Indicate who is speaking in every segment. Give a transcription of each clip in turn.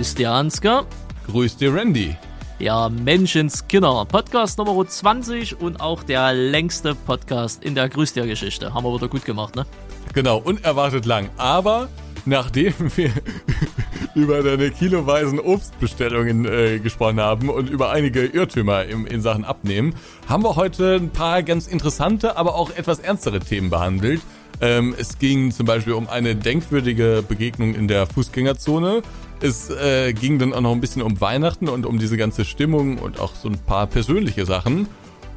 Speaker 1: Grüß dir, Ansgar.
Speaker 2: Grüß dir, Randy.
Speaker 1: Ja, Menschenskinder. Podcast Nummer 20 und auch der längste Podcast in der Grüß dir Geschichte. Haben wir wieder gut gemacht, ne?
Speaker 2: Genau, unerwartet lang. Aber nachdem wir über deine kiloweisen Obstbestellungen äh, gesprochen haben und über einige Irrtümer im, in Sachen Abnehmen, haben wir heute ein paar ganz interessante, aber auch etwas ernstere Themen behandelt. Ähm, es ging zum Beispiel um eine denkwürdige Begegnung in der Fußgängerzone. Es äh, ging dann auch noch ein bisschen um Weihnachten und um diese ganze Stimmung und auch so ein paar persönliche Sachen.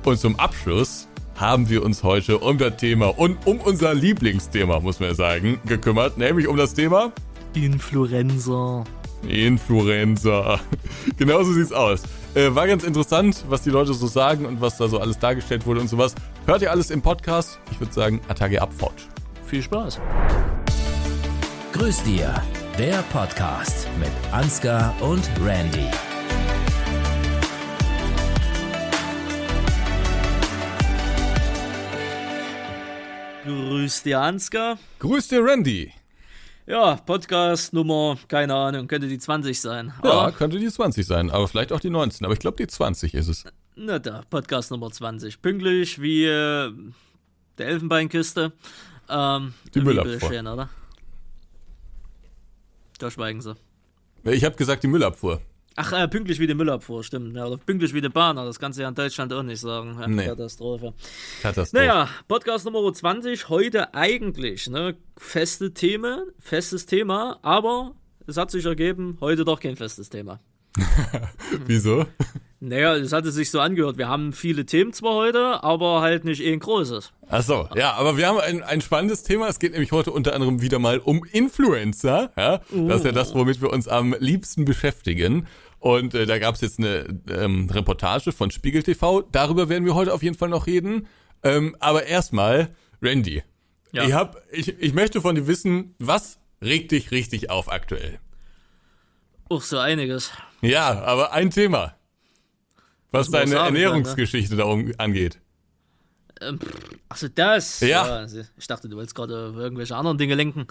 Speaker 2: Und zum Abschluss haben wir uns heute um das Thema und um unser Lieblingsthema, muss man sagen, gekümmert, nämlich um das Thema
Speaker 1: Influenza.
Speaker 2: Influenza. Genauso sieht's aus. Äh, war ganz interessant, was die Leute so sagen und was da so alles dargestellt wurde und sowas. Hört ihr alles im Podcast? Ich würde sagen, Attacke Abfahrt.
Speaker 1: Viel Spaß.
Speaker 3: Grüß dir, der Podcast mit Ansgar und Randy.
Speaker 1: Grüß dir, Ansgar.
Speaker 2: Grüß dir, Randy.
Speaker 1: Ja, Podcast Nummer, keine Ahnung, könnte die 20 sein.
Speaker 2: Ja,
Speaker 1: Aber,
Speaker 2: könnte die 20 sein, aber vielleicht auch die 19. Aber ich glaube, die 20 ist es.
Speaker 1: na da, Podcast Nummer 20. Pünktlich wie äh, der Elfenbeinkiste. Ähm,
Speaker 2: Die Müllabfuhr.
Speaker 1: schön, oder? Da schweigen sie.
Speaker 2: Ich habe gesagt, die Müllabfuhr.
Speaker 1: Ach, äh, pünktlich wie die Müllabfuhr, stimmt. Ja, oder pünktlich wie die Bahn, das kannst du ja in Deutschland auch nicht sagen. Ja,
Speaker 2: Nee.
Speaker 1: Katastrophe.
Speaker 2: Katastrophe.
Speaker 1: Naja, Podcast Nummer 20, heute eigentlich, ne, feste Themen, festes Thema, aber es hat sich ergeben, heute doch kein festes Thema.
Speaker 2: Wieso?
Speaker 1: Naja, es hatte sich so angehört, wir haben viele Themen zwar heute, aber halt nicht ein großes.
Speaker 2: Ach so, ja, aber wir haben ein, ein spannendes Thema. Es geht nämlich heute unter anderem wieder mal um Influencer. Ja? Das ist ja das, womit wir uns am liebsten beschäftigen. Und äh, da gab es jetzt eine ähm, Reportage von Spiegel TV. Darüber werden wir heute auf jeden Fall noch reden. Ähm, aber erstmal, Randy,
Speaker 1: Ja.
Speaker 2: ich, hab, ich, ich möchte von dir wissen, was regt dich richtig auf aktuell?
Speaker 1: Auch so einiges.
Speaker 2: Ja, aber ein Thema, was deine
Speaker 1: sagen,
Speaker 2: Ernährungsgeschichte darum angeht.
Speaker 1: Ähm, Achso, das.
Speaker 2: Ja.
Speaker 1: also Ich dachte, du wolltest gerade irgendwelche anderen Dinge lenken.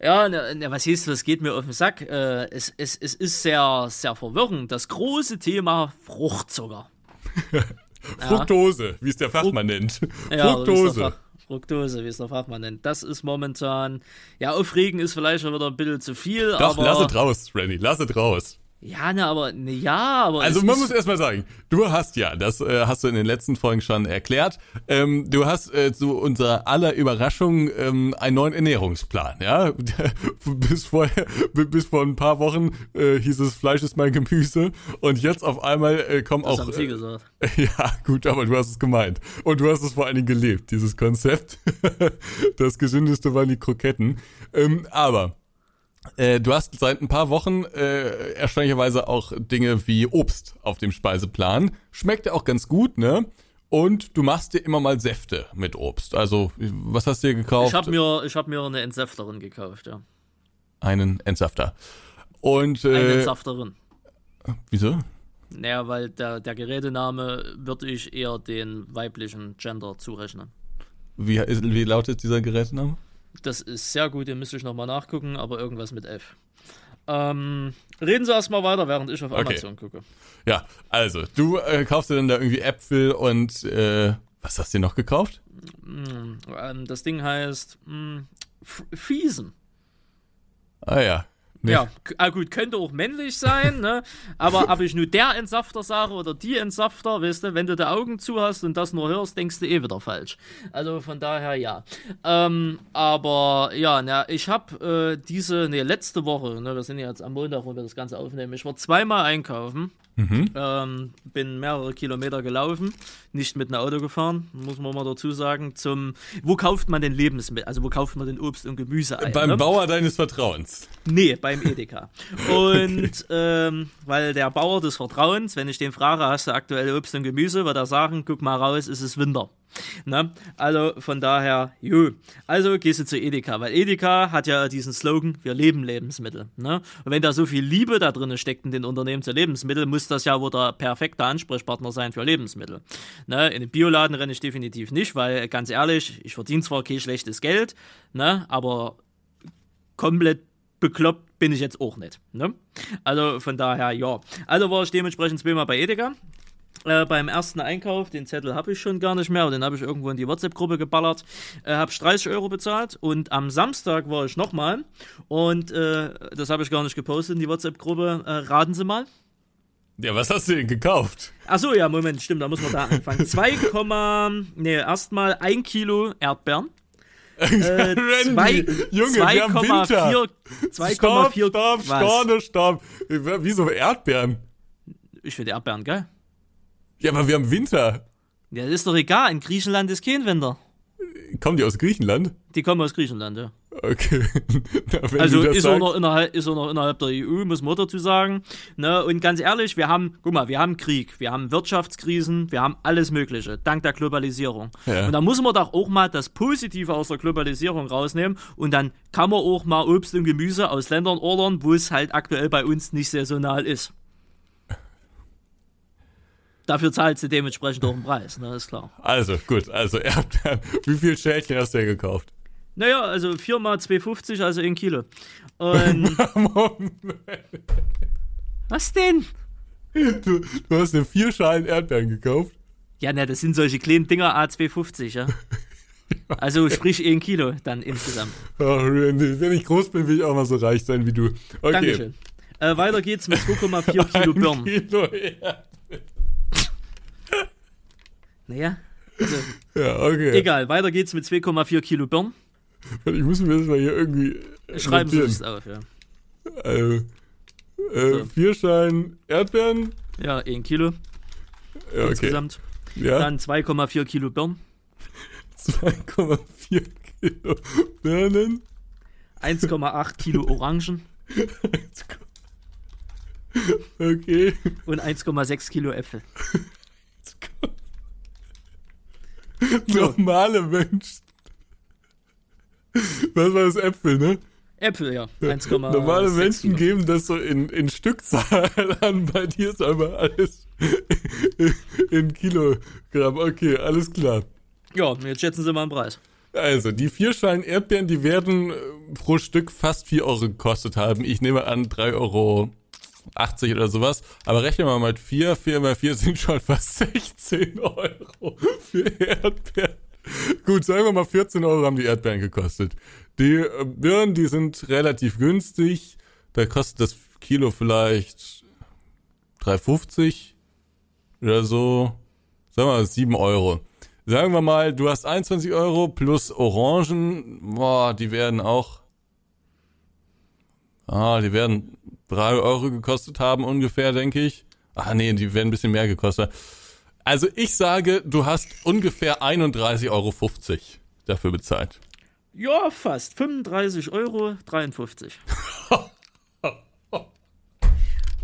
Speaker 1: Ja, ne, ne, was hieß, was geht mir auf den Sack? Äh, es, es, es ist sehr, sehr verwirrend. Das große Thema Fruchtzucker.
Speaker 2: Fructose, wie es der Fachmann nennt.
Speaker 1: Ja,
Speaker 2: Fructose.
Speaker 1: Fach- Fructose, wie es der Fachmann nennt. Das ist momentan, ja, aufregen ist vielleicht schon wieder ein bisschen zu viel,
Speaker 2: Doch,
Speaker 1: aber.
Speaker 2: lass es raus, Randy, lass es raus.
Speaker 1: Ja, ne, aber, ne, ja, aber.
Speaker 2: Also man muss erstmal sagen, du hast ja, das äh, hast du in den letzten Folgen schon erklärt, ähm, du hast äh, zu unserer aller Überraschung ähm, einen neuen Ernährungsplan, ja. bis, vorher, bis vor ein paar Wochen äh, hieß es, Fleisch ist mein Gemüse und jetzt auf einmal äh, kommen
Speaker 1: das
Speaker 2: auch...
Speaker 1: haben Sie
Speaker 2: äh,
Speaker 1: gesagt.
Speaker 2: Ja, gut, aber du hast es gemeint. Und du hast es vor allen Dingen gelebt, dieses Konzept. das gesündeste waren die Kroketten. Ähm, aber äh, du hast seit ein paar Wochen äh, erstaunlicherweise auch Dinge wie Obst auf dem Speiseplan. Schmeckt ja auch ganz gut, ne? Und du machst dir immer mal Säfte mit Obst. Also, was hast du dir gekauft?
Speaker 1: Ich habe mir, ich hab mir eine Entsäfterin gekauft, ja.
Speaker 2: einen Entsafter. Und
Speaker 1: Eine
Speaker 2: äh,
Speaker 1: Entsafterin.
Speaker 2: wieso?
Speaker 1: Naja, weil der, der Gerätename würde ich eher den weiblichen Gender zurechnen.
Speaker 2: Wie, wie lautet dieser Gerätename?
Speaker 1: Das ist sehr gut, den müsste ich nochmal nachgucken, aber irgendwas mit F. Ähm, reden Sie erstmal weiter, während ich auf
Speaker 2: Okay.
Speaker 1: Amazon gucke.
Speaker 2: Ja, also, du äh, kaufst dir dann da irgendwie Äpfel und äh, was hast du noch gekauft?
Speaker 1: Ähm, das Ding heißt mh, F- Fiesen.
Speaker 2: Ah ja. Nee.
Speaker 1: Ja, ah, gut, könnte auch männlich sein, ne? aber ob ich nur der Entsafter sage oder die Entsafter, weißt du, wenn du die Augen zu hast und das nur hörst, denkst du eh wieder falsch. Also von daher ja. Ähm, aber ja, na, ich habe äh, diese, ne, letzte Woche, ne, wir sind ja jetzt am Montag, wo wir das Ganze aufnehmen, ich war zweimal einkaufen. Ähm, bin mehrere Kilometer gelaufen, nicht mit einem Auto gefahren, muss man mal dazu sagen. Zum, wo kauft man denn Lebensmittel? Also wo kauft man denn Obst und Gemüse ein?
Speaker 2: Beim
Speaker 1: ne?
Speaker 2: Bauer deines Vertrauens.
Speaker 1: Nee, beim Edeka. Und ähm, weil der Bauer des Vertrauens, wenn ich den frage, hast du aktuell Obst und Gemüse, wird er sagen, guck mal raus, es ist Winter. Ne? Also von daher, jo. Also gehst du zu Edeka, weil Edeka hat ja diesen Slogan, wir leben Lebensmittel. Ne? Und wenn da so viel Liebe da drin steckt in den Unternehmen zu Lebensmitteln, muss das ja wohl der perfekte Ansprechpartner sein für Lebensmittel. Ne? In den Bioladen renne ich definitiv nicht, weil ganz ehrlich, ich verdiene zwar kein schlechtes Geld, ne? aber komplett bekloppt bin ich jetzt auch nicht. Ne? Also von daher, ja. Also war ich dementsprechend zweimal bei Edeka. Äh, beim ersten Einkauf, den Zettel habe ich schon gar nicht mehr, den habe ich irgendwo in die WhatsApp-Gruppe geballert, äh, habe ich 30 Euro bezahlt und am Samstag war ich nochmal und äh, das habe ich gar nicht gepostet in die WhatsApp-Gruppe. Äh, raten Sie mal.
Speaker 2: Ja, was hast du denn gekauft?
Speaker 1: Achso, ja, Moment, stimmt, da muss man da anfangen. 2, nee, erstmal 1 Kilo Erdbeeren.
Speaker 2: Äh, zwei, Junge, 2, wir haben Winter. 2,4 Stopp, stopp, Storne, stopp. Wieso Erdbeeren?
Speaker 1: Ich finde Erdbeeren geil.
Speaker 2: Ja, aber wir haben Winter.
Speaker 1: Ja, das ist doch egal. In Griechenland ist kein Winter.
Speaker 2: Kommen die aus Griechenland?
Speaker 1: Die kommen aus Griechenland, ja.
Speaker 2: Okay.
Speaker 1: Na, also ist auch, noch innerhalb, ist auch noch innerhalb der EU, muss man dazu sagen. Ne? Und ganz ehrlich, wir haben, guck mal, wir haben Krieg, wir haben Wirtschaftskrisen, wir haben alles Mögliche, dank der Globalisierung. Ja. Und da muss man doch auch mal das Positive aus der Globalisierung rausnehmen und dann kann man auch mal Obst und Gemüse aus Ländern ordern, wo es halt aktuell bei uns nicht saisonal ist. Dafür zahlt sie dementsprechend auch einen Preis, ne, ist klar.
Speaker 2: Also, gut, also Erdbeeren. Wie viel Schälchen hast du gekauft?
Speaker 1: Naja, also 4 mal 2,50, also 1 Kilo. Und Was denn?
Speaker 2: Du, du hast dir vier Schalen Erdbeeren gekauft?
Speaker 1: Ja, ne, das sind solche kleinen Dinger A250, ja. Also sprich 1 Kilo dann insgesamt.
Speaker 2: Ach, wenn ich groß bin, will ich auch mal so reich sein wie du. Okay.
Speaker 1: Dankeschön. Äh, weiter geht's mit 2,4 Kilo Birnen. Kilo Erdbeeren. Naja. Also,
Speaker 2: ja, okay.
Speaker 1: Egal, weiter geht's mit 2,4 Kilo Birnen.
Speaker 2: Ich muss mir das mal hier irgendwie.
Speaker 1: Schreiben Sie es auf, ja.
Speaker 2: Also, äh, so. Vier Schalen Erdbeeren.
Speaker 1: Ja, 1 Kilo.
Speaker 2: Ja, okay.
Speaker 1: Insgesamt. Ja. Dann 2,4 Kilo Birnen.
Speaker 2: 2,4 Kilo Birnen.
Speaker 1: 1,8 Kilo Orangen.
Speaker 2: okay.
Speaker 1: Und 1,6 Kilo Äpfel.
Speaker 2: Normale Menschen. Was war das Äpfel, ne?
Speaker 1: Äpfel, ja. 1,
Speaker 2: Normale Menschen Kilo. geben das so in, in Stückzahl an. Bei dir ist aber alles in Kilogramm. Okay, alles klar.
Speaker 1: Ja, jetzt schätzen Sie mal den Preis.
Speaker 2: Also, die vier Schalen Erdbeeren, die werden äh, pro Stück fast 4 Euro gekostet haben. Ich nehme an 3,80 Euro oder sowas. Aber rechnen wir mal mit 4. 4 mal 4 sind schon fast 16 Euro für Erdbeeren. Gut, sagen wir mal 14 Euro haben die Erdbeeren gekostet. Die äh, Birnen, die sind relativ günstig. Da kostet das Kilo vielleicht 3,50 oder so. Sagen wir mal 7 Euro. Sagen wir mal, du hast 21 Euro plus Orangen. Boah, die werden auch. Ah, die werden 3 Euro gekostet haben ungefähr, denke ich. Ah nee, die werden ein bisschen mehr gekostet. Also ich sage, du hast ungefähr 31,50 Euro dafür bezahlt.
Speaker 1: Ja, fast. 35,53 Euro.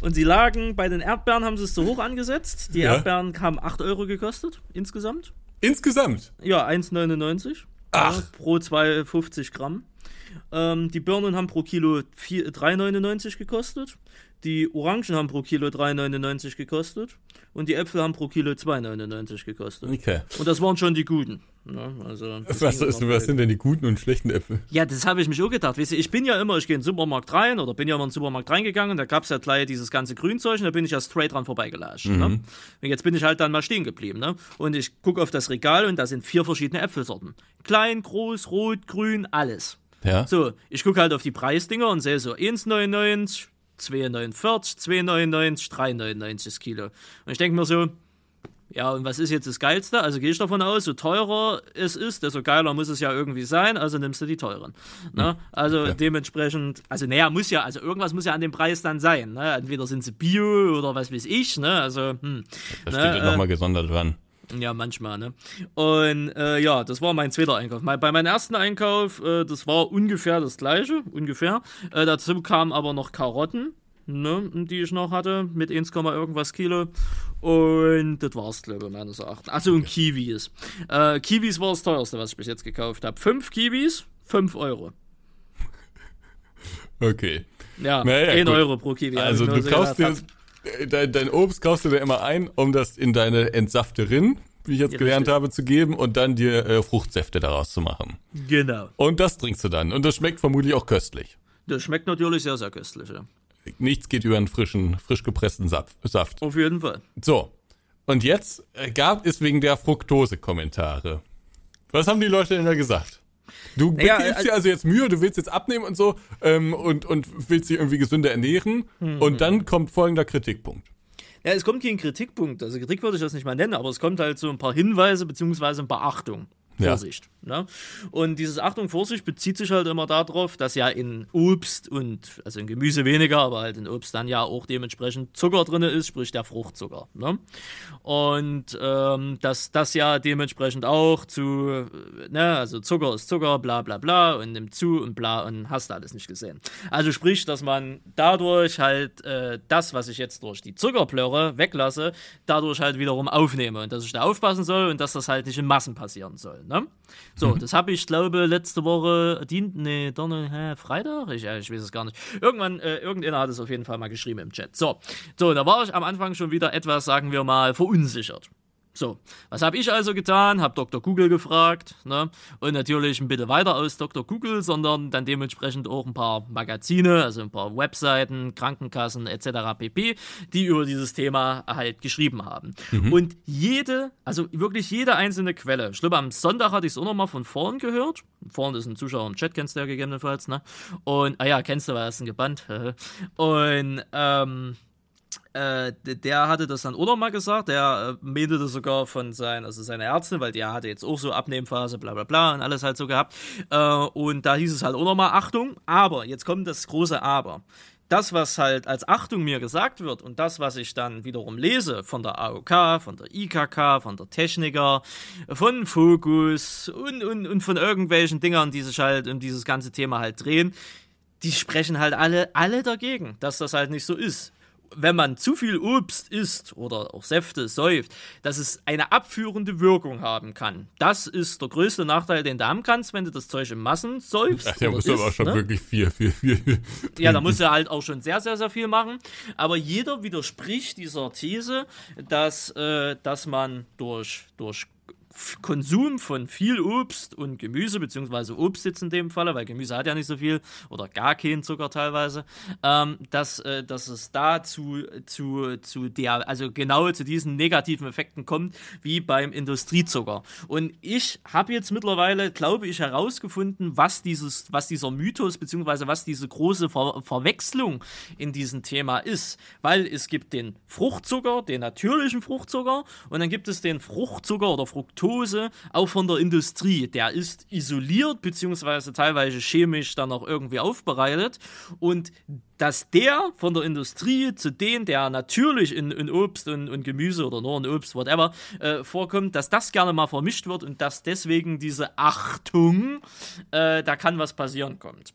Speaker 1: Und sie lagen, bei den Erdbeeren haben sie es zu hoch angesetzt. Die ja. Erdbeeren haben 8 Euro gekostet, insgesamt.
Speaker 2: Insgesamt?
Speaker 1: Ja, 1,99.
Speaker 2: Ach. Ja,
Speaker 1: pro 250 Gramm. Ähm, die Birnen haben pro Kilo 3,99 gekostet. Die Orangen haben pro Kilo 3,99 gekostet und die Äpfel haben pro Kilo 2,99 gekostet.
Speaker 2: Okay.
Speaker 1: Und das waren schon die guten. Ja, ne? also
Speaker 2: was, ist, was sind denn die guten und schlechten Äpfel?
Speaker 1: Ja, das habe ich mich auch gedacht. Weißt du, ich bin ja immer, ich gehe in den Supermarkt rein oder bin ja immer in den Supermarkt reingegangen, da gab es ja gleich dieses ganze Grünzeug und da bin ich ja straight dran vorbeigelatscht. Ne? Mhm. Ne? Und jetzt bin ich halt dann mal stehen geblieben. Ne? Und ich gucke auf das Regal und da sind vier verschiedene Äpfelsorten. Klein, groß, rot, grün, alles.
Speaker 2: Ja.
Speaker 1: So, ich gucke halt auf die Preisdinger und sehe so 1,99, 2,49, 2,99, 3,99 das Kilo. Und ich denke mir so, ja, und was ist jetzt das Geilste? Also gehe ich davon aus, so teurer es ist, desto geiler muss es ja irgendwie sein, also nimmst du die teuren. Ne? Hm. Also ja. dementsprechend, also naja, muss ja, also irgendwas muss ja an dem Preis dann sein. Ne? Entweder sind sie Bio oder was weiß ich, ne? Also, hm,
Speaker 2: da steht ne? ja nochmal gesondert dran.
Speaker 1: Ja, manchmal, ne? Und äh, ja, das war mein zweiter Einkauf. Bei meinem ersten Einkauf, äh, das war ungefähr das gleiche, ungefähr. Äh, dazu kamen aber noch Karotten, ne, die ich noch hatte, mit 1, irgendwas Kilo. Und das war's, glaube ich, meines Erachtens. Achso, und Kiwis. Äh, Kiwis war das teuerste, was ich bis jetzt gekauft habe. Fünf Kiwis, 5 Euro.
Speaker 2: Okay.
Speaker 1: Ja, naja, 1 Euro pro Kiwi.
Speaker 2: Also, du kaufst dir dein, dein, Obst kaufst du dir immer ein, um das in deine Entsafterin, wie ich jetzt ja, gelernt richtig. habe, zu geben und dann dir äh, Fruchtsäfte daraus zu machen.
Speaker 1: Genau.
Speaker 2: Und das trinkst du dann. Und das schmeckt vermutlich auch köstlich.
Speaker 1: Das schmeckt natürlich sehr, sehr köstlich, ja.
Speaker 2: Nichts geht über einen frischen, frisch gepressten Saft.
Speaker 1: Auf jeden Fall.
Speaker 2: So. Und jetzt äh, gab es wegen der Fructose Kommentare. Was haben die Leute denn da gesagt? Du
Speaker 1: Naja,
Speaker 2: gibst
Speaker 1: also-
Speaker 2: dir also jetzt Mühe, du willst jetzt abnehmen und so ähm, und, und willst dich irgendwie gesünder ernähren
Speaker 1: Mhm.
Speaker 2: und dann kommt folgender Kritikpunkt.
Speaker 1: Ja, es kommt kein Kritikpunkt. Also Kritik würde ich das nicht mal nennen, aber es kommt halt so ein paar Hinweise beziehungsweise ein paar Achtung.
Speaker 2: Ja.
Speaker 1: Vorsicht. Ne? Und dieses Achtung, Vorsicht bezieht sich halt immer darauf, dass ja in Obst und, also in Gemüse weniger, aber halt in Obst dann ja auch dementsprechend Zucker drin ist, sprich der Fruchtzucker. Ne? Und ähm, dass das ja dementsprechend auch zu, ne, also Zucker ist Zucker, bla bla bla und nimmt zu und bla und hast alles nicht gesehen. Also sprich, dass man dadurch halt äh, das, was ich jetzt durch die Zuckerplörre weglasse, dadurch halt wiederum aufnehme und dass ich da aufpassen soll und dass das halt nicht in Massen passieren soll. Ne? So, das habe ich, glaube letzte Woche, dient, nee, Donner, hä, Freitag? Ich, äh, ich weiß es gar nicht. Irgendwann, äh, irgendeiner hat es auf jeden Fall mal geschrieben im Chat. So, so, da war ich am Anfang schon wieder etwas, sagen wir mal, verunsichert. So, was habe ich also getan? Hab Dr. Google gefragt, ne? Und natürlich ein bisschen weiter aus Dr. Google, sondern dann dementsprechend auch ein paar Magazine, also ein paar Webseiten, Krankenkassen etc. pp, die über dieses Thema halt geschrieben haben. Und jede, also wirklich jede einzelne Quelle, ich glaube am Sonntag hatte ich es auch nochmal von vorn gehört. Vorn ist ein Zuschauer im Chat, kennst du ja gegebenenfalls, ne? Und, ah ja, kennst du, weil er ist ein gebannt. Und, ähm, äh, der hatte das dann noch mal gesagt, der äh, meinte das sogar von sein, also seiner Ärztin, weil der hatte jetzt auch so Abnehmphase, bla bla bla und alles halt so gehabt. Äh, und da hieß es halt auch noch mal Achtung, aber, jetzt kommt das große Aber. Das, was halt als Achtung mir gesagt wird und das, was ich dann wiederum lese von der AOK, von der IKK, von der Techniker, von Focus und, und, und von irgendwelchen Dingern, die sich halt um dieses ganze Thema halt drehen, die sprechen halt alle, alle dagegen, dass das halt nicht so ist. Wenn man zu viel Obst isst oder auch Säfte säuft, dass es eine abführende Wirkung haben kann. Das ist der größte Nachteil, den du haben kannst, wenn du das Zeug in Massen säufst.
Speaker 2: Ach, der muss aber auch schon
Speaker 1: ne?
Speaker 2: wirklich viel, viel, viel.
Speaker 1: Ja, da muss er halt auch schon sehr, sehr, sehr viel machen. Aber jeder widerspricht dieser These, dass, äh, dass man durch, durch Konsum von viel Obst und Gemüse, beziehungsweise Obst jetzt in dem Falle, weil Gemüse hat ja nicht so viel oder gar keinen Zucker teilweise, ähm, dass, äh, dass es da zu, zu, zu der, also genau zu diesen negativen Effekten kommt, wie beim Industriezucker. Und ich habe jetzt mittlerweile, glaube ich, herausgefunden, was dieses, was dieser Mythos, beziehungsweise was diese große Ver Verwechslung in diesem Thema ist. Weil es gibt den Fruchtzucker, den natürlichen Fruchtzucker, und dann gibt es den Fruchtzucker oder Fructose, auch von der Industrie. Der ist isoliert, beziehungsweise teilweise chemisch dann auch irgendwie aufbereitet. Und dass der von der Industrie zu dem, der natürlich in, in Obst und, und Gemüse oder nur in Obst, whatever, äh, vorkommt, dass das gerne mal vermischt wird und dass deswegen diese Achtung, äh, da kann was passieren, kommt.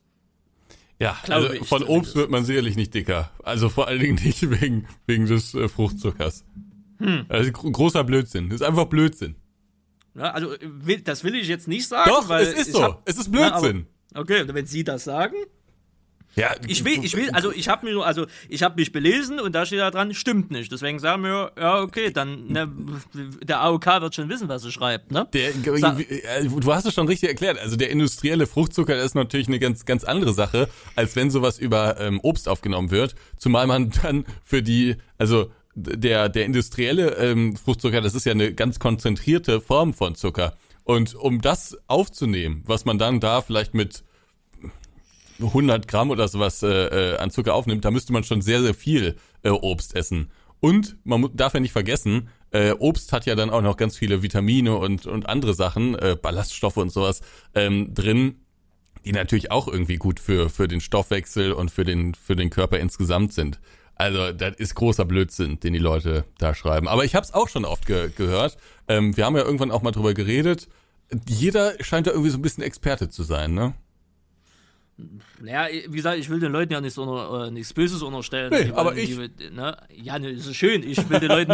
Speaker 2: Ja, also von
Speaker 1: zumindest.
Speaker 2: Obst wird man sicherlich nicht dicker. Also vor allen Dingen nicht wegen, wegen des äh, Fruchtzuckers.
Speaker 1: Hm.
Speaker 2: Also gro- großer Blödsinn. Das ist einfach Blödsinn.
Speaker 1: Ja, also äh, das will ich jetzt nicht sagen,
Speaker 2: Doch,
Speaker 1: weil
Speaker 2: es ist so.
Speaker 1: hab-
Speaker 2: es ist
Speaker 1: Na, aber-
Speaker 2: Blödsinn.
Speaker 1: Okay, und wenn Sie das sagen,
Speaker 2: ja,
Speaker 1: ich will, ich will, also ich habe mir, nur- also ich habe mich belesen und da steht da dran, stimmt nicht. Deswegen sagen wir, ja okay, dann ne, der AOK wird schon wissen, was er schreibt, ne?
Speaker 2: Der, äh, du hast es schon richtig erklärt. Also der industrielle Fruchtzucker ist natürlich eine ganz, ganz andere Sache, als wenn sowas über ähm, Obst aufgenommen wird. Zumal man dann für die, also der, der industrielle ähm, Fruchtzucker, das ist ja eine ganz konzentrierte Form von Zucker. Und um das aufzunehmen, was man dann da vielleicht mit 100 Gramm oder sowas äh, äh, an Zucker aufnimmt, da müsste man schon sehr, sehr viel äh, Obst essen. Und man darf ja nicht vergessen, äh, Obst hat ja dann auch noch ganz viele Vitamine und, und andere Sachen, äh, Ballaststoffe und sowas ähm, drin, die natürlich auch irgendwie gut für, für den Stoffwechsel und für den, für den Körper insgesamt sind. Also das ist großer Blödsinn, den die Leute da schreiben. Aber ich habe es auch schon oft ge gehört. Ähm, wir haben ja irgendwann auch mal drüber geredet. Jeder scheint da irgendwie so ein bisschen Experte zu sein, ne?
Speaker 1: Naja, wie gesagt, ich will den Leuten ja nichts, unter, äh, nichts Böses unterstellen.
Speaker 2: Nee,
Speaker 1: Die
Speaker 2: aber ich-
Speaker 1: Die, ne? Ja, ne, das ist schön. Ich will den Leuten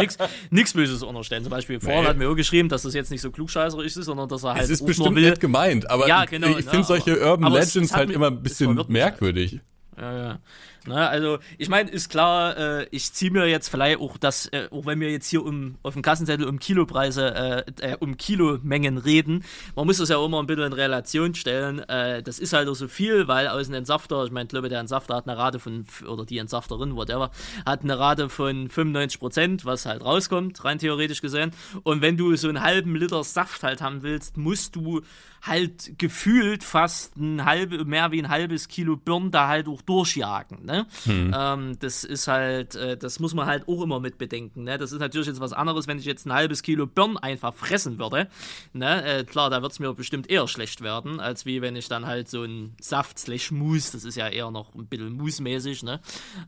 Speaker 1: nichts Böses unterstellen. Zum Beispiel, vorhin
Speaker 2: Nee.
Speaker 1: hat mir auch geschrieben, dass das jetzt nicht so klugscheißerisch ist, sondern dass er halt
Speaker 2: Es ist bestimmt
Speaker 1: will.
Speaker 2: nett gemeint, aber
Speaker 1: Ja, genau,
Speaker 2: ich
Speaker 1: ne,
Speaker 2: finde solche Urban Legends
Speaker 1: es hat
Speaker 2: halt immer ein bisschen
Speaker 1: halt.
Speaker 2: merkwürdig.
Speaker 1: Ja, ja. Ne, also, ich meine, ist klar, äh, ich ziehe mir jetzt vielleicht auch das, äh, auch wenn wir jetzt hier um auf dem Kassenzettel um Kilopreise, äh, äh, um Kilomengen reden, man muss das ja immer ein bisschen in Relation stellen. Äh, das ist halt auch so viel, weil aus dem Entsafter, ich meine, glaube, der Entsafter hat eine Rate von, oder die Entsafterin, whatever, hat eine Rate von 95 Prozent, was halt rauskommt, rein theoretisch gesehen. Und wenn du so einen halben Liter Saft halt haben willst, musst du halt gefühlt fast ein halbe, mehr wie ein halbes Kilo Birnen da halt auch durchjagen. Ne? Hm. Ähm, das ist halt, äh, das muss man halt auch immer mit bedenken. Ne? Das ist natürlich jetzt was anderes, wenn ich jetzt ein halbes Kilo Birnen einfach fressen würde. Ne? Äh, klar, da wird es mir bestimmt eher schlecht werden, als wie wenn ich dann halt so ein Saft slash Mousse, das ist ja eher noch ein bisschen Mousse-mäßig, ne?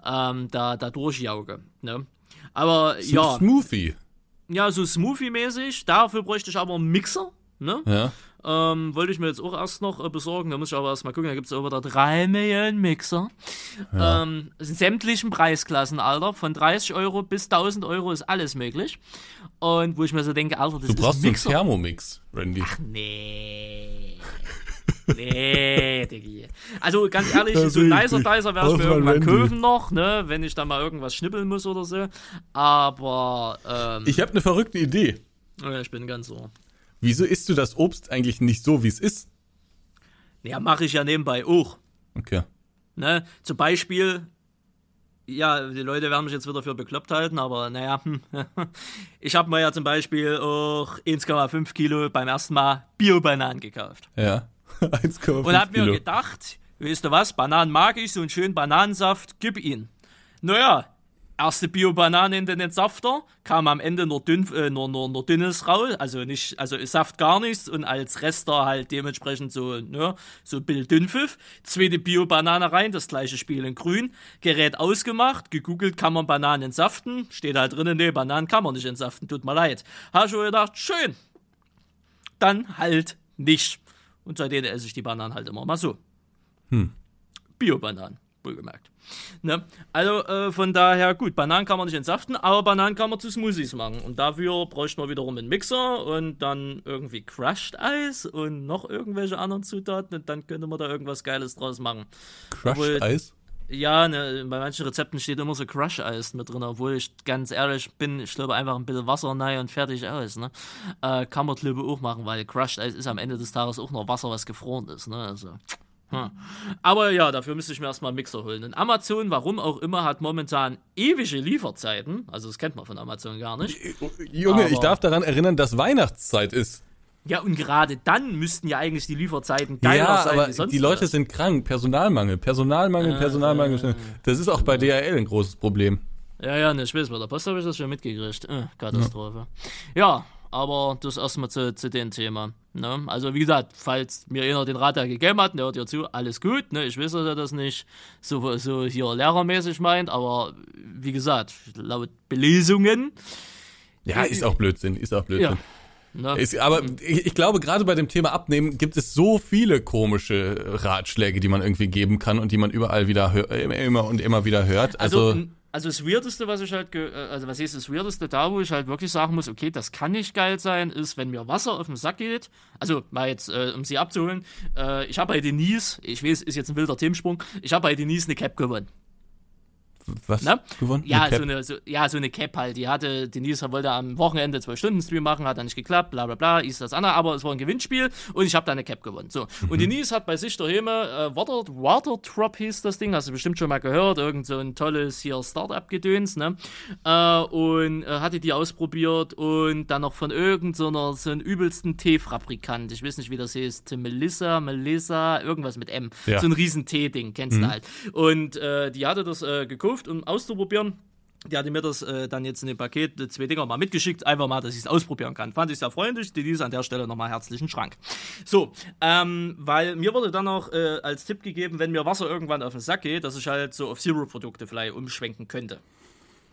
Speaker 1: Ähm, da, da durchjauge. Ne? Aber so ja.
Speaker 2: Smoothie.
Speaker 1: Ja, so Smoothie-mäßig. Dafür bräuchte ich aber einen Mixer. Ne?
Speaker 2: Ja.
Speaker 1: Ähm, wollte ich mir jetzt auch erst noch äh, besorgen. Da muss ich aber erst mal gucken. Da gibt es auch wieder drei Millionen Mixer. Ja. Ähm, in sämtlichen Preisklassen, Alter. Von 30 Euro bis 1000 Euro ist alles möglich. Und wo ich mir so denke, Alter, das
Speaker 2: du brauchst
Speaker 1: ist ein Mixer.
Speaker 2: einen Thermomix, Randy.
Speaker 1: Ach nee. nee, Diggi. Also ganz ehrlich, das so ein nicer Dicer werde ich mir irgendwann kaufen noch, ne, wenn ich da mal irgendwas schnippeln muss oder so. Aber ähm,
Speaker 2: ich habe eine verrückte Idee.
Speaker 1: Ich bin ganz so.
Speaker 2: Wieso isst du das Obst eigentlich nicht so, wie es ist?
Speaker 1: Ja, mache ich ja nebenbei auch.
Speaker 2: Okay.
Speaker 1: Ne? Zum Beispiel, ja, die Leute werden mich jetzt wieder für bekloppt halten, aber naja, ich habe mir ja zum Beispiel auch 1,5 Kilo beim ersten Mal Bio-Bananen gekauft.
Speaker 2: Ja, 1,5 Kilo.
Speaker 1: Und habe mir gedacht, weißt du was, Bananen mag ich, so einen schönen Bananensaft, gib ihn. Naja, erste Bio-Banane in den Entsafter, kam am Ende nur, dünn, äh, nur, nur, nur dünnes raus, also nicht, also Saft gar nichts und als Rester halt dementsprechend so, ne, so Bild Dünnpfiff. Zweite Bio-Banane rein, das gleiche Spiel in grün. Gerät ausgemacht, gegoogelt, kann man Bananen entsaften, steht halt drinnen, nee, Bananen kann man nicht entsaften, tut mir leid. Hab ich schon gedacht, schön. Dann halt nicht. Und seitdem esse ich die Bananen halt immer mal so.
Speaker 2: Hm.
Speaker 1: Bio-Bananen, wohlgemerkt. Ne? Also äh, von daher, gut, Bananen kann man nicht entsaften, aber Bananen kann man zu Smoothies machen. Und dafür bräuchte man wiederum einen Mixer und dann irgendwie Crushed Eis und noch irgendwelche anderen Zutaten und dann könnte man da irgendwas Geiles draus machen.
Speaker 2: Crushed Eis?
Speaker 1: Ja, ne, bei manchen Rezepten steht immer so Crush Eis mit drin, obwohl ich ganz ehrlich bin, ich glaube einfach ein bisschen Wasser rein und fertig aus. Ne? Äh, kann man glaube auch machen, weil Crushed Eis ist am Ende des Tages auch noch Wasser, was gefroren ist. Ne? Also. Hm. Aber ja, dafür müsste ich mir erstmal einen Mixer holen. Und Amazon, warum auch immer, hat momentan ewige Lieferzeiten. Also, das kennt man von Amazon gar nicht.
Speaker 2: Junge, Aber ich darf daran erinnern, dass Weihnachtszeit ist.
Speaker 1: Ja, und gerade dann müssten ja eigentlich die Lieferzeiten geiler ja, sein aber
Speaker 2: Die Leute was. sind krank. Personalmangel, Personalmangel, äh, Personalmangel. Das ist auch bei DHL ein großes Problem.
Speaker 1: Ja, ja, ne, ich weiß, bei der Post habe ich das schon mitgekriegt. Äh, Katastrophe. Ja. ja, aber das erstmal zu, zu dem Thema. Ne? Also wie gesagt, falls mir einer den Rat gegeben hat, der hört ja zu, alles gut. Ne? Ich weiß, dass er das nicht so, so hier lehrermäßig meint, aber wie gesagt, laut Belesungen.
Speaker 2: Ja, ist auch Blödsinn, ist auch Blödsinn. Ja. Ne? Ist, aber ich, ich, glaube, gerade bei dem Thema Abnehmen gibt es so viele komische Ratschläge, die man irgendwie geben kann und die man überall wieder hör, immer und immer wieder hört. Also, also
Speaker 1: also das Weirdeste, was ich halt, äh, also was ist das Weirdeste da, wo ich halt wirklich sagen muss, okay, das kann nicht geil sein, ist, wenn mir Wasser auf den Sack geht. Also mal jetzt, äh, um sie abzuholen, äh, ich habe bei Denise, ich weiß, ist jetzt ein wilder Themensprung, ich habe bei Denise eine Cap gewonnen.
Speaker 2: Was Na? gewonnen?
Speaker 1: Ja, eine so eine, so, ja, so eine Cap halt. Die hatte, Denise wollte am Wochenende zwei Stunden Stream machen, hat dann nicht geklappt, bla bla bla, ist das andere, aber es war ein Gewinnspiel und ich habe da eine Cap gewonnen. So. Mhm. Und Denise hat bei sich daheim, äh, Water, Water Drop hieß das Ding, hast du bestimmt schon mal gehört, irgend so ein tolles hier Startup-Gedöns, ne? Äh, und äh, hatte die ausprobiert und dann noch von irgendeiner, so, so einem übelsten Teefabrikant, ich weiß nicht, wie das heißt, Melissa, Melissa, irgendwas mit M. Ja. So ein riesen Tee-Ding, kennst mhm. du halt. Und äh, die hatte das äh, gekauft gekauft, um auszuprobieren. Die hatte mir das äh, dann jetzt in dem Paket, äh, zwei Dinger mal mitgeschickt, einfach mal, dass ich es ausprobieren kann. Fand ich sehr freundlich. Die Denise an der Stelle nochmal herzlichen Schrank. So, ähm, weil mir wurde dann noch äh, als Tipp gegeben, wenn mir Wasser irgendwann auf den Sack geht, dass ich halt so auf Zero-Produkte vielleicht umschwenken könnte.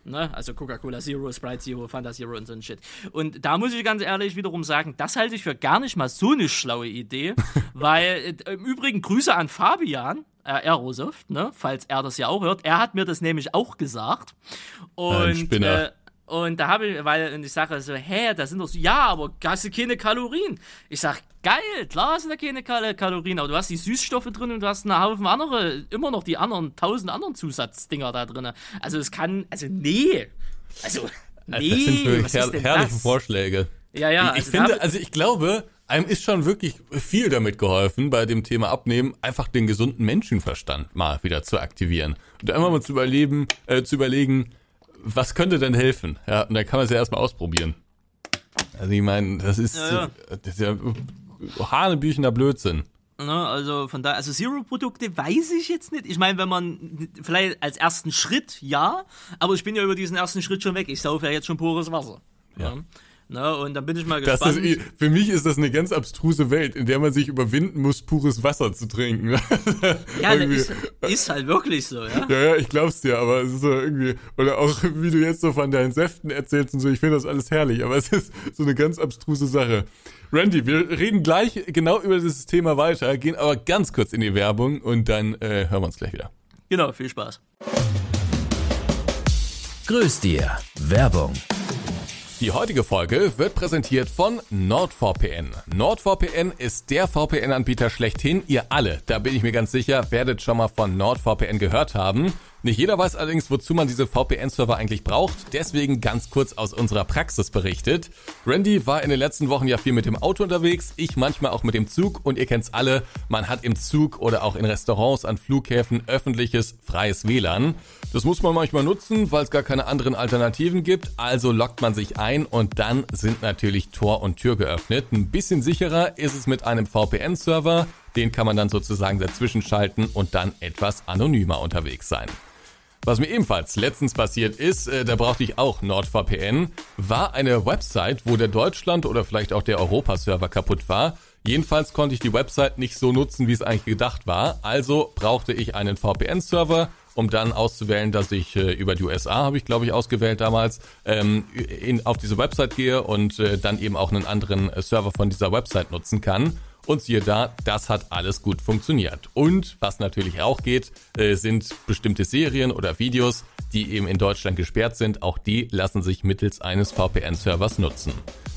Speaker 1: Ne? Also Coca-Cola Zero, Sprite Zero, Fanta Zero und so ein Shit. Und da muss ich ganz ehrlich wiederum sagen, das halte ich für gar nicht mal so eine schlaue Idee, weil äh, im Übrigen Grüße an Fabian, äh, Aerosoft, ne? falls er das ja auch hört. Er hat mir das nämlich auch gesagt. Und
Speaker 2: Ein Spinner.
Speaker 1: Äh, Und da habe ich, weil und ich sage so, hä, da sind doch so, ja, aber hast du keine Kalorien? Ich sag, geil, klar hast du da keine Kal Kalorien, aber du hast die Süßstoffe drin und du hast einen Haufen andere, immer noch die anderen, tausend anderen Zusatzdinger da drin. Also es kann, also nee. Also, nee,
Speaker 2: das sind wirklich her herrliche
Speaker 1: das?
Speaker 2: Vorschläge.
Speaker 1: Ja, ja,
Speaker 2: ich, ich
Speaker 1: also
Speaker 2: finde, also ich glaube, einem ist schon wirklich viel damit geholfen, bei dem Thema Abnehmen, einfach den gesunden Menschenverstand mal wieder zu aktivieren. Und einfach mal zu überleben, äh, zu überlegen, was könnte denn helfen? Ja, und dann kann man es ja erstmal ausprobieren. Also ich meine, das ist,
Speaker 1: Ja, ja.
Speaker 2: das ist ja hanebüchener Blödsinn.
Speaker 1: Ne, also von daher, also Zero-Produkte weiß ich jetzt nicht. Ich meine, wenn man vielleicht als ersten Schritt ja, aber ich bin ja über diesen ersten Schritt schon weg. Ich saufe ja jetzt schon pures Wasser.
Speaker 2: Ja.
Speaker 1: Ne? Ne, und dann bin ich mal
Speaker 2: Das
Speaker 1: gespannt.
Speaker 2: ist, für mich ist das eine ganz abstruse Welt, in der man sich überwinden muss, pures Wasser zu trinken.
Speaker 1: ja, das
Speaker 2: Irgendwie.
Speaker 1: ist, ist halt wirklich so, ja.
Speaker 2: Ja, ja, ich glaub's dir, aber es ist so irgendwie, oder auch wie du jetzt so von deinen Säften erzählst und so, ich finde das alles herrlich, aber es ist so eine ganz abstruse Sache. Randy, wir reden gleich genau über dieses Thema weiter, gehen aber ganz kurz in die Werbung und dann äh, hören wir uns gleich wieder.
Speaker 1: Genau, viel Spaß.
Speaker 3: Grüß dir. Werbung.
Speaker 2: Die heutige Folge wird präsentiert von NordVPN. NordVPN ist der VPN-Anbieter schlechthin. Ihr alle, da bin ich mir ganz sicher, werdet schon mal von NordVPN gehört haben. Nicht jeder weiß allerdings, wozu man diese VPN-Server eigentlich braucht. Deswegen ganz kurz aus unserer Praxis berichtet. Randy war in den letzten Wochen ja viel mit dem Auto unterwegs, ich manchmal auch mit dem Zug und ihr kennt's alle, man hat im Zug oder auch in Restaurants an Flughäfen öffentliches, freies WLAN. Das muss man manchmal nutzen, weil es gar keine anderen Alternativen gibt. Also lockt man sich ein und dann sind natürlich Tor und Tür geöffnet. Ein bisschen sicherer ist es mit einem VPN-Server. Den kann man dann sozusagen dazwischen schalten und dann etwas anonymer unterwegs sein. Was mir ebenfalls letztens passiert ist, äh, da brauchte ich auch NordVPN, war eine Website, wo der Deutschland oder vielleicht auch der Europa-Server kaputt war. Jedenfalls konnte ich die Website nicht so nutzen, wie es eigentlich gedacht war. Also brauchte ich einen VPN-Server, um dann auszuwählen, dass ich äh, über die USA, habe ich glaube ich ausgewählt damals, ähm, in, auf diese Website gehe und äh, dann eben auch einen anderen äh, Server von dieser Website nutzen kann. Und siehe da, das hat alles gut funktioniert. Und was natürlich auch geht, äh, sind bestimmte Serien oder Videos, die eben in Deutschland gesperrt sind. Auch die lassen sich mittels eines VPN-Servers nutzen.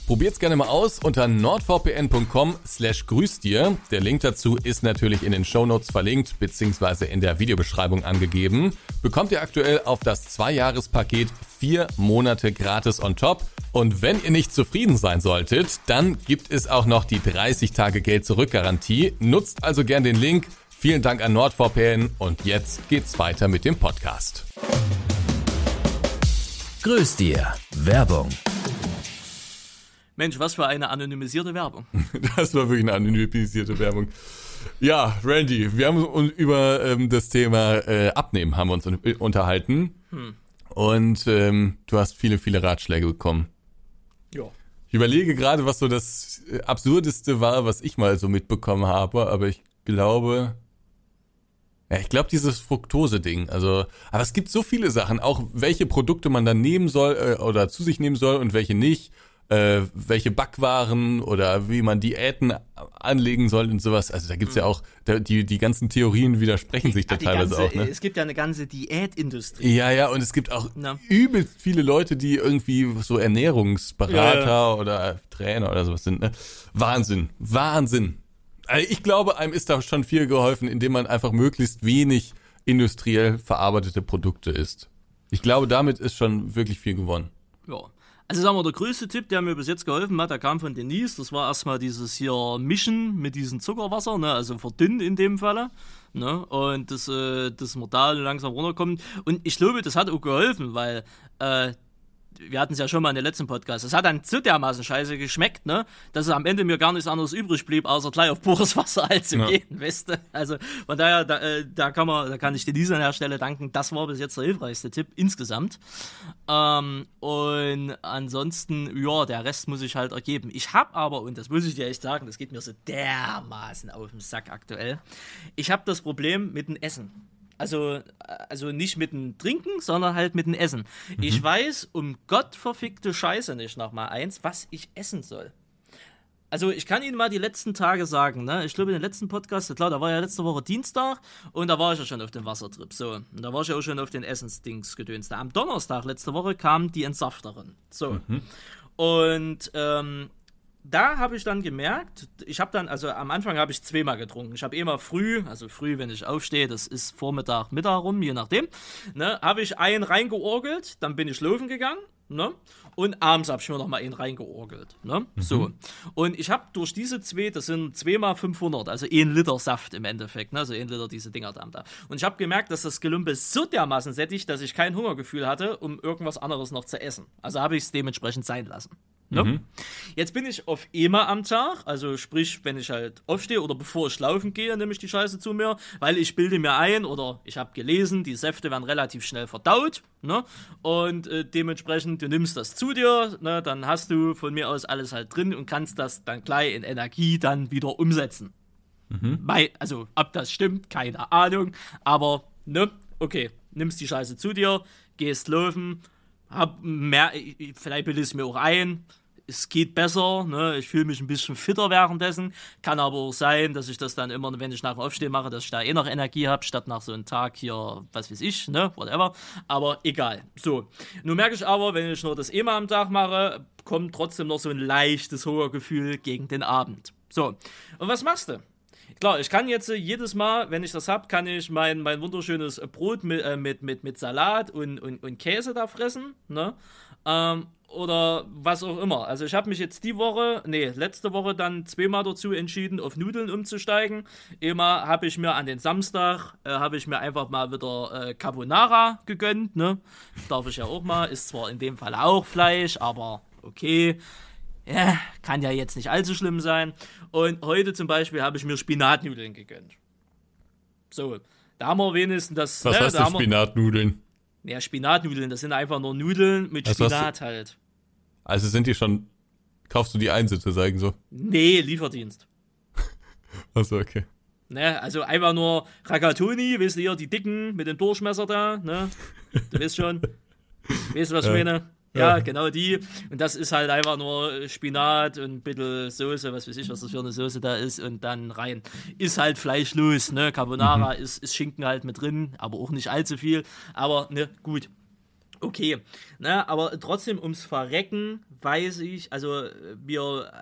Speaker 2: Probiert's gerne mal aus unter nordvpn.com slash grüß dir. Der Link dazu ist natürlich in den Shownotes verlinkt beziehungsweise in der Videobeschreibung angegeben. Bekommt ihr aktuell auf das Zwei-Jahres-Paket vier Monate gratis on top. Und wenn ihr nicht zufrieden sein solltet, dann gibt es auch noch die 30 Tage Geld zurück Garantie. Nutzt also gern den Link. Vielen Dank an NordVPN und jetzt geht's weiter mit dem Podcast.
Speaker 3: Grüß dir. Werbung.
Speaker 1: Mensch, was für eine anonymisierte Werbung.
Speaker 2: Das war wirklich eine anonymisierte Werbung. Ja, Randy, wir haben uns über ähm, das Thema äh, Abnehmen haben wir uns un unterhalten. Und ähm, du hast viele, viele Ratschläge bekommen.
Speaker 1: Ja.
Speaker 2: Ich überlege gerade, was so das äh, Absurdeste war, was ich mal so mitbekommen habe, aber ich glaube. Ja, ich glaube, dieses Fructose-Ding. Also, aber es gibt so viele Sachen, auch welche Produkte man dann nehmen soll äh, oder zu sich nehmen soll und welche nicht. Äh, welche Backwaren oder wie man Diäten anlegen soll und sowas. Also da gibt's ja auch, die, die ganzen Theorien widersprechen sich da teilweise
Speaker 1: ganze,
Speaker 2: auch, ne?
Speaker 1: Es gibt ja eine ganze Diätindustrie.
Speaker 2: Ja, ja, und es gibt auch
Speaker 1: Na.
Speaker 2: übelst viele Leute, die irgendwie so Ernährungsberater
Speaker 1: Ja,
Speaker 2: oder Trainer oder sowas sind. Ne? Wahnsinn, Wahnsinn. Also ich glaube, einem ist da schon viel geholfen, indem man einfach möglichst wenig industriell verarbeitete Produkte isst. Ich glaube, damit ist schon wirklich viel gewonnen.
Speaker 1: Ja. Also sagen wir, der größte Tipp, der mir bis jetzt geholfen hat, der kam von Denise. Das war erstmal dieses hier Mischen mit diesem Zuckerwasser, ne? also verdünnt in dem Falle. Ne? Und das, äh, dass man langsam runterkommt. Und ich glaube, das hat auch geholfen, weil äh, wir hatten es ja schon mal in den letzten Podcast. Es hat dann zu dermaßen scheiße geschmeckt, ne, dass es am Ende mir gar nichts anderes übrig blieb, außer gleich auf pures Wasser als im
Speaker 2: Ja.
Speaker 1: Gehen, weißt du? Also von daher, da, äh, da kann man, da kann ich Denise an der Stelle danken. Das war bis jetzt der hilfreichste Tipp insgesamt. Ähm, und ansonsten, ja, der Rest muss ich halt ergeben. Ich habe aber, und das muss ich dir echt sagen, das geht mir so dermaßen auf den Sack aktuell. Ich habe das Problem mit dem Essen. Also, also nicht mit dem Trinken, sondern halt mit dem Essen. Ich weiß um gottverfickte Scheiße nicht noch mal eins, was ich essen soll. Also ich kann Ihnen mal die letzten Tage sagen, ne? Ich glaube in den letzten Podcast, klar, da war ja letzte Woche Dienstag und da war ich ja schon auf dem Wassertrip. So, und da war ich ja auch schon auf den Essensdings gedönst. Am Donnerstag letzte Woche kam die Entsafterin. So. Mhm. Und ähm, da habe ich dann gemerkt, ich habe dann, also am Anfang habe ich zweimal getrunken. Ich habe immer früh, also früh, wenn ich aufstehe, das ist Vormittag, Mittag rum, je nachdem, ne, habe ich einen reingeorgelt, dann bin ich laufen gegangen, ne, und abends habe ich mir noch mal einen reingeorgelt, ne, mhm. so. Und ich habe durch diese zwei, das sind zweimal 500, also ein Liter Saft im Endeffekt, ne, also ein Liter diese Dinger da. Und ich habe gemerkt, dass das Gelümpel so dermaßen sättigt, dass ich kein Hungergefühl hatte, um irgendwas anderes noch zu essen. Also habe ich es dementsprechend sein lassen. Ne? Mhm. Jetzt bin ich auf EMA am Tag, also sprich, wenn ich halt aufstehe oder bevor ich laufen gehe, nehme ich die Scheiße zu mir, weil ich bilde mir ein oder ich habe gelesen, die Säfte werden relativ schnell verdaut, ne? Und äh, dementsprechend, du nimmst das zu dir, ne? Dann hast du von mir aus alles halt drin und kannst das dann gleich in Energie dann wieder umsetzen. Mhm. Also, ob das stimmt, keine Ahnung, aber, ne? Okay, nimmst die Scheiße zu dir, gehst laufen, hab mehr, vielleicht bilde ich es mir auch ein, es geht besser, ne? ich fühle mich ein bisschen fitter währenddessen. Kann aber auch sein, dass ich das dann immer, wenn ich nach dem Aufstehen mache, dass ich da eh noch Energie habe, statt nach so einem Tag hier, was weiß ich, ne, whatever. Aber egal. So. Nun merke ich aber, wenn ich nur das eh mal am Tag mache, kommt trotzdem noch so ein leichtes Gefühl gegen den Abend. So. Und was machst du? Klar, ich kann jetzt äh, jedes Mal, wenn ich das habe, kann ich mein, mein wunderschönes Brot mit, äh, mit, mit, mit Salat und, und, und Käse da fressen. Ne? Ähm, oder was auch immer. Also ich habe mich jetzt die Woche, nee, letzte Woche dann zweimal dazu entschieden, auf Nudeln umzusteigen. Immer habe ich mir an den Samstag, äh, habe ich mir einfach mal wieder äh, Carbonara gegönnt, ne? Darf ich ja auch mal. Ist zwar in dem Fall auch Fleisch, aber okay. Ja, kann ja jetzt nicht allzu schlimm sein. Und heute zum Beispiel habe ich mir Spinatnudeln gegönnt. So, da haben wir wenigstens das.
Speaker 2: Was
Speaker 1: ne,
Speaker 2: heißt da Spinatnudeln?
Speaker 1: Ja, Spinatnudeln, das sind einfach nur Nudeln mit also Spinat halt.
Speaker 2: Also sind die schon. Kaufst du die ein sozusagen so?
Speaker 1: Nee, Lieferdienst.
Speaker 2: Achso, okay.
Speaker 1: Ne, also einfach nur Ragatoni, weißt du hier, die dicken mit dem Durchmesser da, ne? Du weißt schon. weißt du, was ich meine? Ja, genau die. Und das ist halt einfach nur Spinat und ein bisschen Soße, was weiß ich, was das für eine Soße da ist, und dann rein. Ist halt fleischlos, ne? Carbonara mhm. ist, ist Schinken halt mit drin, aber auch nicht allzu viel. Aber, ne, gut. Okay, ne, aber trotzdem ums Verrecken weiß ich, also wir,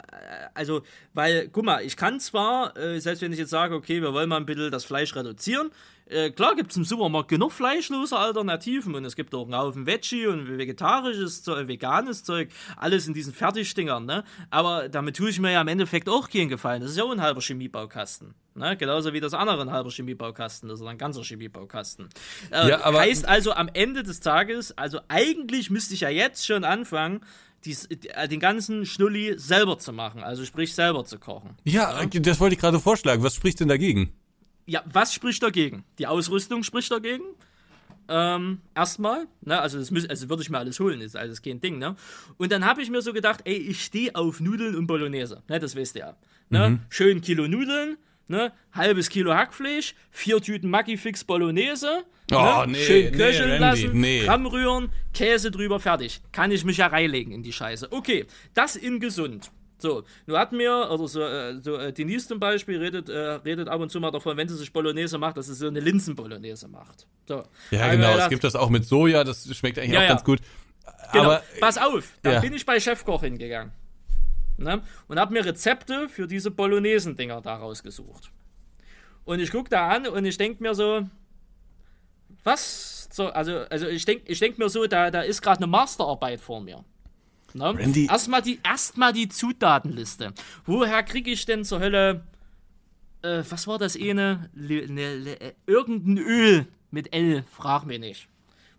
Speaker 1: also, weil, guck mal, ich kann zwar, äh, selbst wenn ich jetzt sage, okay, wir wollen mal ein bisschen das Fleisch reduzieren, äh, klar gibt es im Supermarkt genug fleischlose Alternativen und es gibt auch einen Haufen Veggie und vegetarisches Zeug, veganes Zeug, alles in diesen Fertigdingern, ne? Aber damit tue ich mir ja im Endeffekt auch keinen Gefallen. Das ist ja auch ein halber Chemiebaukasten. Ne? Genauso wie das andere ein halber Chemiebaukasten, das ist ein ganzer Chemiebaukasten. Äh, ja, heißt also am Ende des Tages, also eigentlich müsste ich ja jetzt schon anfangen, dies, äh, den ganzen Schnulli selber zu machen, also sprich selber zu kochen.
Speaker 2: Ja, ja? das wollte ich gerade vorschlagen. Was spricht denn dagegen?
Speaker 1: Ja, was spricht dagegen? Die Ausrüstung spricht dagegen. Ähm, erstmal, ne, also das müß, also würde ich mir alles holen, ist alles kein Ding, ne? Und dann habe ich mir so gedacht, ey, ich stehe auf Nudeln und Bolognese, ne, das weißt du ja. Ne? Mhm. Schön Kilo Nudeln, ne, halbes Kilo Hackfleisch, vier Tüten Maggi-Fix Bolognese,
Speaker 2: oh, ne? nee,
Speaker 1: schön köcheln nee, lassen, nee. rühren, Käse drüber, fertig. Kann ich mich ja reinlegen in die Scheiße. Okay, das in gesund. So, nun hatten wir, oder so, äh, so äh, Denise zum Beispiel redet, äh, redet ab und zu mal davon, wenn sie sich Bolognese macht, dass sie so eine Linsen-Bolognese macht. So.
Speaker 2: Ja, genau, gedacht, es gibt das auch mit Soja, das schmeckt eigentlich ja, auch ja. ganz gut.
Speaker 1: Genau. Aber, Pass auf, da ja. bin ich bei Chefkoch hingegangen. Ne? Und habe mir Rezepte für diese Bolognesen-Dinger da rausgesucht. Und ich gucke da an und ich denke mir so, was? So, also, also ich denke ich denk mir so, da, da ist gerade eine Masterarbeit vor mir. Ne? Erstmal die, erst die Zutatenliste. Woher kriege ich denn zur Hölle, äh, was war das eine? Le, le, le, äh, irgendein Öl mit L, frag mich nicht.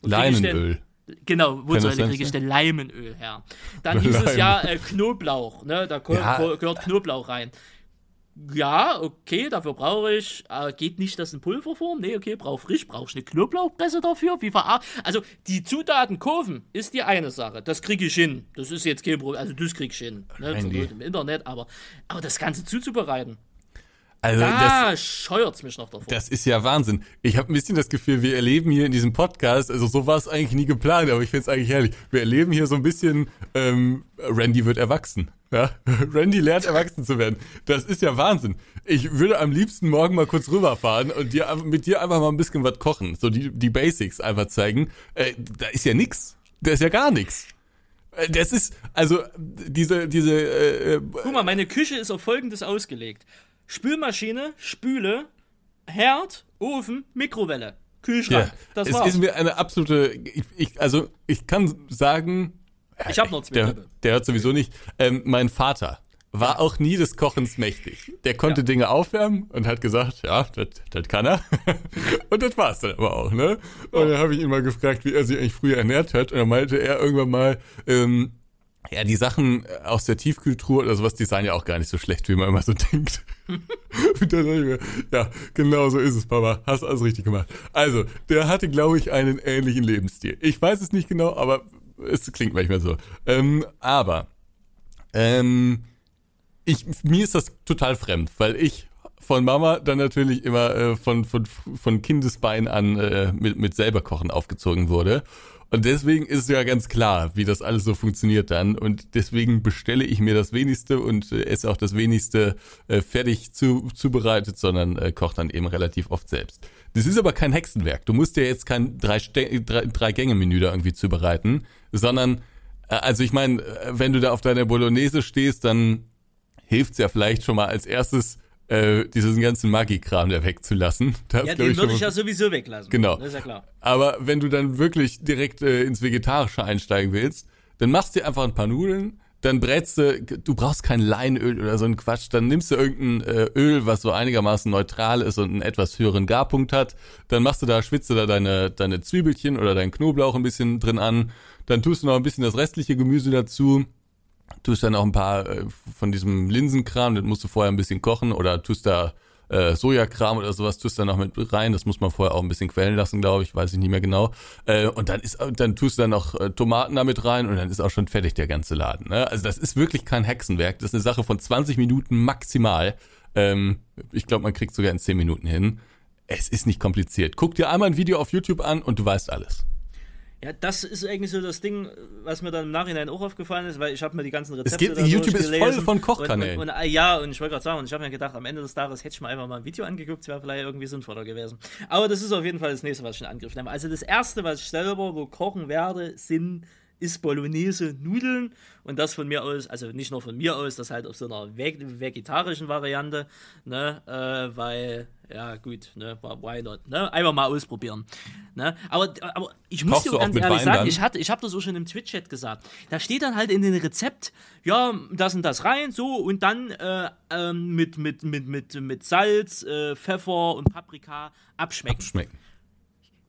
Speaker 2: Leimenöl.
Speaker 1: Genau, wo zur Hölle kriege ich denn Leimenöl her? Dann hieß es ja äh, Knoblauch, ne? Da ja. gehört Knoblauch rein ja, okay, dafür brauche ich, äh, geht nicht das in Pulverform? Nee, okay, brauche frisch, brauche ich eine Knoblauchpresse dafür? Wie verar Also, die Zutaten kaufen ist die eine Sache. Das kriege ich hin. Das ist jetzt kein Problem. Also, das kriege ich hin. Ne, im Internet, aber, aber das Ganze zuzubereiten. Also da scheuert es mich noch davor.
Speaker 2: Das ist ja Wahnsinn. Ich habe ein bisschen das Gefühl, wir erleben hier in diesem Podcast, also so war es eigentlich nie geplant, aber ich finde es eigentlich herrlich. Wir erleben hier so ein bisschen, ähm, Randy wird erwachsen. Ja, Randy lernt erwachsen zu werden. Das ist ja Wahnsinn. Ich würde am liebsten morgen mal kurz rüberfahren und dir mit dir einfach mal ein bisschen was kochen. So die, die Basics einfach zeigen. Äh, da ist ja nix. Da ist ja gar nichts. Äh, Das ist, also, diese, diese, äh, äh,
Speaker 1: Guck mal, meine Küche ist auf folgendes ausgelegt: Spülmaschine, Spüle, Herd, Ofen, Mikrowelle, Kühlschrank.
Speaker 2: ja,
Speaker 1: Das
Speaker 2: es
Speaker 1: war's.
Speaker 2: ist mir eine absolute, ich, ich, also, ich kann sagen,
Speaker 1: ich habe noch zwei
Speaker 2: der, der hört sowieso nicht, ähm, mein Vater war auch nie des Kochens mächtig. Der konnte
Speaker 1: Ja.
Speaker 2: Dinge aufwärmen und hat gesagt, ja, das kann er. und das war's dann aber auch, ne? Und dann habe ich ihn mal gefragt, wie er sich eigentlich früher ernährt hat. Und dann meinte er irgendwann mal, ähm, ja, die Sachen aus der Tiefkühltruhe oder sowas, die seien ja auch gar nicht so schlecht, wie man immer so denkt. Und dann ich mir, ja, genau so ist es, Papa. Hast alles richtig gemacht. Also, der hatte, glaube ich, einen ähnlichen Lebensstil. Ich weiß es nicht genau, aber es klingt manchmal so. Ähm, aber, ähm, ich, mir ist das total fremd, weil ich von Mama dann natürlich immer äh, von, von, von Kindesbein an äh, mit, mit selber Kochen aufgezogen wurde. Und deswegen ist ja ganz klar, wie das alles so funktioniert dann. Und deswegen bestelle ich mir das wenigste und äh, esse auch das wenigste äh, fertig zu, zubereitet, sondern äh, koche dann eben relativ oft selbst. Das ist aber kein Hexenwerk. Du musst dir jetzt kein drei, Ste- drei, drei da irgendwie zubereiten, sondern äh, also ich meine, äh, wenn du da auf deiner Bolognese stehst, dann hilft's ja vielleicht schon mal als erstes äh, diesen ganzen Maggi-Kram da wegzulassen. Das,
Speaker 1: Ja, den
Speaker 2: schon
Speaker 1: würde ich ja sowieso weglassen.
Speaker 2: Genau.
Speaker 1: Das ist ja klar.
Speaker 2: aber wenn du dann wirklich direkt äh, ins Vegetarische einsteigen willst, dann machst du dir einfach ein paar Nudeln, dann brätst du, du brauchst kein Leinöl oder so ein Quatsch, dann nimmst du irgendein äh, Öl, was so einigermaßen neutral ist und einen etwas höheren Garpunkt hat, dann machst du da, schwitzt du da deine, deine Zwiebelchen oder deinen Knoblauch ein bisschen drin an, dann tust du noch ein bisschen das restliche Gemüse dazu, tust dann auch ein paar äh, von diesem Linsenkram, das musst du vorher ein bisschen kochen oder tust da äh, Sojakram oder sowas, tust da noch mit rein, das muss man vorher auch ein bisschen quellen lassen, glaube ich, weiß ich nicht mehr genau. Äh, und dann ist dann tust du dann noch äh, Tomaten damit rein und dann ist auch schon fertig der ganze Laden. Ne? Also das ist wirklich kein Hexenwerk, das ist eine Sache von 20 Minuten maximal. Ähm, ich glaube, man kriegt sogar in 10 Minuten hin. Es ist nicht kompliziert. Guck dir einmal ein Video auf YouTube an und du weißt alles.
Speaker 1: Ja, das ist eigentlich so das Ding, was mir dann im Nachhinein auch aufgefallen ist, weil ich habe mir die ganzen Rezepte
Speaker 2: geht-
Speaker 1: da
Speaker 2: YouTube ist voll von Kochkanälen.
Speaker 1: Und, und, und, äh, ja, und ich wollte gerade sagen, und ich habe mir gedacht, am Ende des Tages hätte ich mir einfach mal ein Video angeguckt, es wäre vielleicht irgendwie sinnvoller gewesen. Aber das ist auf jeden Fall das nächste, was ich in Angriff nehme. Also das erste, was ich selber wo kochen werde, sind ist Bolognese Nudeln und das von mir aus, also nicht nur von mir aus, das halt auf so einer veg vegetarischen Variante, ne, äh, weil, ja gut, ne, why not, ne, einfach mal ausprobieren, ne, aber, aber ich muss
Speaker 2: Kochst
Speaker 1: dir ganz ehrlich
Speaker 2: Wein
Speaker 1: sagen,
Speaker 2: dann?
Speaker 1: ich hatte, ich habe das auch schon im Twitch-Chat gesagt, da steht dann halt in dem Rezept, ja, das und das rein, so, und dann äh, ähm, mit, mit, mit, mit, mit Salz, äh, Pfeffer und Paprika abschmecken.
Speaker 2: Schmecken.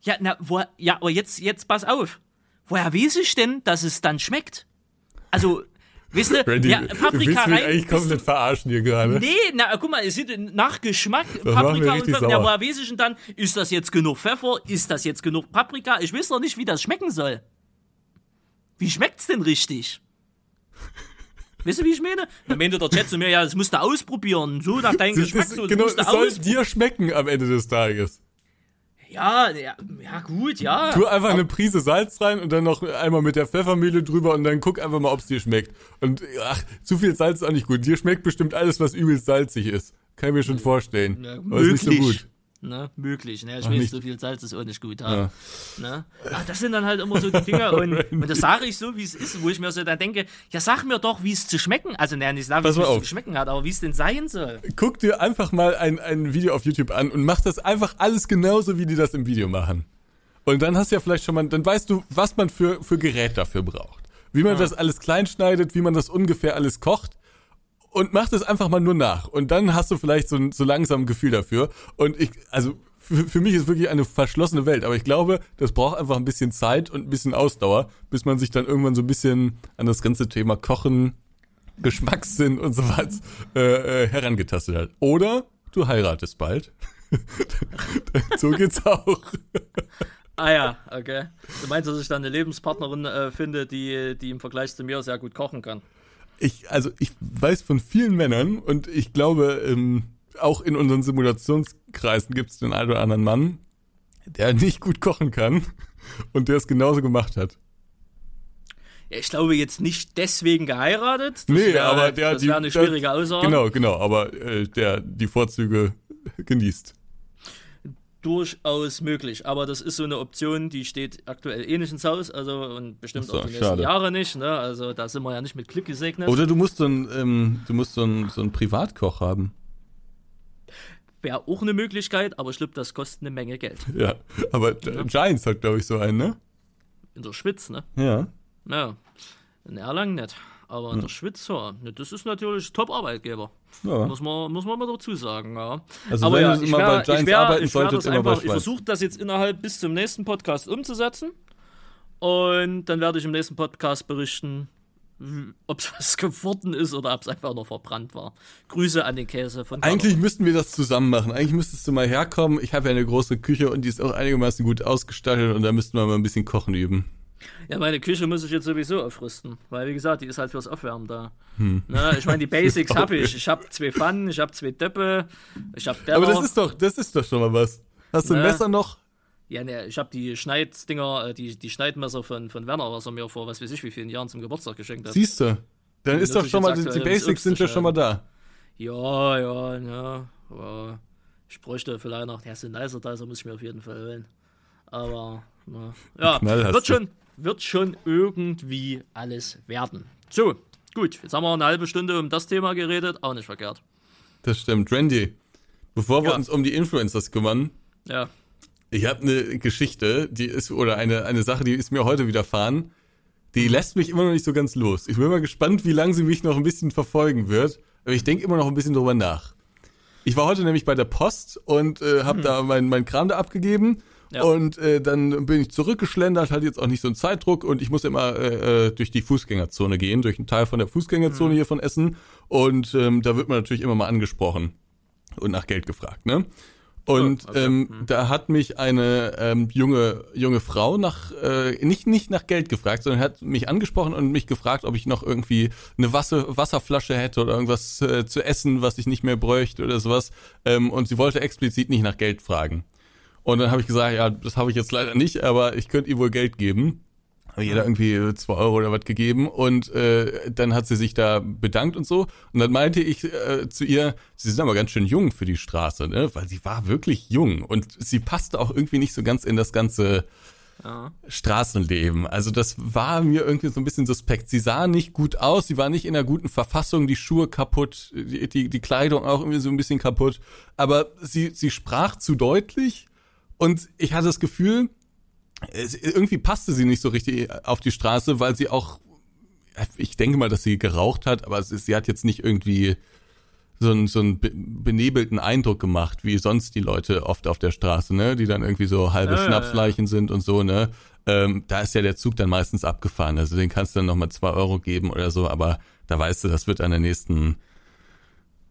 Speaker 1: Ja, na, wo, ja, aber jetzt, jetzt pass auf. Woher weiß ich denn, dass es dann schmeckt? Also, weißt du,
Speaker 2: Randy,
Speaker 1: ja,
Speaker 2: du willst
Speaker 1: Paprika
Speaker 2: mich
Speaker 1: rein.
Speaker 2: eigentlich
Speaker 1: bist
Speaker 2: komplett verarschen hier gerade.
Speaker 1: du, nee, na, guck mal, es sieht nach Geschmack,
Speaker 2: mir
Speaker 1: Paprika und Pfeffer. Ja, woher weiß ich denn dann, ist das jetzt genug Pfeffer? Ist das jetzt genug Paprika? Ich weiß doch nicht, wie das schmecken soll. Wie schmeckt's denn richtig? Weißt du, wie ich meine? Dann meinte der Chat zu mir, ja, das musst du ausprobieren. So nach deinem
Speaker 2: Das
Speaker 1: Geschmack, so, das
Speaker 2: genau,
Speaker 1: musst du
Speaker 2: es soll dir schmecken am Ende des Tages.
Speaker 1: Ja, ja, ja, gut, ja.
Speaker 2: Tu einfach eine Prise Salz rein und dann noch einmal mit der Pfeffermühle drüber und dann guck einfach mal, ob es dir schmeckt. Und ach, zu viel Salz ist auch nicht gut. Dir schmeckt bestimmt alles, was übelst salzig ist. Kann ich mir schon vorstellen.
Speaker 1: Ja,
Speaker 2: Aber ist nicht so
Speaker 1: möglich.
Speaker 2: gut.
Speaker 1: Ne, möglich. Ne, ich
Speaker 2: Ach,
Speaker 1: weiß,
Speaker 2: nicht.
Speaker 1: so viel Salz ist auch nicht gut. Ja. Ne? Ach, das sind dann halt immer so die Dinge. Und, und das sage ich so, wie es ist, wo ich mir so dann denke, ja, sag mir doch, wie es zu schmecken, also ne, nicht sagen, wie es zu schmecken hat, aber wie es denn sein soll.
Speaker 2: Guck dir einfach mal ein, ein Video auf YouTube an und mach das einfach alles genauso, wie die das im Video machen. Und dann hast du ja vielleicht schon mal, dann weißt du, was man für, für Gerät dafür braucht. Wie man das alles klein schneidet, wie man das ungefähr alles kocht. Und mach das einfach mal nur nach. Und dann hast du vielleicht so, ein- so langsam ein Gefühl dafür. Und ich, also für, für mich ist wirklich eine verschlossene Welt. Aber ich glaube, das braucht einfach ein bisschen Zeit und ein bisschen Ausdauer, bis man sich dann irgendwann so ein bisschen an das ganze Thema Kochen, Geschmackssinn und so was äh, äh, herangetastet hat. Oder du heiratest bald. so geht's auch.
Speaker 1: Ah ja, okay. Du meinst, dass ich dann eine Lebenspartnerin äh, finde, die, die im Vergleich zu mir sehr gut kochen kann?
Speaker 2: Ich, also ich weiß von vielen Männern und ich glaube, ähm, auch in unseren Simulationskreisen gibt es den einen oder anderen Mann, der nicht gut kochen kann und der es genauso gemacht hat.
Speaker 1: Ja, ich glaube jetzt nicht deswegen geheiratet. Das
Speaker 2: nee,
Speaker 1: wär,
Speaker 2: aber der
Speaker 1: das
Speaker 2: die
Speaker 1: wäre eine
Speaker 2: der-
Speaker 1: schwierige Aussage.
Speaker 2: Genau, genau, aber äh, der die Vorzüge genießt.
Speaker 1: Durchaus möglich. Aber das ist so eine Option, die steht aktuell eh nicht ins Haus, also und bestimmt
Speaker 2: so,
Speaker 1: auch die nächsten
Speaker 2: schade.
Speaker 1: Jahre nicht. Ne? Also da sind wir ja nicht mit Glück gesegnet.
Speaker 2: Oder du musst so ein ähm, du musst so ein so ein Privatkoch haben.
Speaker 1: Wäre auch eine Möglichkeit, aber ich glaube, das kostet eine Menge Geld.
Speaker 2: Ja, aber äh, Giants hat glaube ich so einen, ne?
Speaker 1: In der Schwitz, ne?
Speaker 2: Ja.
Speaker 1: Ja. In Erlangen nicht. Aber in der Schwitz, ja. Ne, Das ist natürlich Top-Arbeitgeber.
Speaker 2: ja.
Speaker 1: Muss man, muss man mal dazu sagen, ja.
Speaker 2: Also
Speaker 1: Aber
Speaker 2: wenn
Speaker 1: ja, ich
Speaker 2: mal
Speaker 1: wär,
Speaker 2: bei Giants
Speaker 1: ich wär,
Speaker 2: arbeiten
Speaker 1: ich
Speaker 2: solltet, immer bei
Speaker 1: einfach, ich
Speaker 2: Schweiz.
Speaker 1: versuche das jetzt innerhalb bis zum nächsten Podcast umzusetzen. Und dann werde ich im nächsten Podcast berichten, ob es was geworden ist oder ob es einfach noch verbrannt war. Grüße an den Käse von
Speaker 2: Eigentlich müssten wir das zusammen machen. Eigentlich müsstest du mal herkommen. Ich habe ja eine große Küche und die ist auch einigermaßen gut ausgestattet und da müssten wir mal ein bisschen kochen üben.
Speaker 1: Ja, meine Küche muss ich jetzt sowieso aufrüsten, weil wie gesagt, die ist halt fürs Aufwärmen da.
Speaker 2: Hm.
Speaker 1: Ne, ich meine, die Basics habe ich. Ich habe zwei Pfannen, ich habe zwei Töpfe, ich habe Teller.
Speaker 2: Aber das ist doch, das ist doch schon mal was. Hast du ein
Speaker 1: Ne.
Speaker 2: Messer noch?
Speaker 1: ja, ne, ich habe die Schneiddinger, äh, die, die Schneidmesser von, von Werner, was er mir vor was weiß ich wie vielen Jahren zum Geburtstag geschenkt hat.
Speaker 2: Siehst du? Dann ist doch schon mal, die, Basics sind ja schon mal da.
Speaker 1: Ja, ja, ja, ja. Ich bräuchte vielleicht noch, der Synthesizer muss ich mir auf jeden Fall holen. Aber, na, ja,
Speaker 2: Knall hast
Speaker 1: wird schon, wird schon irgendwie alles werden. So, gut, jetzt haben wir eine halbe Stunde um das Thema geredet, auch nicht verkehrt.
Speaker 2: Das stimmt. Randy, bevor wir
Speaker 1: Ja.
Speaker 2: uns um die Influencers kümmern,
Speaker 1: Ja,
Speaker 2: ich habe eine Geschichte, die ist, oder eine, eine Sache, die ist mir heute widerfahren. Die lässt mich immer noch nicht so ganz los. Ich bin mal gespannt, wie lange sie mich noch ein bisschen verfolgen wird. Aber ich denke immer noch ein bisschen drüber nach. Ich war heute nämlich bei der Post und äh, habe da mein, mein Kram da abgegeben.
Speaker 1: Mhm. Ja.
Speaker 2: Und äh, dann bin ich zurückgeschlendert, hatte jetzt auch nicht so einen Zeitdruck und ich muss immer äh, äh, durch die Fußgängerzone gehen, durch einen Teil von der
Speaker 1: Mhm.
Speaker 2: Fußgängerzone hier von Essen. Und ähm, da wird man natürlich immer mal angesprochen und nach Geld gefragt, ne? Und
Speaker 1: Oh,
Speaker 2: ähm, da hat mich eine ähm, junge junge Frau nach äh, nicht nicht nach Geld gefragt, sondern hat mich angesprochen und mich gefragt, ob ich noch irgendwie eine Wasser, Wasserflasche hätte oder irgendwas äh, zu essen, was ich nicht mehr bräuchte oder sowas. Ähm, und sie wollte explizit nicht nach Geld fragen. Und dann habe ich gesagt, ja, das habe ich jetzt leider nicht, aber ich könnte ihr wohl Geld geben. Habe jeder irgendwie zwei Euro oder was gegeben und äh, dann hat sie sich da bedankt und so. Und dann meinte ich äh, zu ihr, sie sind aber ganz schön jung für die Straße, ne? Weil sie war wirklich jung und sie passte auch irgendwie nicht so ganz in das ganze
Speaker 1: ja.
Speaker 2: Straßenleben. Also das war mir irgendwie so ein bisschen suspekt. Sie sah nicht gut aus, sie war nicht in einer guten Verfassung, die Schuhe kaputt, die, die, die Kleidung auch irgendwie so ein bisschen kaputt. Aber sie, sie sprach zu deutlich und ich hatte das Gefühl, es, irgendwie passte sie nicht so richtig auf die Straße, weil sie auch, ich denke mal, dass sie geraucht hat, aber es sie hat jetzt nicht irgendwie so einen, so einen be- benebelten Eindruck gemacht, wie sonst die Leute oft auf der Straße, ne, die dann irgendwie so halbe
Speaker 1: ja,
Speaker 2: Schnapsleichen sind und so, ne. Ähm, da ist ja der Zug dann meistens abgefahren, also den kannst du dann nochmal zwei Euro geben oder so, aber da weißt du, das wird an der nächsten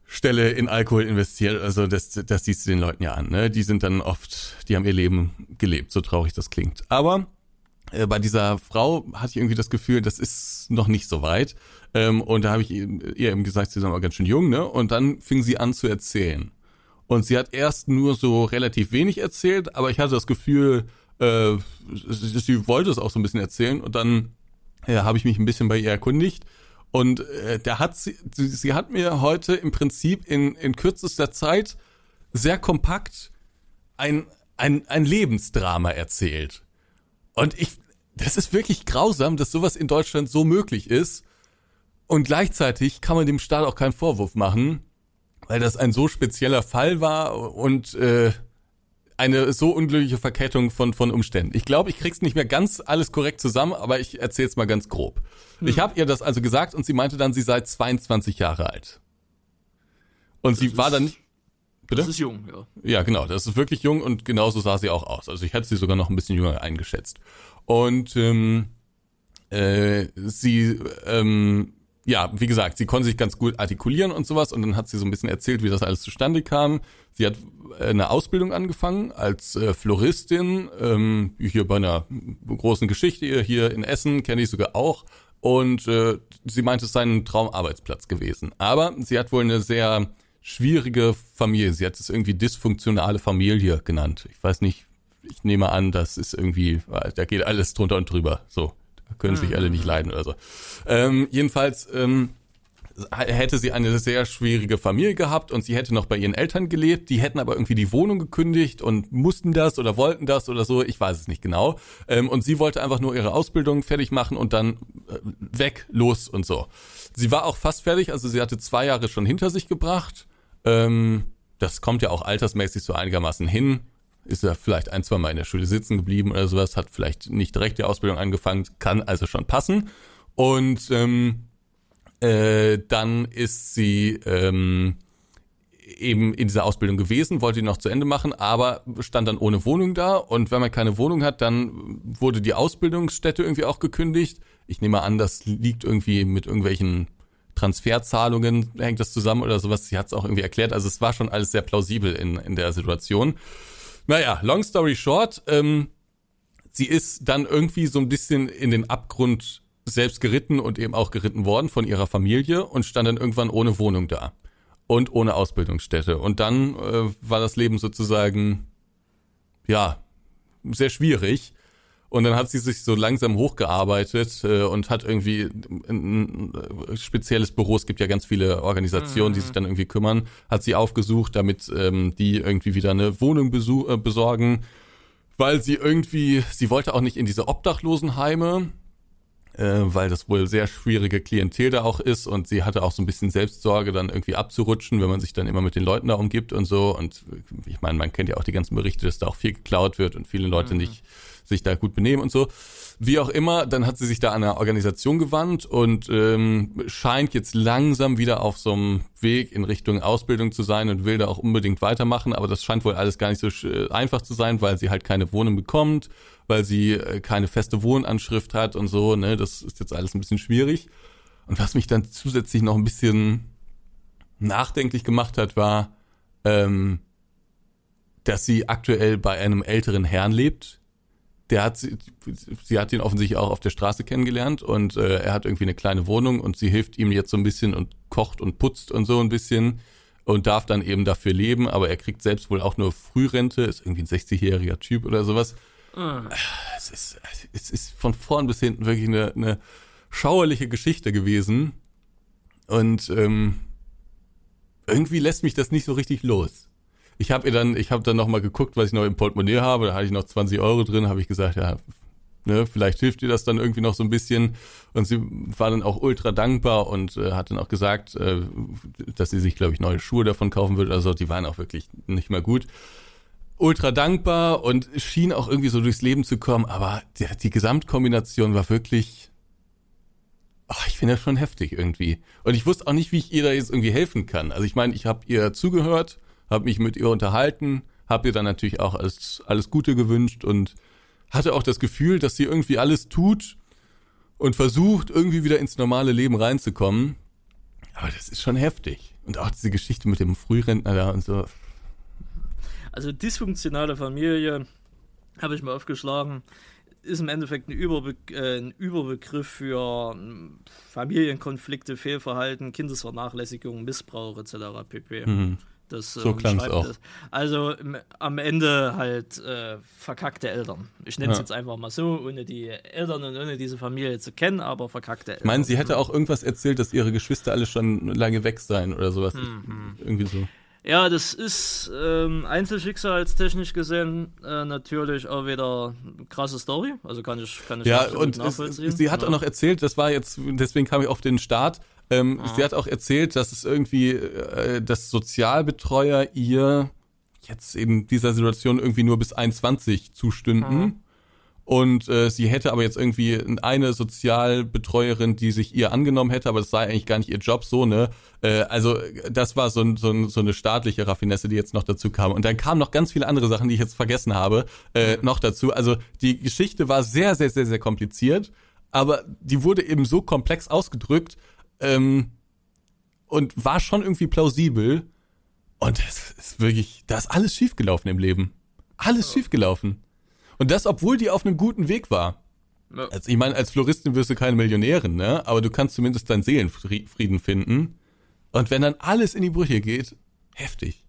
Speaker 2: Stelle in Alkohol investiert, also das, das siehst du den Leuten ja an, ne? Die sind dann oft, die haben ihr Leben gelebt, so traurig das klingt. Aber äh, bei dieser Frau hatte ich irgendwie das Gefühl, das ist noch nicht so weit. Ähm, und da habe ich ihr eben gesagt, sie ist aber ganz schön jung, ne? Und dann fing sie an zu erzählen. Und sie hat erst nur so relativ wenig erzählt, aber ich hatte das Gefühl, äh, sie, wollte es auch so ein bisschen erzählen. Und dann ja, habe ich mich ein bisschen bei ihr erkundigt. Und äh, da hat sie, sie, sie hat mir heute im Prinzip in, in kürzester Zeit sehr kompakt ein, ein, ein Lebensdrama erzählt. Und ich, das ist wirklich grausam, dass sowas in Deutschland so möglich ist. Und gleichzeitig kann man dem Staat auch keinen Vorwurf machen, weil das ein so spezieller Fall war und äh, eine so unglückliche Verkettung von, von Umständen. Ich glaube, ich krieg's nicht mehr ganz alles korrekt zusammen, aber ich erzähle es mal ganz grob. Ich habe ihr das also gesagt und sie meinte dann, sie sei 22 Jahre alt. Und sie
Speaker 1: Das
Speaker 2: war
Speaker 1: ist-
Speaker 2: dann Bitte?
Speaker 1: Das ist jung, ja.
Speaker 2: Ja, genau. Das ist wirklich jung und genauso sah sie auch aus. Also ich hätte sie sogar noch ein bisschen jünger eingeschätzt. Und ähm, äh, sie, ähm, ja, wie gesagt, sie konnte sich ganz gut artikulieren und sowas. Und dann hat sie so ein bisschen erzählt, wie das alles zustande kam. Sie hat äh, eine Ausbildung angefangen als äh, Floristin, ähm, hier bei einer großen Geschichte hier in Essen, kenne ich sogar auch. Und äh, sie meinte, es sei ein Traumarbeitsplatz gewesen. Aber sie hat wohl eine sehr schwierige Familie. Sie hat es irgendwie dysfunktionale Familie genannt. Ich weiß nicht, ich nehme an, das ist irgendwie, da geht alles drunter und drüber. So, können sich alle nicht leiden oder so. Ähm, jedenfalls ähm, hätte sie eine sehr schwierige Familie gehabt und sie hätte noch bei ihren Eltern gelebt. Die hätten aber irgendwie die Wohnung gekündigt und mussten das oder wollten das oder so. Ich weiß es nicht genau. Ähm, und sie wollte einfach nur ihre Ausbildung fertig machen und dann äh, weg, los und so. Sie war auch fast fertig, also sie hatte zwei Jahre schon hinter sich gebracht. Ähm, das kommt ja auch altersmäßig so einigermaßen hin. Ist ja vielleicht ein, zwei Mal in der Schule sitzen geblieben oder sowas, hat vielleicht nicht direkt die Ausbildung angefangen, kann also schon passen. Und ähm, äh, dann ist sie ähm, eben in dieser Ausbildung gewesen, wollte die noch zu Ende machen, aber stand dann ohne Wohnung da. Und wenn man keine Wohnung hat, dann wurde die Ausbildungsstätte irgendwie auch gekündigt. Ich nehme an, das liegt irgendwie mit irgendwelchen Transferzahlungen, hängt das zusammen oder sowas. Sie hat es auch irgendwie erklärt. Also es war schon alles sehr plausibel in, in der Situation. Naja, long story short, ähm, sie ist dann irgendwie so ein bisschen in den Abgrund selbst geritten und eben auch geritten worden von ihrer Familie und stand dann irgendwann ohne Wohnung da und ohne Ausbildungsstätte. Und dann äh, war das Leben sozusagen, ja, sehr schwierig. Und dann hat sie sich so langsam hochgearbeitet äh, und hat irgendwie ein, ein spezielles Büro. Es gibt ja ganz viele Organisationen, mhm. die sich dann irgendwie kümmern. Hat sie aufgesucht, damit ähm, die irgendwie wieder eine Wohnung äh, besorgen, weil sie irgendwie, sie wollte auch nicht in diese Obdachlosenheime, äh, weil das wohl sehr schwierige Klientel da auch ist und sie hatte auch so ein bisschen Selbstsorge, dann irgendwie abzurutschen, wenn man sich dann immer mit den Leuten da umgibt und so. Und ich meine, man kennt ja auch die ganzen Berichte, dass da auch viel geklaut wird und viele Leute mhm. nicht sich da gut benehmen und so. Wie auch immer, dann hat sie sich da an eine Organisation gewandt und ähm, scheint jetzt langsam wieder auf so einem Weg in Richtung Ausbildung zu sein und will da auch unbedingt weitermachen, aber das scheint wohl alles gar nicht so äh, einfach zu sein, weil sie halt keine Wohnung bekommt, weil sie äh, keine feste Wohnanschrift hat und so, ne, das ist jetzt alles ein bisschen schwierig. Und was mich dann zusätzlich noch ein bisschen nachdenklich gemacht hat, war, ähm, dass sie aktuell bei einem älteren Herrn lebt, der hat sie, sie hat ihn offensichtlich auch auf der Straße kennengelernt und äh, er hat irgendwie eine kleine Wohnung und sie hilft ihm jetzt so ein bisschen und kocht und putzt und so ein bisschen und darf dann eben dafür leben, aber er kriegt selbst wohl auch nur Frührente, ist irgendwie ein 60-jähriger Typ oder sowas. Mhm. Es, ist, es ist von vorn bis hinten wirklich eine, eine schauerliche Geschichte gewesen und ähm, irgendwie lässt mich das nicht so richtig los ich habe ihr dann, ich habe dann noch mal geguckt, was ich noch im Portemonnaie habe. Da hatte ich noch 20 Euro drin. Habe ich gesagt, ja, ne, vielleicht hilft dir das dann irgendwie noch so ein bisschen. Und sie war dann auch ultra dankbar und äh, hat dann auch gesagt, äh, dass sie sich, glaube ich, neue Schuhe davon kaufen würde. Also die waren auch wirklich nicht mehr gut. Ultra dankbar und schien auch irgendwie so durchs Leben zu kommen. Aber die, die Gesamtkombination war wirklich Ach, ich finde das schon heftig irgendwie. Und ich wusste auch nicht, wie ich ihr da jetzt irgendwie helfen kann. Also ich meine, ich habe ihr zugehört habe mich mit ihr unterhalten, habe ihr dann natürlich auch alles, alles Gute gewünscht und hatte auch das Gefühl, dass sie irgendwie alles tut und versucht, irgendwie wieder ins normale Leben reinzukommen. Aber das ist schon heftig. Und auch diese Geschichte mit dem Frührentner da und so.
Speaker 1: Also dysfunktionale Familie, habe ich mal aufgeschlagen, ist im Endeffekt ein, Überbe äh, ein Überbegriff für hm, Familienkonflikte, Fehlverhalten, Kindesvernachlässigung, Missbrauch etc. pp. Mhm.
Speaker 2: Das, so ähm, klang es auch. Das.
Speaker 1: Also am Ende halt äh, verkackte Eltern. Ich nenne es ja. jetzt einfach mal so, ohne die Eltern und ohne diese Familie zu kennen, aber verkackte Eltern.
Speaker 2: Ich meine, sie hätte auch irgendwas erzählt, dass ihre Geschwister alle schon lange weg seien oder sowas. Mhm. Irgendwie so.
Speaker 1: Ja, das ist ähm, einzelschicksalstechnisch gesehen äh, natürlich auch wieder eine krasse Story. Also kann ich, kann ich
Speaker 2: ja, und nachvollziehen. Es, sie hat ja. auch noch erzählt, das war jetzt, deswegen kam ich auf den Start, ähm, mhm. Sie hat auch erzählt, dass es irgendwie, äh, dass Sozialbetreuer ihr jetzt in dieser Situation irgendwie nur bis 21 zustünden. Mhm. Und äh, sie hätte aber jetzt irgendwie eine Sozialbetreuerin, die sich ihr angenommen hätte, aber das sei eigentlich gar nicht ihr Job so, ne? Äh, also das war so, so, so eine staatliche Raffinesse, die jetzt noch dazu kam. Und dann kamen noch ganz viele andere Sachen, die ich jetzt vergessen habe, äh, mhm. noch dazu. Also die Geschichte war sehr, sehr, sehr, sehr kompliziert, aber die wurde eben so komplex ausgedrückt, ähm, und war schon irgendwie plausibel. Und es ist wirklich, da ist alles schiefgelaufen im Leben. Alles schiefgelaufen. Und das, obwohl die auf einem guten Weg war. Ja. Also ich meine, als Floristin wirst du keine Millionärin, ne? Aber du kannst zumindest deinen Seelenfrieden finden. Und wenn dann alles in die Brüche geht, heftig.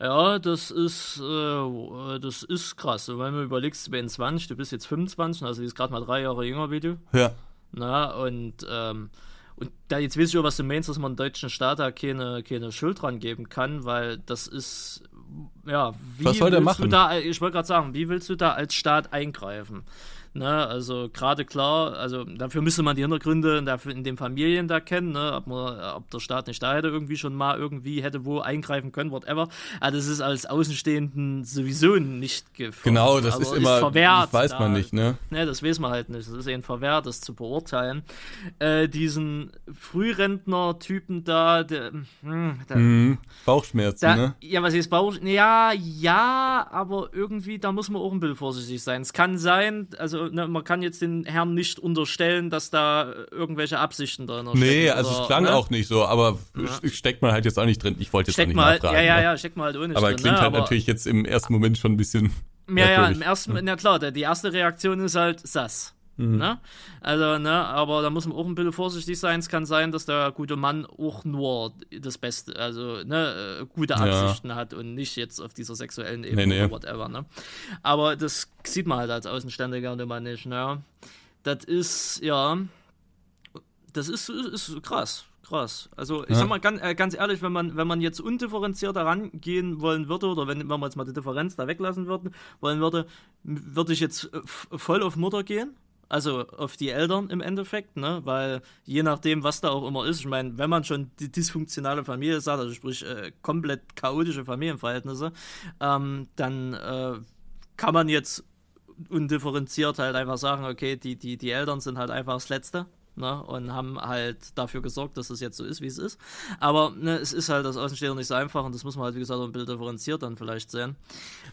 Speaker 1: Ja, das ist, äh, das ist krass. Und wenn du überlegst, du bist 20, du bist jetzt 25, also die ist gerade mal drei Jahre jünger wie du.
Speaker 2: Ja.
Speaker 1: Na, und, ähm, und da jetzt weiß ich auch, was du meinst, dass man deutschen Staat da keine, keine Schuld dran geben kann, weil das ist, ja, wie
Speaker 2: Was soll der
Speaker 1: willst
Speaker 2: machen?
Speaker 1: Du da, ich wollte gerade sagen, wie willst du da als Staat eingreifen? Ne, also gerade klar, also dafür müsste man die Hintergründe in, der, in den Familien da kennen, ne, ob, man, ob der Staat nicht da hätte irgendwie schon mal irgendwie hätte wo eingreifen können, whatever. Aber das ist als Außenstehenden sowieso nicht gefordert.
Speaker 2: Genau, das ist immer,
Speaker 1: verwehrt,
Speaker 2: das weiß
Speaker 1: da-
Speaker 2: man nicht, ne?
Speaker 1: Ne, das weiß man halt nicht. Es ist eben verwehrt, das zu beurteilen. Äh, diesen Frührentner-Typen da, der, hm, der,
Speaker 2: Mhm. Bauchschmerzen,
Speaker 1: da,
Speaker 2: ne?
Speaker 1: ja, was ist Bauch? Ja, ja, aber irgendwie, da muss man auch ein bisschen vorsichtig sein. Es kann sein, also ne, man kann jetzt den Herrn nicht unterstellen, dass da äh, irgendwelche Absichten drin stecken.
Speaker 2: Nee, also
Speaker 1: oder,
Speaker 2: es klang
Speaker 1: ne?
Speaker 2: auch nicht so, aber steckt man halt jetzt auch nicht drin. Ich wollte jetzt
Speaker 1: Steckt
Speaker 2: auch nicht
Speaker 1: man halt,
Speaker 2: nachfragen.
Speaker 1: ja, ja,
Speaker 2: ne?
Speaker 1: ja, steckt man halt ohne
Speaker 2: Aber
Speaker 1: drin,
Speaker 2: klingt
Speaker 1: ne?
Speaker 2: halt
Speaker 1: aber,
Speaker 2: natürlich jetzt im ersten Moment schon ein bisschen.
Speaker 1: Ja, ja, im ersten, na klar, die erste Reaktion ist halt Sass. Ne? Also, ne, aber da muss man auch ein bisschen vorsichtig sein. Es kann sein, dass der gute Mann auch nur das Beste, also ne, äh, gute Absichten hat und nicht jetzt auf dieser sexuellen Ebene
Speaker 2: Nee, nee.
Speaker 1: oder whatever. Ne? Aber das sieht man halt als Außenständiger immer nicht. Ne? Das ist, ja, das ist, ist krass. Krass. Also ich
Speaker 2: Ja.
Speaker 1: sag mal ganz, äh, ganz ehrlich, wenn man, wenn man jetzt undifferenziert rangehen wollen würde, oder wenn, wenn man jetzt mal die Differenz da weglassen würde, wollen würde, würde ich jetzt äh, voll auf Mutter gehen. Also auf die Eltern im Endeffekt, ne? Weil je nachdem, was da auch immer ist, ich meine, wenn man schon die dysfunktionale Familie sagt, also sprich äh, komplett chaotische Familienverhältnisse, ähm, dann äh, kann man jetzt undifferenziert halt einfach sagen, okay, die, die, die Eltern sind halt einfach das Letzte. Ne, und haben halt dafür gesorgt, dass es jetzt so ist, wie es ist. Aber ne, es ist halt das Außenstehende nicht so einfach und das muss man halt, wie gesagt, auch ein bisschen differenziert dann vielleicht sehen.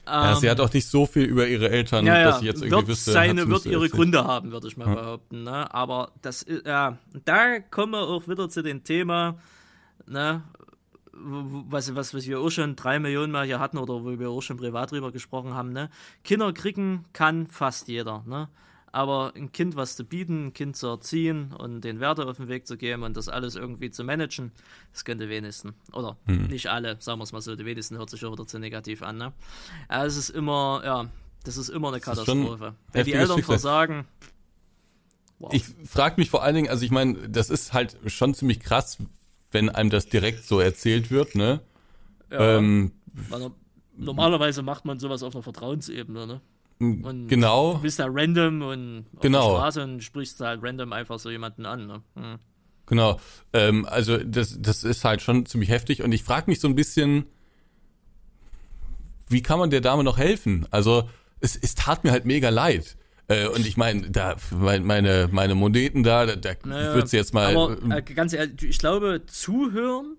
Speaker 2: Ja, sie
Speaker 1: Ähm,
Speaker 2: hat auch nicht so viel über ihre Eltern,
Speaker 1: ja, ja,
Speaker 2: dass ich jetzt irgendwie
Speaker 1: wird
Speaker 2: wüsste.
Speaker 1: seine,
Speaker 2: sie
Speaker 1: wird ihre
Speaker 2: erzählt.
Speaker 1: Gründe haben, würde ich mal behaupten. Ne? Aber das ist, ja, da kommen wir auch wieder zu dem Thema, ne, was, was, was wir auch schon drei Millionen Mal hier hatten oder wo wir auch schon privat drüber gesprochen haben, ne? Kinder kriegen kann fast jeder, ne? Aber ein Kind was zu bieten, ein Kind zu erziehen und den Werte auf den Weg zu geben und das alles irgendwie zu managen, das können die wenigsten. Oder
Speaker 2: Hm.
Speaker 1: nicht alle, sagen wir es mal so, die wenigsten hört sich auch wieder zu negativ an, ne? Ja, es ist immer, ja, das ist immer eine Katastrophe. Wenn die Eltern
Speaker 2: Schicksal.
Speaker 1: versagen, wow.
Speaker 2: Ich frage mich vor allen Dingen, also ich meine, das ist halt schon ziemlich krass, wenn einem das direkt so erzählt wird, ne?
Speaker 1: ja,
Speaker 2: Ähm,
Speaker 1: normalerweise macht man sowas auf einer Vertrauensebene, ne? Und
Speaker 2: genau.
Speaker 1: Du bist da random und auf
Speaker 2: Genau.
Speaker 1: der Straße und sprichst halt random einfach so jemanden an, ne? Hm.
Speaker 2: Genau. Ähm, also das, das ist halt schon ziemlich heftig und ich frage mich so ein bisschen, wie kann man der Dame noch helfen? Also es, es tat mir halt mega leid. Äh, und ich meine, da mein- meine meine Moneten da, da, da
Speaker 1: Naja,
Speaker 2: wird sie jetzt mal.
Speaker 1: Aber
Speaker 2: ähm,
Speaker 1: äh, ganz ehrlich, ich glaube, zuhören.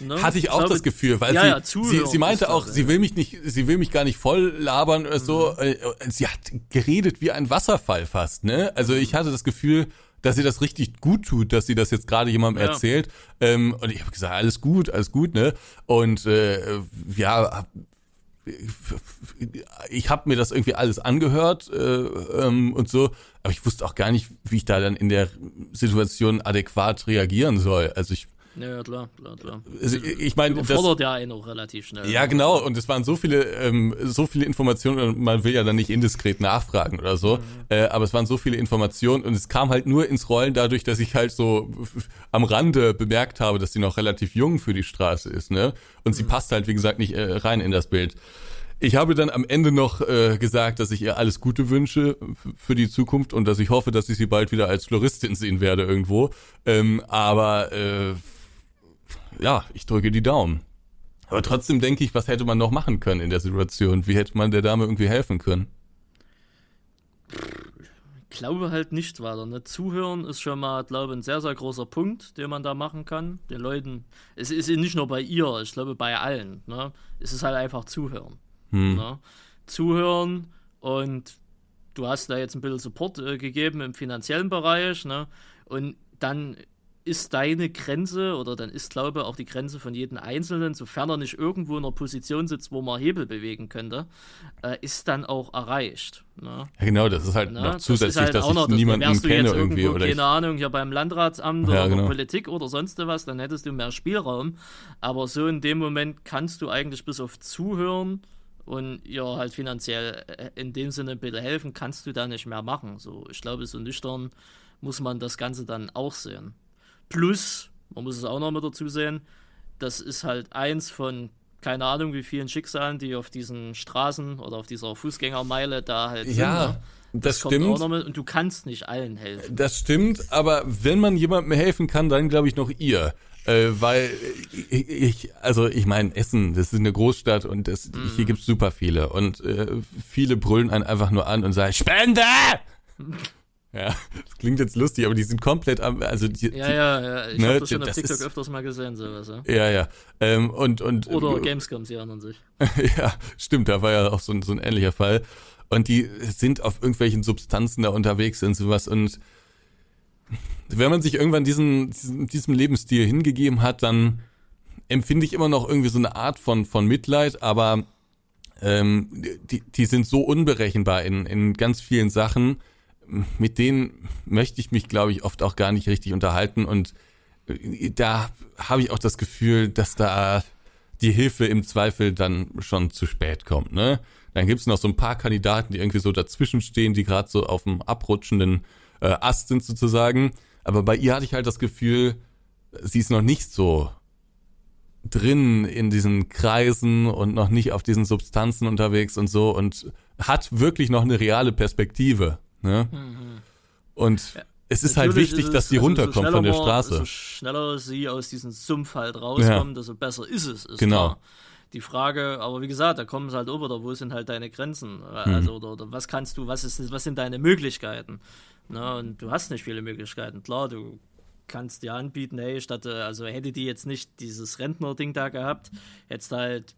Speaker 1: Ne?
Speaker 2: hatte ich auch
Speaker 1: glaube,
Speaker 2: das Gefühl, weil
Speaker 1: ja,
Speaker 2: sie,
Speaker 1: ja,
Speaker 2: sie, sie meinte auch,
Speaker 1: das,
Speaker 2: sie will mich nicht, sie will mich gar nicht voll labern oder so.
Speaker 1: Mhm.
Speaker 2: Äh, Sie hat geredet wie ein Wasserfall fast, ne? Also ich hatte das Gefühl, dass sie das richtig gut tut, dass sie das jetzt gerade jemandem
Speaker 1: Ja.
Speaker 2: erzählt. Ähm, und ich habe gesagt, alles gut, alles gut, ne? Und äh, ja, ich habe mir das irgendwie alles angehört äh, ähm, und so, aber ich wusste auch gar nicht, wie ich da dann in der Situation adäquat reagieren soll. Also ich,
Speaker 1: Ja, ja, klar, klar, klar.
Speaker 2: also ich meine, das,
Speaker 1: Fordert ja einen auch relativ schnell.
Speaker 2: ja, genau. Und es waren so viele, ähm, so viele Informationen. Man will ja dann nicht indiskret nachfragen oder so. Äh, aber es waren so viele Informationen und es kam halt nur ins Rollen dadurch, dass ich halt so am Rande bemerkt habe, dass sie noch relativ jung für die Straße ist. Ne? Und sie passt halt, wie gesagt, nicht äh, rein in das Bild. Ich habe dann am Ende noch äh, gesagt, dass ich ihr alles Gute wünsche für die Zukunft und dass ich hoffe, dass ich sie bald wieder als Floristin sehen werde irgendwo. Ähm, aber äh, ja, ich drücke die Daumen. Aber trotzdem denke ich, was hätte man noch machen können in der Situation? Wie hätte man der Dame irgendwie helfen können?
Speaker 1: Ich glaube halt nicht weiter. Ne? Zuhören ist schon mal, glaube ich, ein sehr, sehr großer Punkt, den man da machen kann. Den Leuten, es ist nicht nur bei ihr, ich glaube bei allen. Ne? Es ist halt einfach zuhören.
Speaker 2: Hm.
Speaker 1: Ne? Zuhören und du hast da jetzt ein bisschen Support äh, gegeben im finanziellen Bereich. Ne? Und dann ist deine Grenze oder dann ist, glaube ich, auch die Grenze von jedem Einzelnen, sofern er nicht irgendwo in einer Position sitzt, wo man Hebel bewegen könnte, äh, ist dann auch erreicht. Ne?
Speaker 2: Ja, genau, das ist halt
Speaker 1: Ne?
Speaker 2: noch
Speaker 1: Das
Speaker 2: zusätzlich,
Speaker 1: ist halt
Speaker 2: dass ich
Speaker 1: noch, das-
Speaker 2: niemanden kenne
Speaker 1: jetzt
Speaker 2: irgendwie.
Speaker 1: irgendwo,
Speaker 2: Oder ich,
Speaker 1: keine Ahnung, hier beim Landratsamt
Speaker 2: Ja,
Speaker 1: oder
Speaker 2: genau.
Speaker 1: Politik oder sonst was, dann hättest du mehr Spielraum. Aber so in dem Moment kannst du eigentlich bis auf Zuhören und ja halt finanziell äh, in dem Sinne bisschen helfen, kannst du da nicht mehr machen. So, ich glaube, so nüchtern muss man das Ganze dann auch sehen. Plus, man muss es auch noch mit dazu sehen, das ist halt eins von keine Ahnung wie vielen Schicksalen, die auf diesen Straßen oder auf dieser Fußgängermeile da halt sind.
Speaker 2: ja,
Speaker 1: ne?
Speaker 2: das,
Speaker 1: kommt auch
Speaker 2: stimmt.
Speaker 1: noch mit, und du kannst nicht allen helfen.
Speaker 2: Das stimmt, aber wenn man jemandem helfen kann, dann glaube ich noch ihr. Äh, weil ich, ich, also ich meine, Essen, das ist eine Großstadt und das,
Speaker 1: Mhm.
Speaker 2: hier gibt's super viele. Und äh, viele brüllen einen einfach nur an und sagen, Spende! Ja, das klingt jetzt lustig, aber die sind komplett am, also die,
Speaker 1: Ja,
Speaker 2: die,
Speaker 1: ja, ja. Ich
Speaker 2: Ne,
Speaker 1: habe das schon auf
Speaker 2: das
Speaker 1: TikTok
Speaker 2: ist-
Speaker 1: öfters mal gesehen, sowas. Ja.
Speaker 2: ja, ja. Ähm, und, und,
Speaker 1: Oder Gamescom, sie erinnern sich.
Speaker 2: ja, stimmt, da war ja auch so ein, so ein ähnlicher Fall. Und die sind auf irgendwelchen Substanzen da unterwegs und sowas. Und wenn man sich irgendwann diesen, diesen, diesem Lebensstil hingegeben hat, dann empfinde ich immer noch irgendwie so eine Art von, von Mitleid, aber ähm, die, die sind so unberechenbar in, in ganz vielen Sachen, mit denen möchte ich mich, glaube ich, oft auch gar nicht richtig unterhalten. Und äh, da habe ich auch das Gefühl, dass da die Hilfe im Zweifel dann schon zu spät kommt. Ne? Dann gibt's noch so ein paar Kandidaten, die irgendwie so dazwischen stehen, die gerade so auf dem abrutschenden äh, Ast sind sozusagen. Aber bei ihr hatte ich halt das Gefühl, sie ist noch nicht so drin in diesen Kreisen und noch nicht auf diesen Substanzen unterwegs und so und hat wirklich noch eine reale Perspektive. Ne? Und es ist halt
Speaker 1: Mhm.
Speaker 2: Wichtig,
Speaker 1: ist
Speaker 2: dass
Speaker 1: es-
Speaker 2: sie
Speaker 1: also,
Speaker 2: runterkommt
Speaker 1: so
Speaker 2: von der Straße.
Speaker 1: So schneller sie aus diesem Sumpf halt rauskommt, desto besser ist es. Ist
Speaker 2: Genau.
Speaker 1: Klar. Die Frage, aber wie gesagt, da kommen sie halt über, da wo sind halt deine Grenzen?
Speaker 2: Mhm.
Speaker 1: Also, oder, oder was kannst du, was ist, was sind deine Möglichkeiten? Na, und du hast nicht viele Möglichkeiten. Klar, du kannst dir anbieten, hey, statt, äh, also hätte die jetzt nicht dieses Rentner-Ding da gehabt, hättest du halt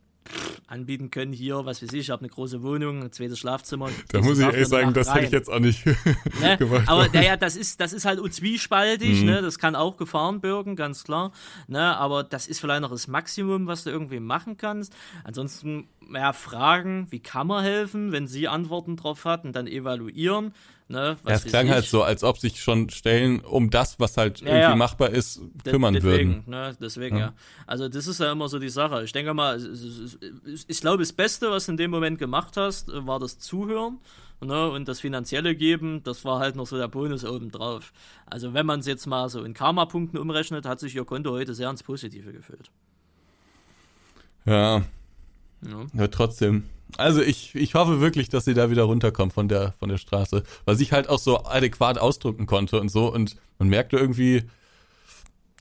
Speaker 1: anbieten können, hier, was weiß ich, ich habe eine große Wohnung, ein zweites Schlafzimmer.
Speaker 2: Da muss ich ehrlich sagen, das hätte ich jetzt auch nicht
Speaker 1: Ne?
Speaker 2: gemacht.
Speaker 1: Aber naja, das ist, das ist halt zwiespaltig,
Speaker 2: Mhm.
Speaker 1: ne? Das kann auch Gefahren birgen, ganz klar. Ne? Aber das ist vielleicht noch das Maximum, was du irgendwie machen kannst. Ansonsten, ja, fragen, wie kann man helfen, wenn sie Antworten drauf hat und dann evaluieren. Ne?
Speaker 2: Ja, es klang
Speaker 1: ich.
Speaker 2: halt so, als ob sich schon Stellen um das, was halt
Speaker 1: Ja,
Speaker 2: irgendwie machbar ist, kümmern
Speaker 1: deswegen,
Speaker 2: würden.
Speaker 1: Ne, deswegen, ja. Also das ist ja immer so die Sache. Ich denke mal, ich glaube, das Beste, was du in dem Moment gemacht hast, war das Zuhören. Ne, und das finanzielle Geben, das war halt noch so der Bonus obendrauf. Also wenn man es jetzt mal so in Karma-Punkten umrechnet, hat sich ihr Konto heute sehr ins Positive gefüllt.
Speaker 2: Ja,
Speaker 1: Ja.
Speaker 2: ja, trotzdem. Also ich, ich hoffe wirklich, dass sie da wieder runterkommt von der, von der Straße, weil sich halt auch so adäquat ausdrücken konnte und so und man merkte irgendwie,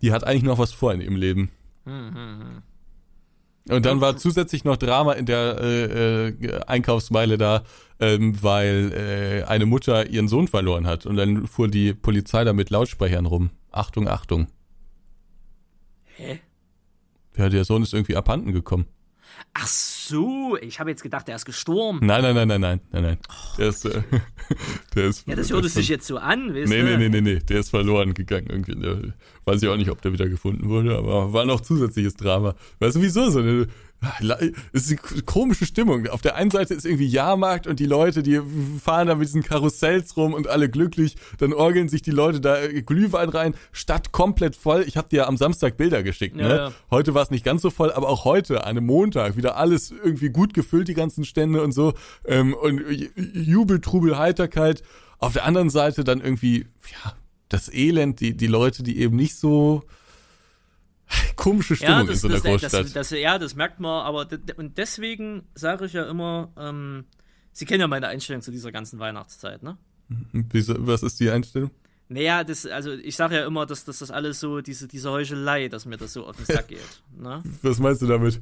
Speaker 2: die hat eigentlich noch was vor in ihrem Leben. Und dann war zusätzlich noch Drama in der äh, äh, Einkaufsmeile da, ähm, weil äh, eine Mutter ihren Sohn verloren hat. Und dann fuhr die Polizei da mit Lautsprechern rum. Achtung, Achtung.
Speaker 1: Hä?
Speaker 2: Ja, der Sohn ist irgendwie abhanden gekommen.
Speaker 1: Ach so, ich habe jetzt gedacht, der ist gestorben.
Speaker 2: Nein, nein, nein, nein, nein, nein, nein. Der ist, äh, der ist.
Speaker 1: Ja, das hört es sich jetzt so an, weißt
Speaker 2: Nee,
Speaker 1: du?
Speaker 2: nee, nee, nee, nee, der ist verloren gegangen irgendwie. Der, weiß ich auch nicht, ob der wieder gefunden wurde, aber war noch zusätzliches Drama. Weißt du, wieso? So eine, es ist eine komische Stimmung. Auf der einen Seite ist irgendwie Jahrmarkt und die Leute, die fahren da mit diesen Karussells rum und alle glücklich. Dann orgeln sich die Leute da äh, Glühwein rein. Stadt komplett voll. Ich habe dir am Samstag Bilder geschickt.
Speaker 1: Ja,
Speaker 2: ne?
Speaker 1: ja.
Speaker 2: Heute war es nicht ganz so voll, aber auch heute, an einem Montag, wieder alles irgendwie gut gefüllt, die ganzen Stände und so. Ähm, und Jubel, Trubel, Heiterkeit. Auf der anderen Seite dann irgendwie, ja, das Elend, die, die Leute, die eben nicht so komische Stimmung
Speaker 1: ja,
Speaker 2: in
Speaker 1: das,
Speaker 2: so einer
Speaker 1: das,
Speaker 2: Großstadt.
Speaker 1: das, das, ja, das merkt man, aber und deswegen sage ich ja immer, ähm, Sie kennen ja meine Einstellung zu dieser ganzen Weihnachtszeit, ne?
Speaker 2: Wieso, was ist die Einstellung?
Speaker 1: Naja, das, also ich sage ja immer, dass, dass das alles so, diese, diese Heuchelei, dass mir das so auf den Sack geht. Ne?
Speaker 2: Was meinst du damit?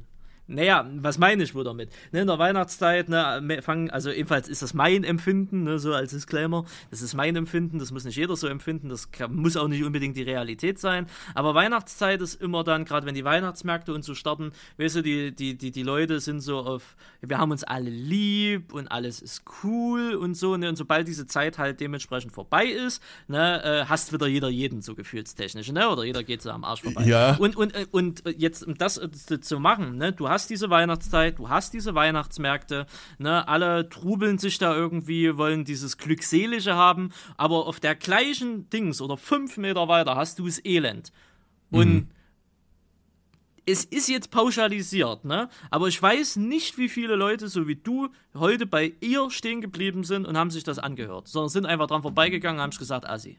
Speaker 1: Naja, was meine ich wohl damit? Ne, in der Weihnachtszeit, ne, fangen, also ebenfalls ist das mein Empfinden, ne, so als Disclaimer. Das ist mein Empfinden, das muss nicht jeder so empfinden, das kann, muss auch nicht unbedingt die Realität sein. Aber Weihnachtszeit ist immer dann, gerade wenn die Weihnachtsmärkte und so starten, weißt du, die, die, die, die Leute sind so auf, wir haben uns alle lieb und alles ist cool und so, ne, und sobald diese Zeit halt dementsprechend vorbei ist, ne, äh, hasst wieder jeder jeden so gefühlstechnisch, ne, oder jeder geht so am Arsch vorbei.
Speaker 2: Ja.
Speaker 1: Und, und, äh, und jetzt, um das äh, zu machen, ne, du hast diese Weihnachtszeit, du hast diese Weihnachtsmärkte, ne, alle trubeln sich da irgendwie, wollen dieses Glückselige haben, aber auf der gleichen Dings oder fünf Meter weiter hast du es Elend. Und
Speaker 2: Mhm.
Speaker 1: es ist jetzt pauschalisiert, ne? Aber ich weiß nicht, wie viele Leute, so wie du, heute bei ihr stehen geblieben sind und haben sich das angehört, sondern sind einfach dran vorbeigegangen und haben gesagt, Assi.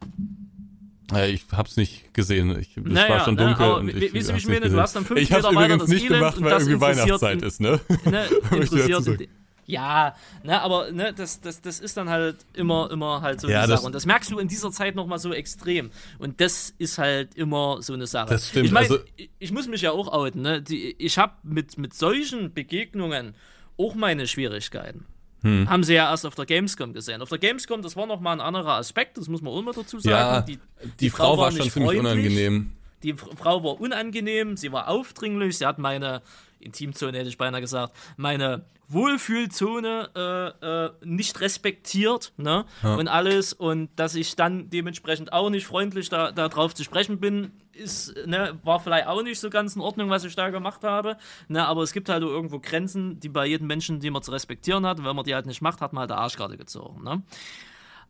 Speaker 2: Ich hab's nicht gesehen. Ich, es
Speaker 1: Naja,
Speaker 2: war schon dunkel.
Speaker 1: aber
Speaker 2: und ich,
Speaker 1: weißt du, wie ich meine?
Speaker 2: nicht
Speaker 1: Du hast dann
Speaker 2: gesehen.
Speaker 1: fünf
Speaker 2: Ich hab's
Speaker 1: Meter
Speaker 2: übrigens nicht
Speaker 1: Elend
Speaker 2: gemacht, weil irgendwie Weihnachtszeit ist, ne?
Speaker 1: ne, interessiert. Ja, ne, aber ne, das, das, das ist dann halt immer, immer halt so
Speaker 2: Ja,
Speaker 1: eine Sache. Und das merkst du in dieser Zeit nochmal so extrem. Und das ist halt immer so eine Sache.
Speaker 2: Das stimmt,
Speaker 1: Ich, mein,
Speaker 2: also-
Speaker 1: ich, ich muss mich ja auch outen, ne? Die, ich habe mit, mit solchen Begegnungen auch meine Schwierigkeiten.
Speaker 2: Hm.
Speaker 1: Haben sie ja erst auf der Gamescom gesehen. Auf der Gamescom, das war nochmal ein anderer Aspekt, das muss man auch mal dazu sagen.
Speaker 2: Ja,
Speaker 1: die,
Speaker 2: die, Frau, war schon ziemlich unangenehm.
Speaker 1: Die Frau war unangenehm, sie war aufdringlich, sie hat meine Intimzone, hätte ich beinahe gesagt, meine Wohlfühlzone äh, äh, nicht respektiert ne? und alles und dass ich dann dementsprechend auch nicht freundlich da, da drauf zu sprechen bin, ist, ne, war vielleicht auch nicht so ganz in Ordnung, was ich da gemacht habe, ne? aber es gibt halt irgendwo Grenzen, die bei jedem Menschen, die man zu respektieren hat und wenn man die halt nicht macht, hat man halt der Arschkarte gezogen. Ne?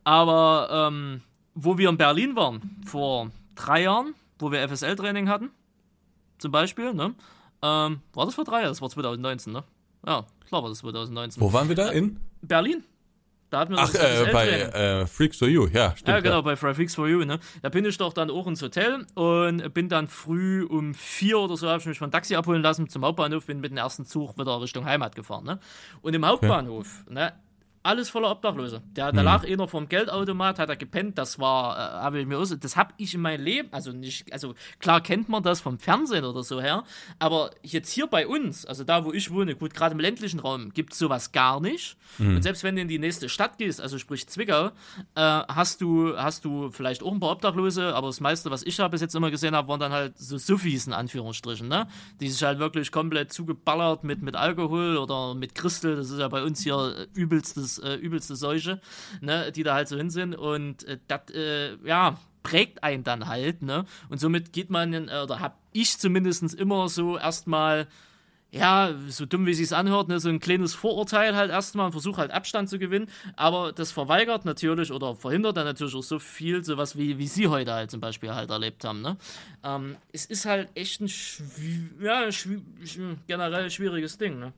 Speaker 1: Aber ähm, wo wir in Berlin waren, vor drei Jahren, wo wir FSL-Training hatten, zum Beispiel, ne? Ähm, war das vor drei Jahren? Das war 2019, ne? Ja, klar war das 2019.
Speaker 2: Wo waren wir da? In?
Speaker 1: Berlin. Da hatten wir
Speaker 2: Ach, äh, bei äh, Freaks for You, ja, stimmt.
Speaker 1: Ja, genau, bei Fry Fix for You, ne? Da bin ich doch dann auch ins Hotel und bin dann früh um vier oder so, habe ich mich von Taxi abholen lassen zum Hauptbahnhof, bin mit dem ersten Zug wieder Richtung Heimat gefahren, ne? Und im Hauptbahnhof, ne? Alles voller Obdachlose. Der, da lag einer vorm Geldautomat, hat er gepennt. Das war, äh, habe ich mir aus, das habe ich in meinem Leben, also nicht, also klar kennt man das vom Fernsehen oder so her, aber jetzt hier bei uns, also da, wo ich wohne, gut, gerade im ländlichen Raum, gibt es sowas gar nicht. Und selbst wenn du in die nächste Stadt gehst, also sprich Zwickau, äh, hast du, hast du vielleicht auch ein paar Obdachlose, aber das meiste, was ich da bis jetzt immer gesehen habe, waren dann halt so Suffis in Anführungsstrichen, ne? Die sich halt wirklich komplett zugeballert mit, mit Alkohol oder mit Christel, das ist ja bei uns hier äh, übelstes, äh, übelste Seuche, ne? Die da halt so hin sind und äh, das, äh, ja, prägt einen dann halt, ne? Und somit geht man, in, äh, oder hab ich zumindest immer so erstmal ja, so dumm wie sich's anhört, ne, so ein kleines Vorurteil halt erstmal und versucht halt Abstand zu gewinnen, aber das verweigert natürlich oder verhindert dann natürlich auch so viel, sowas wie, wie sie heute halt zum Beispiel halt erlebt haben, ne. Ähm, es ist halt echt ein schwi ja, schwi sch- generell schwieriges Ding, ne.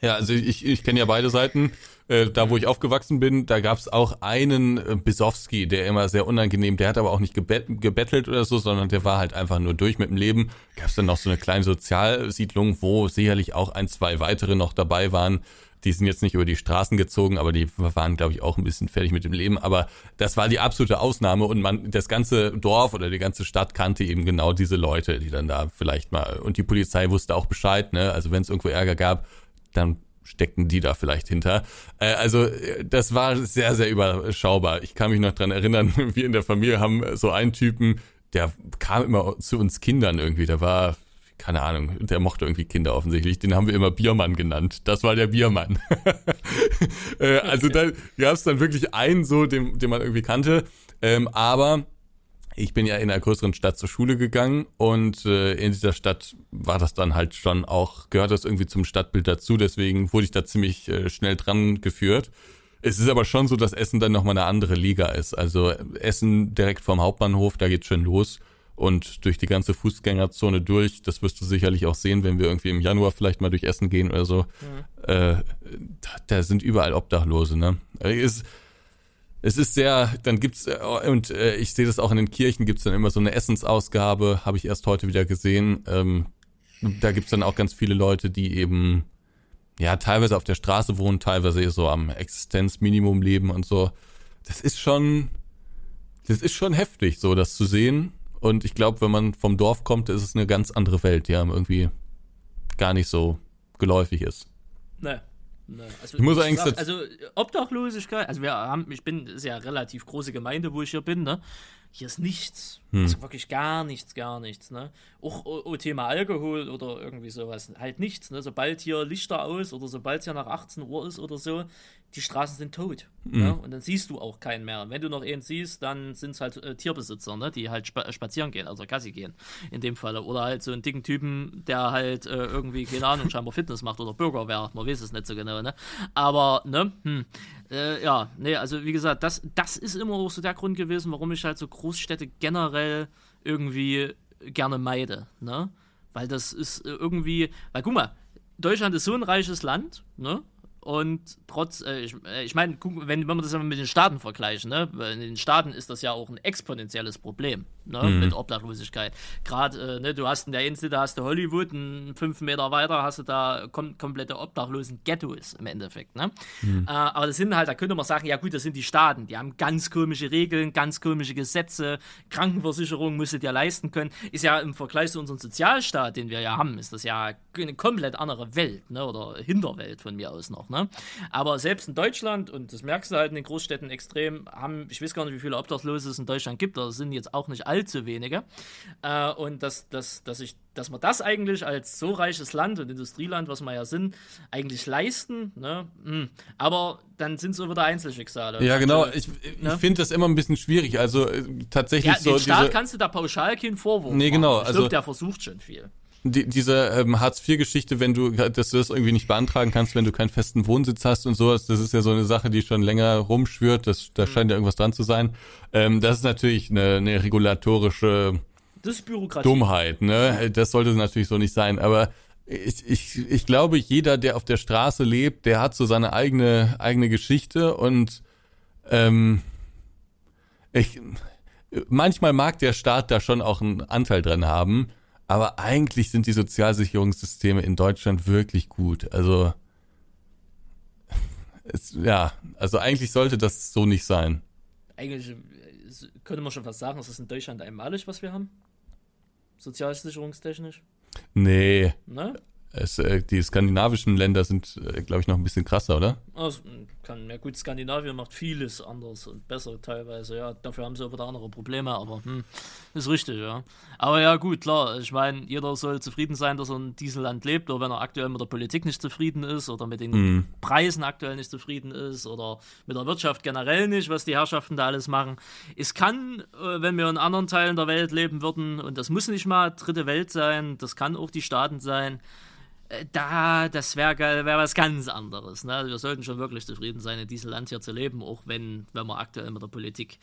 Speaker 2: Ja, also ich, ich kenne ja beide Seiten. Äh, da, wo ich aufgewachsen bin, da gab's auch einen äh, Besowski, der immer sehr unangenehm, der hat aber auch nicht gebett, gebettelt oder so, sondern der war halt einfach nur durch mit dem Leben. Gab's dann noch so eine kleine Sozialsiedlung, wo sicherlich auch ein, zwei weitere noch dabei waren. Die sind jetzt nicht über die Straßen gezogen, aber die waren, glaube ich, auch ein bisschen fertig mit dem Leben. Aber das war die absolute Ausnahme und man, das ganze Dorf oder die ganze Stadt kannte eben genau diese Leute, die dann da vielleicht mal, und die Polizei wusste auch Bescheid, ne? Also wenn es irgendwo Ärger gab, dann steckten die da vielleicht hinter. Äh, also äh, das war sehr, sehr überschaubar. Ich kann mich noch dran erinnern, wir in der Familie haben so einen Typen, der kam immer zu uns Kindern irgendwie, der war, keine Ahnung, der mochte irgendwie Kinder offensichtlich, den haben wir immer Biermann genannt. Das war der Biermann. äh, also da gab es dann wirklich einen so, den, den man irgendwie kannte, ähm, aber ich bin ja in einer größeren Stadt zur Schule gegangen und äh, in dieser Stadt war das dann halt schon auch, gehört das irgendwie zum Stadtbild dazu, deswegen wurde ich da ziemlich äh, schnell dran geführt. Es ist aber schon so, dass Essen dann nochmal eine andere Liga ist. Also Essen direkt vom Hauptbahnhof, da geht's schon los und durch die ganze Fußgängerzone durch. Das wirst du sicherlich auch sehen, wenn wir irgendwie im Januar vielleicht mal durch Essen gehen oder so. Äh, da, da sind überall Obdachlose, ne? Ist, es ist sehr, dann gibt's äh, und äh, ich sehe das auch in den Kirchen gibt's dann immer so eine Essensausgabe, habe ich erst heute wieder gesehen. Ähm, da gibt's dann auch ganz viele Leute, die eben ja teilweise auf der Straße wohnen, teilweise so am Existenzminimum leben und so. Das ist schon, das ist schon heftig, so das zu sehen. Und ich glaube, wenn man vom Dorf kommt, ist es eine ganz andere Welt. Die haben irgendwie gar nicht so geläufig ist.
Speaker 1: Ne. Ne. Also,
Speaker 2: Ich muss eigentlich
Speaker 1: sag, also Obdachlosigkeit, also wir haben, ich bin, ist ja relativ große Gemeinde, wo ich hier bin, ne? Hier ist nichts.
Speaker 2: Hm.
Speaker 1: Also wirklich gar nichts, gar nichts, ne? Auch oh, oh, Thema Alkohol oder irgendwie sowas. Halt nichts, ne? Sobald hier Lichter aus oder sobald es ja nach 18 Uhr ist oder so, die Straßen sind tot.
Speaker 2: Hm.
Speaker 1: Ne? Und dann siehst du auch keinen mehr. Und wenn du noch einen siehst, dann sind es halt äh, Tierbesitzer, ne? Die halt spa spazieren gehen, also Gassi gehen in dem Falle. Oder halt so einen dicken Typen, der halt äh, irgendwie, keine Ahnung, scheinbar Fitness macht oder Bürgerwehr, man weiß es nicht so genau, ne? Aber, ne, hm, äh, ja, nee, also wie gesagt, das, das ist immer auch so der Grund gewesen, warum ich halt so Großstädte generell irgendwie gerne meide, ne? Weil das ist äh, irgendwie, weil guck mal, Deutschland ist so ein reiches Land, ne? Und trotz, äh, ich, äh, ich meine, wenn, wenn wir das mit den Staaten vergleichen, ne? In den Staaten ist das ja auch ein exponentielles Problem, ne? Mit Obdachlosigkeit. Gerade, äh, ne, du hast in der Insel, da hast du Hollywood, und fünf Meter weiter hast du da kom komplette Obdachlosen-Ghettos im Endeffekt, ne? Äh, aber das sind halt, da könnte man sagen, ja gut, das sind die Staaten, die haben ganz komische Regeln, ganz komische Gesetze, Krankenversicherung musst du dir leisten können. Ist ja im Vergleich zu unserem Sozialstaat, den wir ja haben, ist das ja eine komplett andere Welt, ne? Oder Hinterwelt von mir aus noch, ne? Aber selbst in Deutschland, und das merkst du halt in den Großstädten extrem, haben, ich weiß gar nicht, wie viele Obdachlose es in Deutschland gibt, es sind jetzt auch nicht allzu wenige. Äh, und dass, dass, dass, ich, dass wir das eigentlich als so reiches Land und Industrieland, was wir ja sind, eigentlich leisten, ne? Hm. Aber dann sind es so wieder Einzelschicksale.
Speaker 2: Ja, genau.
Speaker 1: Also,
Speaker 2: Ich, ich
Speaker 1: ne?
Speaker 2: finde das immer ein bisschen schwierig. Also äh, tatsächlich
Speaker 1: ja,
Speaker 2: so
Speaker 1: den Staat
Speaker 2: diese,
Speaker 1: kannst du da pauschal keinen Vorwurf
Speaker 2: Nee, genau,
Speaker 1: machen. Ich
Speaker 2: also-
Speaker 1: glaube, der versucht schon viel.
Speaker 2: Die, diese ähm, Hartz-IV-Geschichte, wenn du, dass du das irgendwie nicht beantragen kannst, wenn du keinen festen Wohnsitz hast und sowas, das ist ja so eine Sache, die schon länger rumschwört, das, da scheint ja irgendwas dran zu sein. Ähm, das ist natürlich eine, eine regulatorische
Speaker 1: Das ist Bürokratie.
Speaker 2: Dummheit, ne? Das sollte natürlich so nicht sein, aber ich, ich, ich glaube, jeder, der auf der Straße lebt, der hat so seine eigene, eigene Geschichte und ähm, ich, manchmal mag der Staat da schon auch einen Anteil dran haben, aber eigentlich sind die Sozialsicherungssysteme in Deutschland wirklich gut. Also es, ja, also eigentlich sollte das so nicht sein.
Speaker 1: Eigentlich äh, könnte man schon fast sagen, es ist in Deutschland einmalig, was wir haben. Sozialsicherungstechnisch.
Speaker 2: Nee,
Speaker 1: Ne?
Speaker 2: Es, äh, die skandinavischen Länder sind, äh, glaube ich, noch ein bisschen krasser, oder?
Speaker 1: Also, kann, ja gut, Skandinavien macht vieles anders und besser teilweise, ja. Dafür haben sie aber da andere Probleme, aber hm, ist richtig, ja. Aber ja, gut, klar, ich meine, jeder soll zufrieden sein, dass er in diesem Land lebt, oder wenn er aktuell mit der Politik nicht zufrieden ist oder mit den Preisen aktuell nicht zufrieden ist oder mit der Wirtschaft generell nicht, was die Herrschaften da alles machen. Es kann, äh, wenn wir in anderen Teilen der Welt leben würden, und das muss nicht mal dritte Welt sein, das kann auch die Staaten sein, da, das wäre wär was ganz anderes. Ne? Wir sollten schon wirklich zufrieden sein, in diesem Land hier zu leben, auch wenn, wenn man aktuell mit der Politik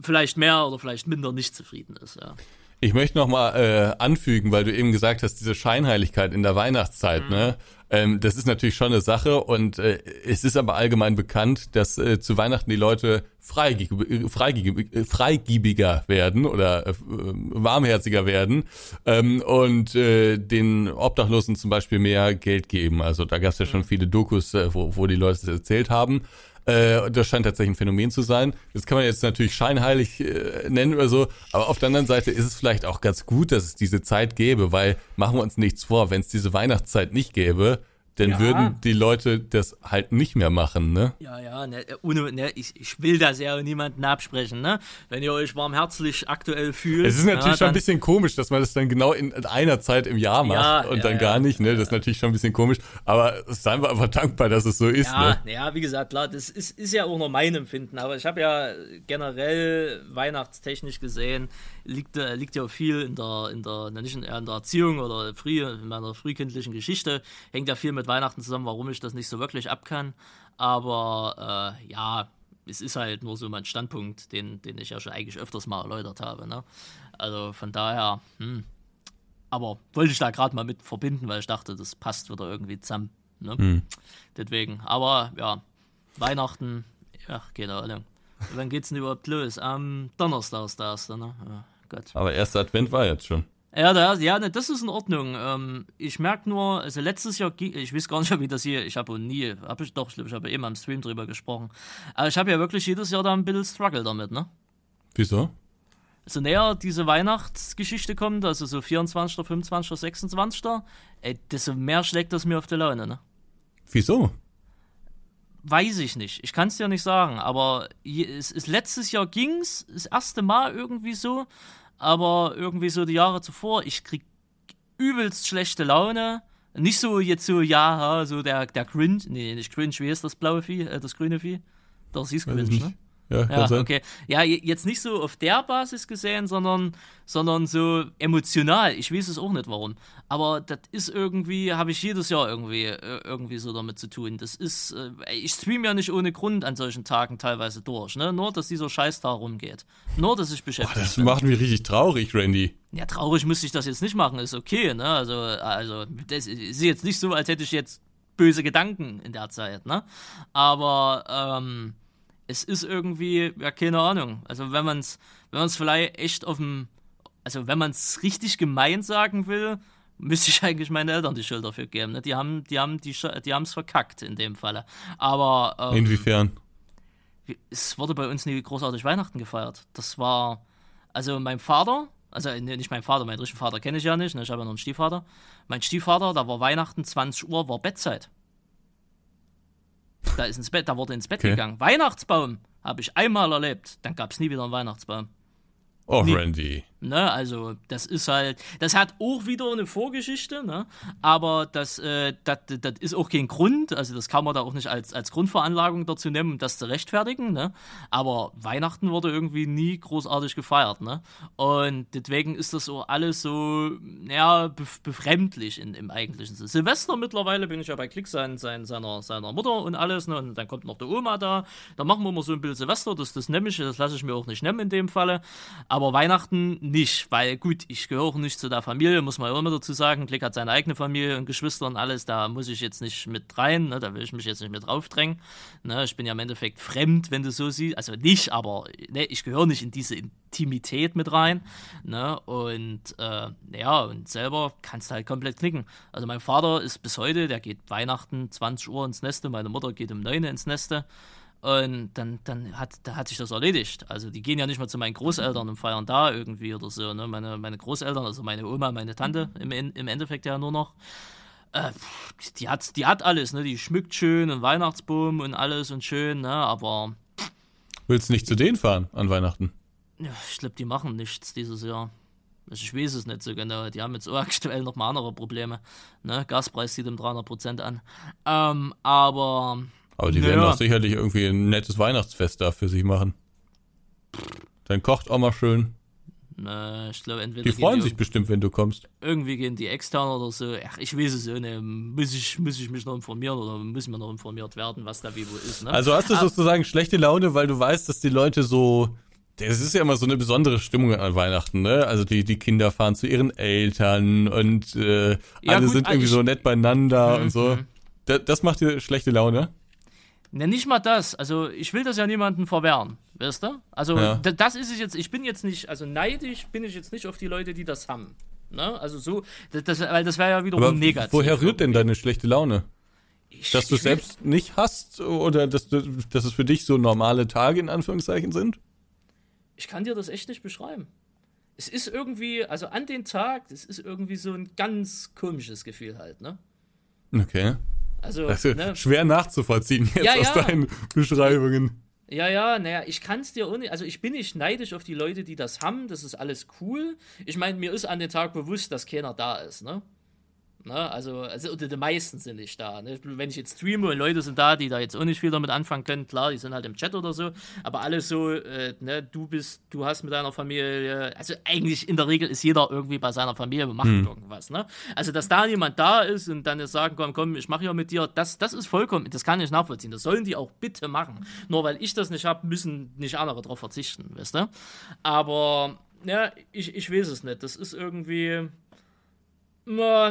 Speaker 1: vielleicht mehr oder vielleicht minder nicht zufrieden ist. Ja.
Speaker 2: Ich möchte noch mal äh, anfügen, weil du eben gesagt hast, diese Scheinheiligkeit in der Weihnachtszeit, ne? Ähm, das ist natürlich schon eine Sache und äh, es ist aber allgemein bekannt, dass äh, zu Weihnachten die Leute freigieb, freigieb, äh, freigiebiger werden oder äh, warmherziger werden ähm, und äh, den Obdachlosen zum Beispiel mehr Geld geben. Also da gab es ja schon viele Dokus, äh, wo, wo die Leute das erzählt haben. Äh, das scheint tatsächlich ein Phänomen zu sein. Das kann man jetzt natürlich scheinheilig äh, nennen oder so, aber auf der anderen Seite ist es vielleicht auch ganz gut, dass es diese Zeit gäbe, weil machen wir uns nichts vor, wenn es diese Weihnachtszeit nicht gäbe, dann
Speaker 1: Ja.
Speaker 2: würden die Leute das halt nicht mehr machen, ne?
Speaker 1: Ja, ja, ne, ohne, ne, ich, ich will das ja niemanden absprechen, ne? Wenn ihr euch warmherzlich aktuell fühlt.
Speaker 2: Es ist natürlich
Speaker 1: ja,
Speaker 2: schon ein bisschen komisch, dass man das dann genau in einer Zeit im Jahr macht
Speaker 1: Ja,
Speaker 2: und dann gar nicht, ne? Das ist natürlich schon ein bisschen komisch, aber seien wir einfach dankbar, dass es so ist,
Speaker 1: Ja,
Speaker 2: ne?
Speaker 1: ja, wie gesagt, klar, das ist, ist ja auch nur mein Empfinden, aber ich habe ja generell weihnachtstechnisch gesehen, liegt, äh, liegt ja viel in der, in der, nicht in, in der Erziehung oder früh, in meiner frühkindlichen Geschichte, hängt ja viel mit Weihnachten zusammen, warum ich das nicht so wirklich ab kann. Aber äh, ja, es ist halt nur so mein Standpunkt, den, den ich ja schon eigentlich öfters mal erläutert habe. Ne? Also von daher, hm. aber wollte ich da gerade mal mit verbinden, weil ich dachte, das passt wieder irgendwie zusammen. Ne? Deswegen, aber ja, Weihnachten, ja, keine Ahnung. Wann geht's denn überhaupt los? Am Donnerstag ist das erste, ne? Ja, Gott.
Speaker 2: Aber erster Advent war jetzt schon.
Speaker 1: Ja, da, ja, ne, das ist in Ordnung. Ähm, ich merke nur, also letztes Jahr, ging- ich weiß gar nicht, wie das hier, ich habe nie, habe ich doch, ich habe eben am Stream drüber gesprochen. Aber ich habe ja wirklich jedes Jahr da ein bisschen Struggle damit, ne?
Speaker 2: Wieso?
Speaker 1: so näher diese Weihnachtsgeschichte kommt, also so 24., 25., 26., ey, desto mehr schlägt das mir auf die Laune, ne?
Speaker 2: Wieso?
Speaker 1: Weiß ich nicht. Ich kann es dir nicht sagen, aber es, es, letztes Jahr ging's, das erste Mal irgendwie so, aber irgendwie so die Jahre zuvor, ich krieg übelst schlechte Laune. Nicht so jetzt so, ja, so der, der Cringe, nee, nicht Cringe, wie ist das blaue Vieh, äh, das grüne Vieh? Das hieß Cringe, ne?
Speaker 2: Ja,
Speaker 1: ja okay. Ja, jetzt nicht so auf der Basis gesehen, sondern, sondern so emotional. Ich weiß es auch nicht warum. Aber das ist irgendwie, habe ich jedes Jahr irgendwie, äh, irgendwie so damit zu tun. Das ist, äh, ich stream ja nicht ohne Grund an solchen Tagen teilweise durch, ne? Nur, dass dieser Scheiß da rumgeht. Nur, dass ich beschäftigt Boah,
Speaker 2: das bin. macht mich richtig traurig, Randy.
Speaker 1: Ja, traurig müsste ich das jetzt nicht machen, ist okay, ne? Also, also, das ist jetzt nicht so, als hätte ich jetzt böse Gedanken in der Zeit, ne? Aber, ähm, es ist irgendwie, ja, keine Ahnung. Also wenn man es wenn man's vielleicht echt auf dem, also wenn man es richtig gemein sagen will, müsste ich eigentlich meinen Eltern die Schuld dafür geben. Ne? Die haben die haben die die haben es verkackt in dem Falle. Aber
Speaker 2: ähm, inwiefern?
Speaker 1: Es wurde bei uns nie großartig Weihnachten gefeiert. Das war also mein Vater, also nicht mein Vater, meinen richtigen Vater kenne ich ja nicht. Ne? Ich habe ja noch einen Stiefvater. Mein Stiefvater, da war Weihnachten 20 Uhr, war Bettzeit. Da ist ins Bett, da wurde ins Bett okay. gegangen. Weihnachtsbaum habe ich einmal erlebt. Dann gab es nie wieder einen Weihnachtsbaum.
Speaker 2: Oh, nie. Randy.
Speaker 1: Ne, also das ist halt, das hat auch wieder eine Vorgeschichte, ne? aber das, äh, das, das ist auch kein Grund, also das kann man da auch nicht als, als Grundveranlagung dazu nehmen, um das zu rechtfertigen, ne? aber Weihnachten wurde irgendwie nie großartig gefeiert. Ne? Und deswegen ist das so alles so, ja, befremdlich in, im eigentlichen Sinne. Silvester mittlerweile bin ich ja bei Klick sein, sein, seiner, seiner Mutter und alles, ne? und dann kommt noch der Oma da, da machen wir mal so ein Bild Silvester, das, das nehme ich, das lasse ich mir auch nicht nehmen in dem Falle, aber Weihnachten nicht, weil gut, ich gehöre nicht zu der Familie, muss man immer dazu sagen. Klick hat seine eigene Familie und Geschwister und alles, da muss ich jetzt nicht mit rein, ne, da will ich mich jetzt nicht mit draufdrängen. Ne, ich bin ja im Endeffekt fremd, wenn du so siehst. Also nicht, aber ne, ich gehöre nicht in diese Intimität mit rein. Ne, und äh, ja, und selber kannst du halt komplett klicken. Also mein Vater ist bis heute, der geht Weihnachten 20 Uhr ins Neste, meine Mutter geht um 9 Uhr ins Neste. Und dann, dann hat, da hat sich das erledigt. Also die gehen ja nicht mal zu meinen Großeltern und feiern da irgendwie oder so. Ne? Meine, meine Großeltern, also meine Oma, meine Tante im, im Endeffekt ja nur noch. Äh, die, hat, die hat alles, ne? Die schmückt schön und Weihnachtsbaum und alles und schön, ne? Aber.
Speaker 2: Willst du nicht zu denen fahren an Weihnachten?
Speaker 1: Ja, ich glaube, die machen nichts dieses Jahr. Also ich weiß es nicht so genau. Die haben jetzt auch aktuell noch mal andere Probleme. Ne? Gaspreis sieht um 300% an. Ähm, aber
Speaker 2: aber die naja. werden doch sicherlich irgendwie ein nettes Weihnachtsfest da für sich machen. Dann kocht auch mal schön.
Speaker 1: Na, ich glaube, entweder.
Speaker 2: Die freuen die sich bestimmt, wenn du kommst.
Speaker 1: Irgendwie gehen die extern oder so. Ach, ich weiß es so ne. Muss ich, muss ich mich noch informieren oder müssen wir noch informiert werden, was da wie wo ist. Ne?
Speaker 2: Also hast du Aber, sozusagen schlechte Laune, weil du weißt, dass die Leute so. Das ist ja immer so eine besondere Stimmung an Weihnachten, ne? Also die, die Kinder fahren zu ihren Eltern und äh, ja, alle gut, sind irgendwie ich, so nett beieinander mhm, und so. Mhm. Das, das macht dir schlechte Laune?
Speaker 1: Ne, nicht mal das. Also, ich will das ja niemandem verwehren, weißt du? Also, ja. das ist es jetzt, ich bin jetzt nicht, also neidisch bin ich jetzt nicht auf die Leute, die das haben. Ne? Also so, das, das, weil das wäre ja wiederum Aber negativ.
Speaker 2: Woher rührt denn deine schlechte Laune? Ich, dass du es selbst nicht hast oder dass, du, dass es für dich so normale Tage in Anführungszeichen sind?
Speaker 1: Ich kann dir das echt nicht beschreiben. Es ist irgendwie, also an den Tag, es ist irgendwie so ein ganz komisches Gefühl halt, ne?
Speaker 2: Okay. Also, also ne? schwer nachzuvollziehen jetzt ja, aus ja. deinen Beschreibungen.
Speaker 1: Ja, ja, naja, ich kann es dir ohne, also ich bin nicht neidisch auf die Leute, die das haben, das ist alles cool. Ich meine, mir ist an dem Tag bewusst, dass keiner da ist, ne? Ne? Also, also die meisten sind nicht da. Ne? Wenn ich jetzt streame und Leute sind da, die da jetzt auch nicht viel damit anfangen können, klar, die sind halt im Chat oder so, aber alles so, äh, ne, du bist, du hast mit deiner Familie, also eigentlich in der Regel ist jeder irgendwie bei seiner Familie und macht hm. irgendwas. Ne? Also, dass da jemand da ist und dann jetzt sagen, komm, komm, ich mache ja mit dir, das, das ist vollkommen, das kann ich nachvollziehen. Das sollen die auch bitte machen. Nur weil ich das nicht habe, müssen nicht andere darauf verzichten, weißt du? Aber, ja, ich, ich weiß es nicht. Das ist irgendwie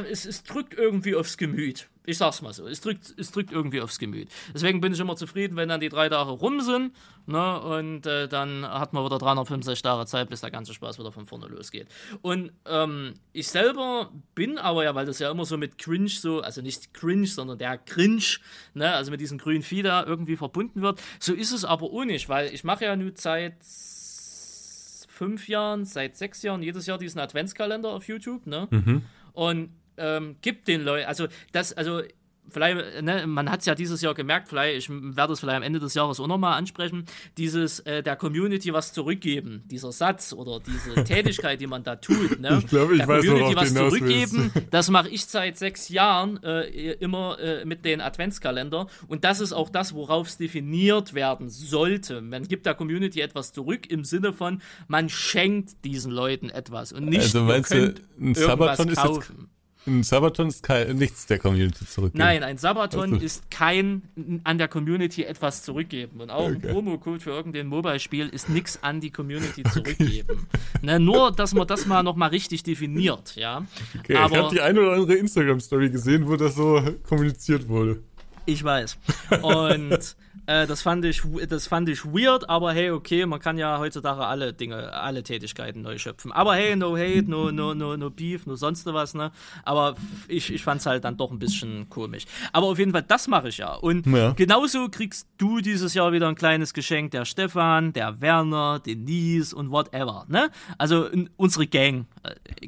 Speaker 1: es, es drückt irgendwie aufs Gemüt. Ich sag's mal so, es drückt, es drückt irgendwie aufs Gemüt. Deswegen bin ich immer zufrieden, wenn dann die drei Tage rum sind. Ne, und äh, dann hat man wieder 365 Tage Zeit, bis der ganze Spaß wieder von vorne losgeht. Und ähm, ich selber bin aber ja, weil das ja immer so mit Cringe so, also nicht Cringe, sondern der Cringe, ne, also mit diesem grünen Vieh da irgendwie verbunden wird. So ist es aber auch nicht, weil ich mache ja nur seit fünf Jahren, seit sechs Jahren jedes Jahr diesen Adventskalender auf YouTube, ne? Und ähm, gibt den Leuten, also das, also vielleicht, ne, man hat es ja dieses Jahr gemerkt, vielleicht, ich werde es vielleicht am Ende des Jahres auch nochmal ansprechen, dieses äh, der Community was zurückgeben, dieser Satz oder diese Tätigkeit, die man da tut, ne?
Speaker 2: Ich glaube, ich
Speaker 1: der
Speaker 2: weiß,
Speaker 1: Community was zurückgeben, das mache ich seit sechs Jahren äh, immer äh, mit den Adventskalender und das ist auch das, worauf es definiert werden sollte. Man gibt der Community etwas zurück im Sinne von, man schenkt diesen Leuten etwas und nicht
Speaker 2: Also meinst du, ein Sabaton ist jetzt. Ein Sabaton ist kein, nichts der Community zurückgeben.
Speaker 1: Nein, ein Sabaton
Speaker 2: Also-
Speaker 1: ist kein an der Community etwas zurückgeben. Und auch ein
Speaker 2: Okay.
Speaker 1: Promo-Code für irgendein Mobile-Spiel ist nichts an die Community zurückgeben. ne, nur, dass man das mal nochmal richtig definiert, ja.
Speaker 2: Okay, ich
Speaker 1: Aber
Speaker 2: habe die eine oder andere Instagram-Story gesehen, wo das so kommuniziert wurde.
Speaker 1: ich weiß. Und äh, das, fand ich, das fand ich weird, aber hey, okay, man kann ja heutzutage alle Dinge, alle Tätigkeiten neu schöpfen. Aber hey, no hate, no, no, no, no beef, no sonst was, ne? Aber ich, ich fand es halt dann doch ein bisschen komisch. Aber auf jeden Fall, das mache ich ja. Und
Speaker 2: Ja.
Speaker 1: genauso kriegst du dieses Jahr wieder ein kleines Geschenk, der Stefan, der Werner, Denise und whatever, ne? Also unsere Gang,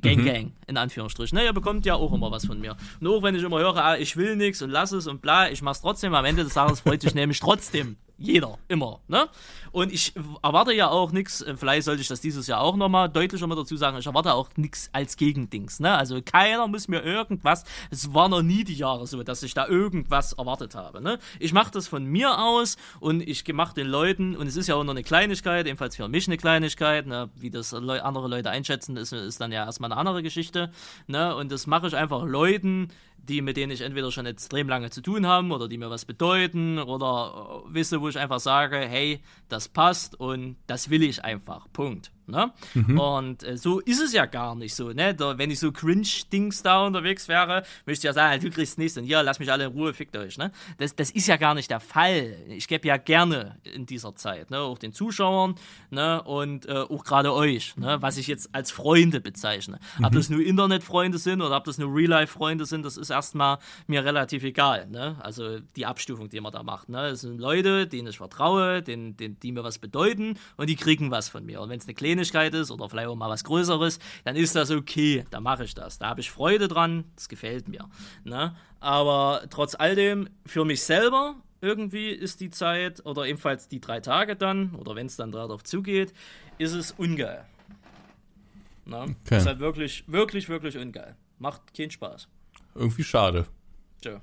Speaker 1: Gang, Gang, in Anführungsstrichen, ne? Ihr bekommt ja auch immer was von mir. Und auch wenn ich immer höre, ah, ich will nichts und lass es und bla, ich mach's trotzdem, am Ende des Tages freut sich nämlich trotzdem jeder, immer, ne? Und ich erwarte ja auch nichts, vielleicht sollte ich das dieses Jahr auch nochmal deutlicher mal dazu sagen, ich erwarte auch nichts als Gegendings, ne? Also keiner muss mir irgendwas, es war noch nie die Jahre so, dass ich da irgendwas erwartet habe, ne? Ich mache das von mir aus und ich mache den Leuten, und es ist ja auch noch eine Kleinigkeit, ebenfalls für mich eine Kleinigkeit, ne? Wie das andere Leute einschätzen, ist, ist dann ja erstmal eine andere Geschichte, ne? Und das mache ich einfach Leuten, die mit denen ich entweder schon extrem lange zu tun haben oder die mir was bedeuten oder äh, wisse, wo ich einfach sage, hey, das passt und das will ich einfach. Punkt. Ne? Und äh, so ist es ja gar nicht so. Ne? Da, wenn ich so Cringe-Dings da unterwegs wäre, möchte ich ja sagen, du kriegst nichts und hier, lass mich alle in Ruhe, fickt euch. Ne? Das, das ist ja gar nicht der Fall. Ich gebe ja gerne in dieser Zeit, ne? auch den Zuschauern ne? und äh, auch gerade euch, ne? was ich jetzt als Freunde bezeichne. Ob das nur Internetfreunde sind oder ob das nur Real-Life-Freunde sind, das ist erstmal mir relativ egal. Ne? Also die Abstufung, die man da macht. Ne? Das sind Leute, denen ich vertraue, denen, denen, die mir was bedeuten und die kriegen was von mir. Und wenn es eine Kleinigkeit ist oder vielleicht auch mal was Größeres, dann ist das okay, da mache ich das. Da habe ich Freude dran, das gefällt mir. Ne? Aber trotz all dem, für mich selber irgendwie ist die Zeit, oder ebenfalls die drei Tage dann, oder wenn es dann darauf zugeht, ist es ungeil. Ne?
Speaker 2: Okay.
Speaker 1: Ist halt wirklich, wirklich, wirklich ungeil. Macht keinen Spaß.
Speaker 2: Irgendwie schade.
Speaker 1: Tja.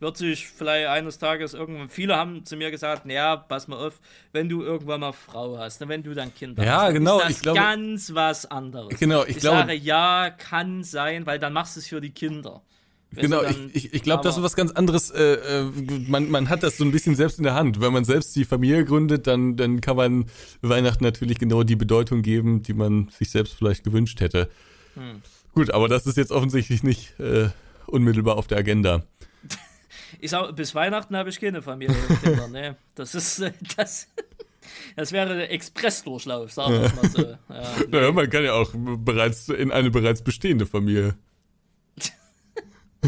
Speaker 1: Wird sich vielleicht eines Tages irgendwann. Viele haben zu mir gesagt, naja, pass mal auf, wenn du irgendwann mal Frau hast, ne, wenn du dann Kinder
Speaker 2: Ja,
Speaker 1: hast, dann
Speaker 2: genau,
Speaker 1: ist das
Speaker 2: ich glaube-
Speaker 1: ganz was anderes.
Speaker 2: Genau, ich
Speaker 1: ich
Speaker 2: glaube-
Speaker 1: sage ja, kann sein, weil dann machst du es für die Kinder.
Speaker 2: Genau,
Speaker 1: du,
Speaker 2: ich,
Speaker 1: dann-
Speaker 2: ich, ich glaube, das ist was ganz anderes. Äh, äh, man, man hat das so ein bisschen selbst in der Hand. Wenn man selbst die Familie gründet, dann, dann kann man Weihnachten natürlich genau die Bedeutung geben, die man sich selbst vielleicht gewünscht hätte.
Speaker 1: Hm.
Speaker 2: Gut, aber das ist jetzt offensichtlich nicht äh, unmittelbar auf der Agenda.
Speaker 1: Ich sag, bis Weihnachten habe ich keine Familie und Kinder, ne? Das ist, äh, das, das wäre der Expressdurchlauf, sagen wir mal so. Ja, nee.
Speaker 2: Naja, man kann ja auch bereits in eine bereits bestehende Familie.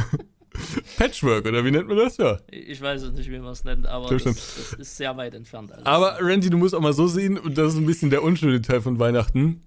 Speaker 2: Patchwork, oder wie nennt man das ja?
Speaker 1: Ich weiß es nicht, wie man es nennt, aber das, das ist sehr weit entfernt. Alles.
Speaker 2: Aber Randy, du musst auch mal so sehen, und das ist ein bisschen der unschöne Teil von Weihnachten.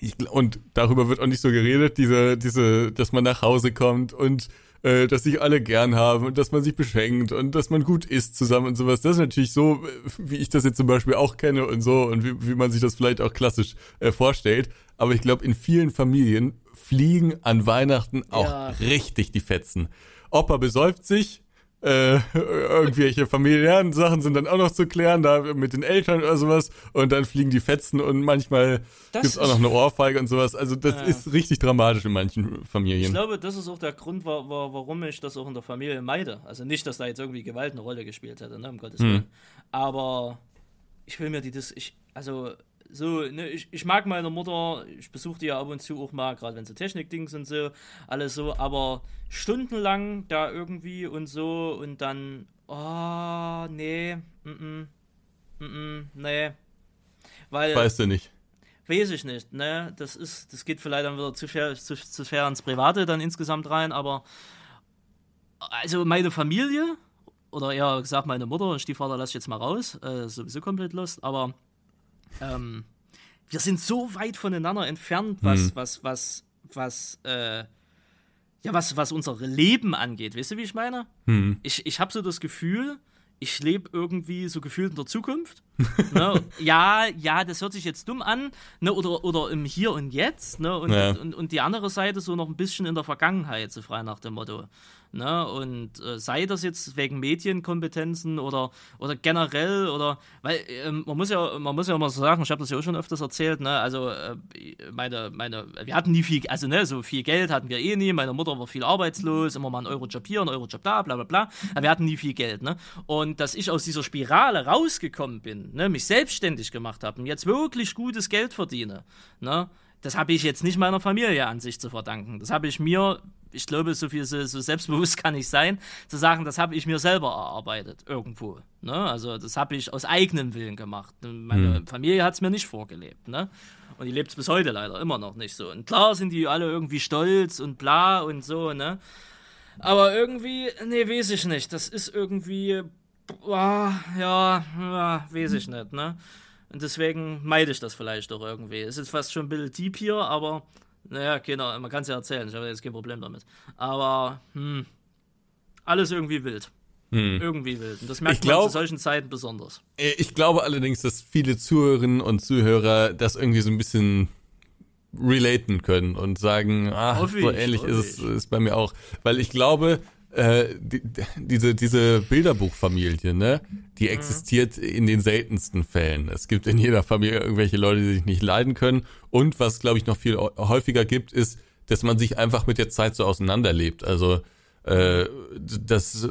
Speaker 2: Ich, und darüber wird auch nicht so geredet, diese, diese, dass man nach Hause kommt und äh, dass sich alle gern haben und dass man sich beschenkt und dass man gut isst zusammen und sowas. Das ist natürlich so, äh, wie ich das jetzt zum Beispiel auch kenne und so und wie, wie man sich das vielleicht auch klassisch äh, vorstellt. Aber ich glaube, in vielen Familien fliegen an Weihnachten auch
Speaker 1: Ja.
Speaker 2: richtig die Fetzen. Opa besäuft sich, äh, irgendwelche familiären Sachen sind dann auch noch zu klären, da mit den Eltern oder sowas. Und dann fliegen die Fetzen und manchmal
Speaker 1: Das
Speaker 2: gibt's auch noch eine Ohrfeige und sowas. Also das
Speaker 1: Ja.
Speaker 2: ist richtig dramatisch in manchen
Speaker 1: Ich
Speaker 2: Familien.
Speaker 1: glaube, das ist auch der Grund, wa wa warum ich das auch in der Familie meide. Also nicht, dass da jetzt irgendwie Gewalt eine Rolle gespielt hätte, ne, um Gottes Willen. Aber ich will mir die das, ich, also so, ne, ich, ich mag meine Mutter, ich besuche die ja ab und zu auch mal, gerade wenn sie Technik-Dings und so, alles so, aber stundenlang da irgendwie und so und dann, oh, nee, mm, mm, mm, nee. Weil,
Speaker 2: Weißt du nicht.
Speaker 1: Weiß ich nicht, ne? Das ist, das geht vielleicht dann wieder zu fair, zu, zu fair ins Private dann insgesamt rein, aber also meine Familie, oder eher gesagt meine Mutter Stiefvater lasse ich jetzt mal raus, äh, sowieso komplett Lust, aber ähm, wir sind so weit voneinander entfernt, was, mhm. was, was, was, äh, ja, was, was unser Leben angeht. Weißt du, wie ich meine? Mhm. Ich, ich habe so das Gefühl, ich lebe irgendwie so gefühlt in der Zukunft. Ne? Ja, ja, das hört sich jetzt dumm an, ne? oder, oder im Hier und Jetzt, ne? und, ja. und, und die andere Seite so noch ein bisschen in der Vergangenheit, so frei nach dem Motto. Ne? Und äh, sei das jetzt wegen Medienkompetenzen oder, oder generell oder weil ähm, man muss ja man muss ja immer so sagen, ich habe das ja auch schon öfters erzählt, ne? Also äh, meine, meine, wir hatten nie viel, also ne, so viel Geld hatten wir eh nie, meine Mutter war viel arbeitslos, immer mal ein Eurojob hier, ein Eurojob da, bla bla bla. Aber wir hatten nie viel Geld, ne? Und dass ich aus dieser Spirale rausgekommen bin, ne, mich selbstständig gemacht habe und jetzt wirklich gutes Geld verdiene, ne? das habe ich jetzt nicht meiner Familie an sich zu verdanken. Das habe ich mir, ich glaube, so viel so, so selbstbewusst kann ich sein, zu sagen, das habe ich mir selber erarbeitet irgendwo. Ne? Also das habe ich aus eigenem Willen gemacht. Meine hm. Familie hat es mir nicht vorgelebt. Ne? Und die lebt es bis heute leider immer noch nicht so. Und klar sind die alle irgendwie stolz und bla und so, ne? Aber irgendwie, nee, weiß ich nicht. Das ist irgendwie, boah, ja, ja, weiß ich nicht, ne? Und deswegen meide ich das vielleicht doch irgendwie. Es ist fast schon ein bisschen deep hier, aber naja, genau, man kann es ja erzählen. Ich habe jetzt kein Problem damit. Aber, hm, alles irgendwie wild. Hm. Irgendwie wild. Und das merkt ich man zu solchen Zeiten besonders.
Speaker 2: Äh, ich glaube allerdings, dass viele Zuhörerinnen und Zuhörer das irgendwie so ein bisschen relaten können und sagen, ah, so ähnlich ist es ist bei mir auch. Weil ich glaube, äh, die, diese, diese Bilderbuchfamilie, ne, die mhm. existiert in den seltensten Fällen. Es gibt in jeder Familie irgendwelche Leute, die sich nicht leiden können. Und was, glaube ich, noch viel häufiger gibt, ist, dass man sich einfach mit der Zeit so auseinanderlebt. Also, äh, dass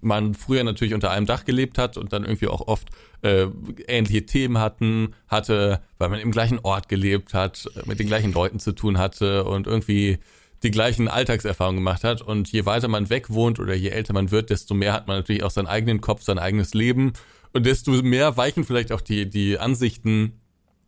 Speaker 2: man früher natürlich unter einem Dach gelebt hat und dann irgendwie auch oft äh, ähnliche Themen hatten, hatte, weil man im gleichen Ort gelebt hat, mit den gleichen Leuten zu tun hatte und irgendwie die gleichen Alltagserfahrungen gemacht hat. Und je weiter man weg wohnt oder je älter man wird, desto mehr hat man natürlich auch seinen eigenen Kopf, sein eigenes Leben. Und desto mehr weichen vielleicht auch die, die Ansichten,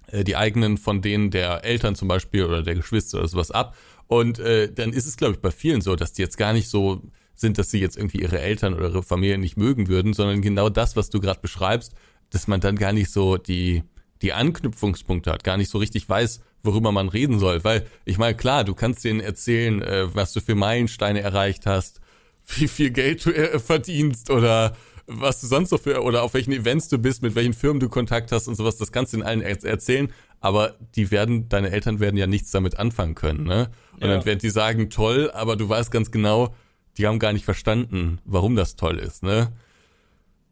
Speaker 2: äh, die eigenen von denen der Eltern zum Beispiel oder der Geschwister oder sowas ab. Und äh, dann ist es, glaube ich, bei vielen so, dass die jetzt gar nicht so sind, dass sie jetzt irgendwie ihre Eltern oder ihre Familie nicht mögen würden, sondern genau das, was du gerade beschreibst, dass man dann gar nicht so die, die Anknüpfungspunkte hat, gar nicht so richtig weiß, worüber man reden soll. Weil, ich meine, klar, du kannst denen erzählen, äh, was du für Meilensteine erreicht hast, wie viel Geld du äh, verdienst oder was du sonst so für, oder auf welchen Events du bist, mit welchen Firmen du Kontakt hast und sowas, das kannst du ihnen allen er erzählen, aber die werden, deine Eltern werden ja nichts damit anfangen können, ne? Und ja. dann werden die sagen, toll, aber du weißt ganz genau, die haben gar nicht verstanden, warum das toll ist, ne?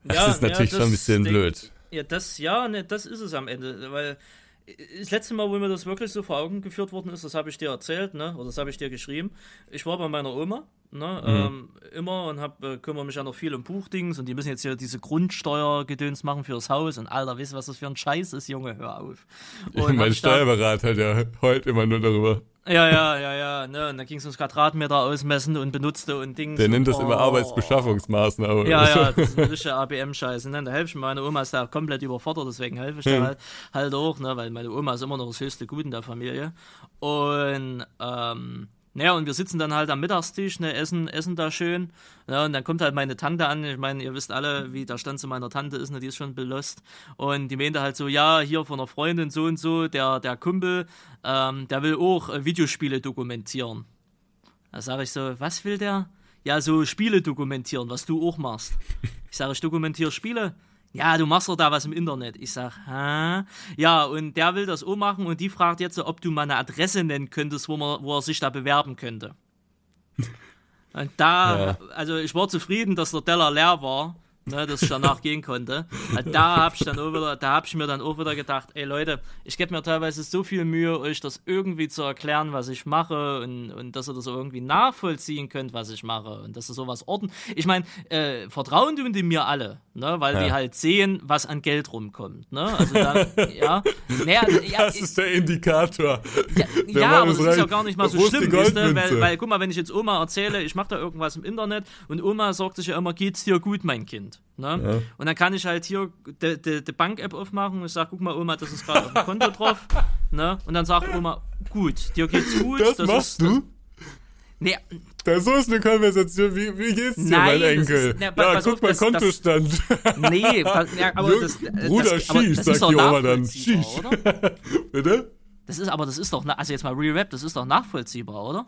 Speaker 2: Das ja, ist natürlich ja, das schon ein bisschen blöd.
Speaker 1: Ja, das, ja, ne, das ist es am Ende, weil das letzte Mal, wo mir das wirklich so vor Augen geführt worden ist, das habe ich dir erzählt, ne? Oder das habe ich dir geschrieben. Ich war bei meiner Oma, ne? Mhm. Ähm, immer und hab, äh, kümmere mich ja noch viel um Buchdings und die müssen jetzt hier diese Grundsteuergedöns machen fürs Haus und Alter, weißt du, was das für ein Scheiß ist, Junge, hör auf.
Speaker 2: Und mein Steuerberater hat ja heult immer nur darüber.
Speaker 1: Ja, ja, ja, ja, ne, und dann ging es ums Quadratmeter ausmessen und benutzte und Dings.
Speaker 2: Der nennt das oh. immer Arbeitsbeschaffungsmaßnahme.
Speaker 1: Ja, ja, das ist eine richtige ABM-Scheiße, ne, da helfe ich meine Oma ist da komplett überfordert, deswegen helfe ich hm. da halt, halt auch, ne, weil meine Oma ist immer noch das höchste Gut in der Familie. Und, ähm, naja, und wir sitzen dann halt am Mittagstisch, ne, essen, essen da schön. Ja, und dann kommt halt meine Tante an. Ich meine, ihr wisst alle, wie der Stand zu meiner Tante ist, ne, die ist schon belost. Und die meinte halt so, ja, hier von einer Freundin so und so, der, der Kumpel, ähm, der will auch äh, Videospiele dokumentieren. Da sage ich so, was will der? Ja, so Spiele dokumentieren, was du auch machst. Ich sage, ich dokumentiere Spiele ja, du machst doch da was im Internet. Ich sag, hä? Ja, und der will das auch machen und die fragt jetzt, ob du mal eine Adresse nennen könntest, wo, man, wo er sich da bewerben könnte. Und da, ja. also ich war zufrieden, dass der Teller leer war ne, dass ich danach gehen konnte. Da habe ich dann auch wieder, da habe ich mir dann auch wieder gedacht, ey Leute, ich gebe mir teilweise so viel Mühe, euch das irgendwie zu erklären, was ich mache und, und dass ihr das irgendwie nachvollziehen könnt, was ich mache und dass ihr sowas ordnen. Ich meine, äh, vertrauen tun die mir alle, ne, weil ja. die halt sehen, was an Geld rumkommt, ne? Also dann, ja, naja,
Speaker 2: ja, das ist der Indikator.
Speaker 1: Ja, der ja aber das ist ja gar nicht mal so schlimm, weißt du? weil, weil, guck mal, wenn ich jetzt Oma erzähle, ich mache da irgendwas im Internet und Oma sagt sich ja immer, geht's dir gut, mein Kind? Kind. Ne? Ja. Und dann kann ich halt hier die Bank-App aufmachen und ich sage, guck mal, Oma, das ist gerade auf dem Konto drauf. Ne? Und dann sagt Oma, gut, dir geht's gut.
Speaker 2: Das, das machst ist, du?
Speaker 1: Nee,
Speaker 2: Das so ist eine Konversation. Wie, wie geht's dir,
Speaker 1: Nein,
Speaker 2: mein
Speaker 1: das
Speaker 2: Enkel?
Speaker 1: ist- na,
Speaker 2: ja,
Speaker 1: pass
Speaker 2: guck
Speaker 1: auf,
Speaker 2: mal,
Speaker 1: das- das-
Speaker 2: Kontostand.
Speaker 1: nee, pa- ja, aber das, das,
Speaker 2: Bruder,
Speaker 1: das,
Speaker 2: Shish,
Speaker 1: das
Speaker 2: sagt die Oma dann.
Speaker 1: oder?
Speaker 2: Bitte?
Speaker 1: Das ist, aber das ist doch, also jetzt mal Real Rap, das ist doch nachvollziehbar, oder?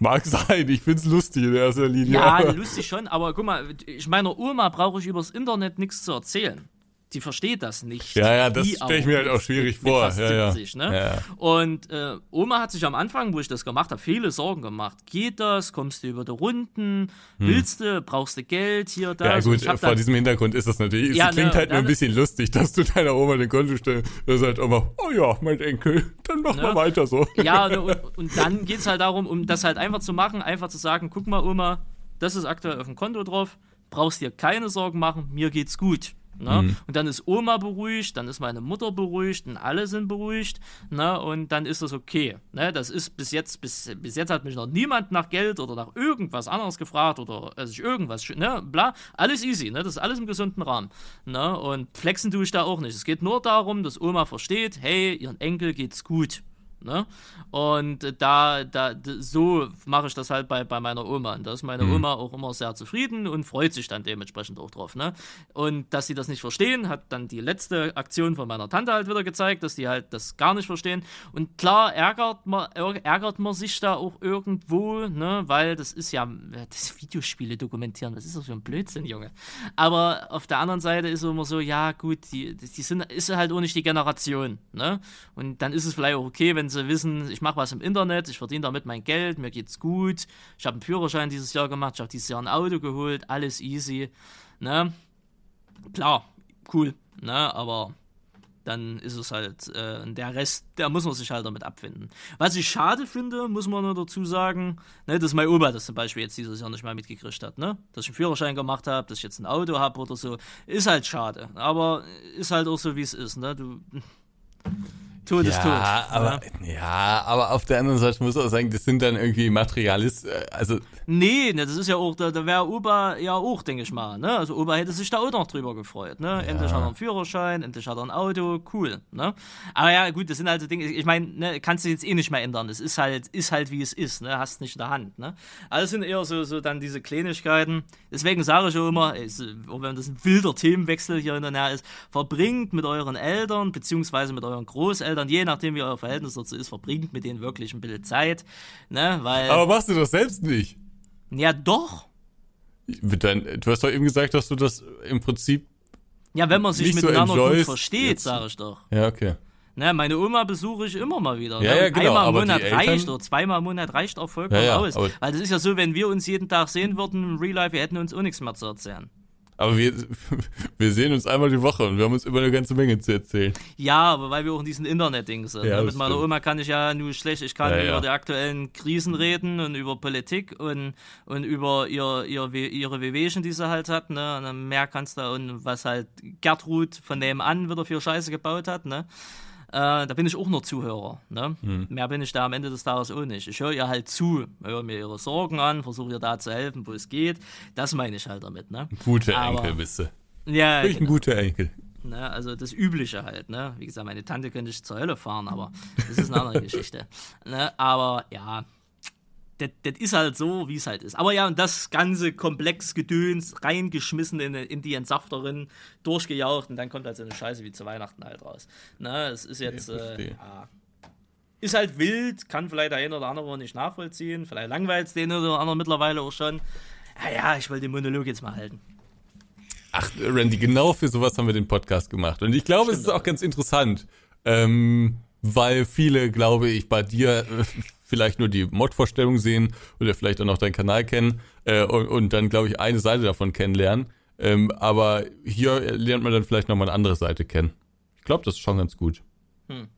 Speaker 2: Mag sein, ich find's lustig in erster Linie.
Speaker 1: Ja, lustig schon, aber guck mal, ich meiner Oma brauche ich übers Internet nichts zu erzählen. Die versteht das nicht.
Speaker 2: Ja, ja, das
Speaker 1: Die
Speaker 2: stell ich mir halt auch
Speaker 1: mit-
Speaker 2: schwierig
Speaker 1: mit
Speaker 2: vor.
Speaker 1: Fast
Speaker 2: Ja, ja.
Speaker 1: 70, ne?
Speaker 2: Ja.
Speaker 1: Und äh, Oma hat sich am Anfang, wo ich das gemacht habe, viele Sorgen gemacht. Geht das? Kommst du über die Runden? Willst du? Brauchst du Geld hier, da?
Speaker 2: Hm. Ja
Speaker 1: Also
Speaker 2: gut, vor
Speaker 1: dann-
Speaker 2: diesem Hintergrund ist das natürlich,
Speaker 1: Ja,
Speaker 2: es klingt
Speaker 1: ne,
Speaker 2: halt nur ein bisschen lustig, dass du deiner Oma den Kontostand, da sagt Oma, oh ja, mein Enkel, dann mach
Speaker 1: Ne?
Speaker 2: mal weiter so.
Speaker 1: Ja, ne, und, und dann geht es halt darum, um das halt einfach zu machen, einfach zu sagen, guck mal, Oma, das ist aktuell auf dem Konto drauf, brauchst dir keine Sorgen machen, mir geht's gut. Ne?
Speaker 2: Mhm.
Speaker 1: Und dann ist Oma beruhigt, dann ist meine Mutter beruhigt und alle sind beruhigt, ne? Und dann ist das okay. Ne? Das ist bis jetzt, bis, bis jetzt hat mich noch niemand nach Geld oder nach irgendwas anderes gefragt oder sich irgendwas, ne, bla, alles easy, ne? Das ist alles im gesunden Rahmen. Ne? Und flexen tue ich da auch nicht. Es geht nur darum, dass Oma versteht, hey, ihren Enkel geht's gut. Ne? Und da, da, so mache ich das halt bei, bei meiner Oma. Und da ist meine Oma auch immer sehr zufrieden und freut sich dann dementsprechend auch drauf. Ne? Und dass sie das nicht verstehen, hat dann die letzte Aktion von meiner Tante halt wieder gezeigt, dass die halt das gar nicht verstehen. Und klar ärgert man, ärg- ärgert man sich da auch irgendwo, ne? weil das ist ja, das Videospiele dokumentieren, was ist das für ein Blödsinn, Junge. Aber auf der anderen Seite ist es immer so, ja gut, die, die sind, ist halt auch nicht die Generation. Ne? Und dann ist es vielleicht auch okay, wenn sie wissen, ich mache was im Internet, ich verdiene damit mein Geld, mir geht's gut, ich habe einen Führerschein dieses Jahr gemacht, ich habe dieses Jahr ein Auto geholt, alles easy. Ne? Klar, cool, ne? aber dann ist es halt, äh, der Rest, der muss man sich halt damit abfinden. Was ich schade finde, muss man nur dazu sagen, ne, dass mein Opa das zum Beispiel jetzt dieses Jahr nicht mal mitgekriegt hat, ne? Dass ich einen Führerschein gemacht habe, dass ich jetzt ein Auto habe oder so, ist halt schade. Aber ist halt auch so, wie es ist, ne? Du. Ist tot.
Speaker 2: Ja, aber,
Speaker 1: ne?
Speaker 2: ja, aber auf der anderen Seite muss man auch sagen, das sind dann irgendwie Materialist, äh, also,
Speaker 1: Nee, ne, das ist ja auch, da, da wäre Opa ja auch, denke ich mal, ne? Also Opa hätte sich da auch noch drüber gefreut, ne? Endlich hat er einen Führerschein, endlich hat er ein Auto, cool, ne? Aber ja, gut, das sind halt so Dinge, ich meine, ne, kannst du jetzt eh nicht mehr ändern. Es ist halt, ist halt wie es ist, ne? Hast nicht in der Hand, ne? Aber das sind eher so, so dann diese Kleinigkeiten. Deswegen sage ich auch immer, es, auch wenn das ein wilder Themenwechsel hier hinterher ist, verbringt mit euren Eltern, beziehungsweise mit euren Großeltern, je nachdem wie euer Verhältnis dazu ist, verbringt mit denen wirklich ein bisschen Zeit, ne? Weil.
Speaker 2: aber machst du das selbst nicht?
Speaker 1: Ja, doch.
Speaker 2: Dann, du hast doch eben gesagt, dass du das im Prinzip,
Speaker 1: Ja, wenn man sich
Speaker 2: Nicht so
Speaker 1: miteinander gut versteht, sage ich doch.
Speaker 2: ja, okay.
Speaker 1: Ne, meine Oma besuche ich immer mal wieder.
Speaker 2: Ja,
Speaker 1: ne?
Speaker 2: ja, genau,
Speaker 1: Einmal im Monat
Speaker 2: Eltern-
Speaker 1: reicht oder zweimal im Monat reicht auch vollkommen
Speaker 2: Ja,
Speaker 1: aus. Weil das ist ja so, wenn wir uns jeden Tag sehen würden im Real Life, wir hätten uns auch nichts mehr zu erzählen.
Speaker 2: Aber wir, wir sehen uns einmal die Woche und wir haben uns über eine ganze Menge zu erzählen.
Speaker 1: Ja, aber weil wir auch in diesen Internet-Ding sind.
Speaker 2: Ja,
Speaker 1: ne? Mit meiner. Oma kann ich ja nur schlecht, ich kann
Speaker 2: Ja,
Speaker 1: über
Speaker 2: ja.
Speaker 1: die aktuellen Krisen reden und über Politik und, und über ihr, ihr, ihre Wehwehchen, die sie halt hat. Ne? Und dann mehr kannst du, und was halt Gertrud von nebenan wieder für Scheiße gebaut hat. Ne? Äh, da bin ich auch nur Zuhörer. Ne?
Speaker 2: Hm.
Speaker 1: Mehr bin ich da am Ende des Tages auch nicht. Ich höre ihr halt zu, höre mir ihre Sorgen an, versuche ihr da zu helfen, wo es geht. Das meine ich halt damit. Ne?
Speaker 2: Gute
Speaker 1: Aber-
Speaker 2: Enkel bist du.
Speaker 1: Ja,
Speaker 2: Wirklich ein guter Enkel.
Speaker 1: Ne, also das Übliche halt, ne? Wie gesagt, meine Tante könnte ich zur Hölle fahren, aber das ist eine andere Geschichte. Ne? Aber ja, das das ist halt so, wie es halt ist. Aber ja, und das ganze komplex Gedöns reingeschmissen in, in die Entsafterin, durchgejaucht und dann kommt halt so eine Scheiße wie zu Weihnachten halt raus. Ne? Es ist jetzt, äh, ja. Ist halt wild, kann vielleicht der eine oder andere nicht nachvollziehen, vielleicht langweilt es den oder anderen mittlerweile auch schon. Ja, ja, ich wollte den Monolog jetzt mal halten.
Speaker 2: Ach, Randy, genau für sowas haben wir den Podcast gemacht. Und ich glaube, es ist auch ganz interessant, ähm, weil viele, glaube ich, bei dir äh, vielleicht nur die Mod-Vorstellung sehen oder vielleicht auch noch deinen Kanal kennen äh, und, und dann, glaube ich, eine Seite davon kennenlernen. Ähm, aber hier lernt man dann vielleicht nochmal eine andere Seite kennen. Ich glaube, das ist schon ganz gut.
Speaker 1: Hm.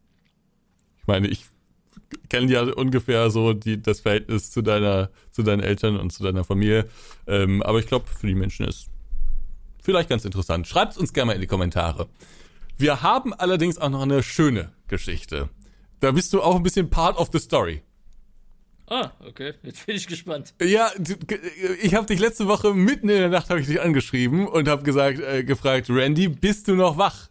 Speaker 2: Ich meine, ich kenne ja ungefähr so die, das Verhältnis zu deiner, zu deinen Eltern und zu deiner Familie. Ähm, aber ich glaube, für die Menschen ist vielleicht ganz interessant. Schreibt uns gerne mal in die Kommentare. Wir haben allerdings auch noch eine schöne Geschichte. Da bist du auch ein bisschen part of the story.
Speaker 1: Ah, okay, jetzt bin ich gespannt.
Speaker 2: Ja, ich habe dich letzte Woche mitten in der Nacht habe ich dich angeschrieben und habe gesagt, äh, gefragt, Randy, bist du noch wach?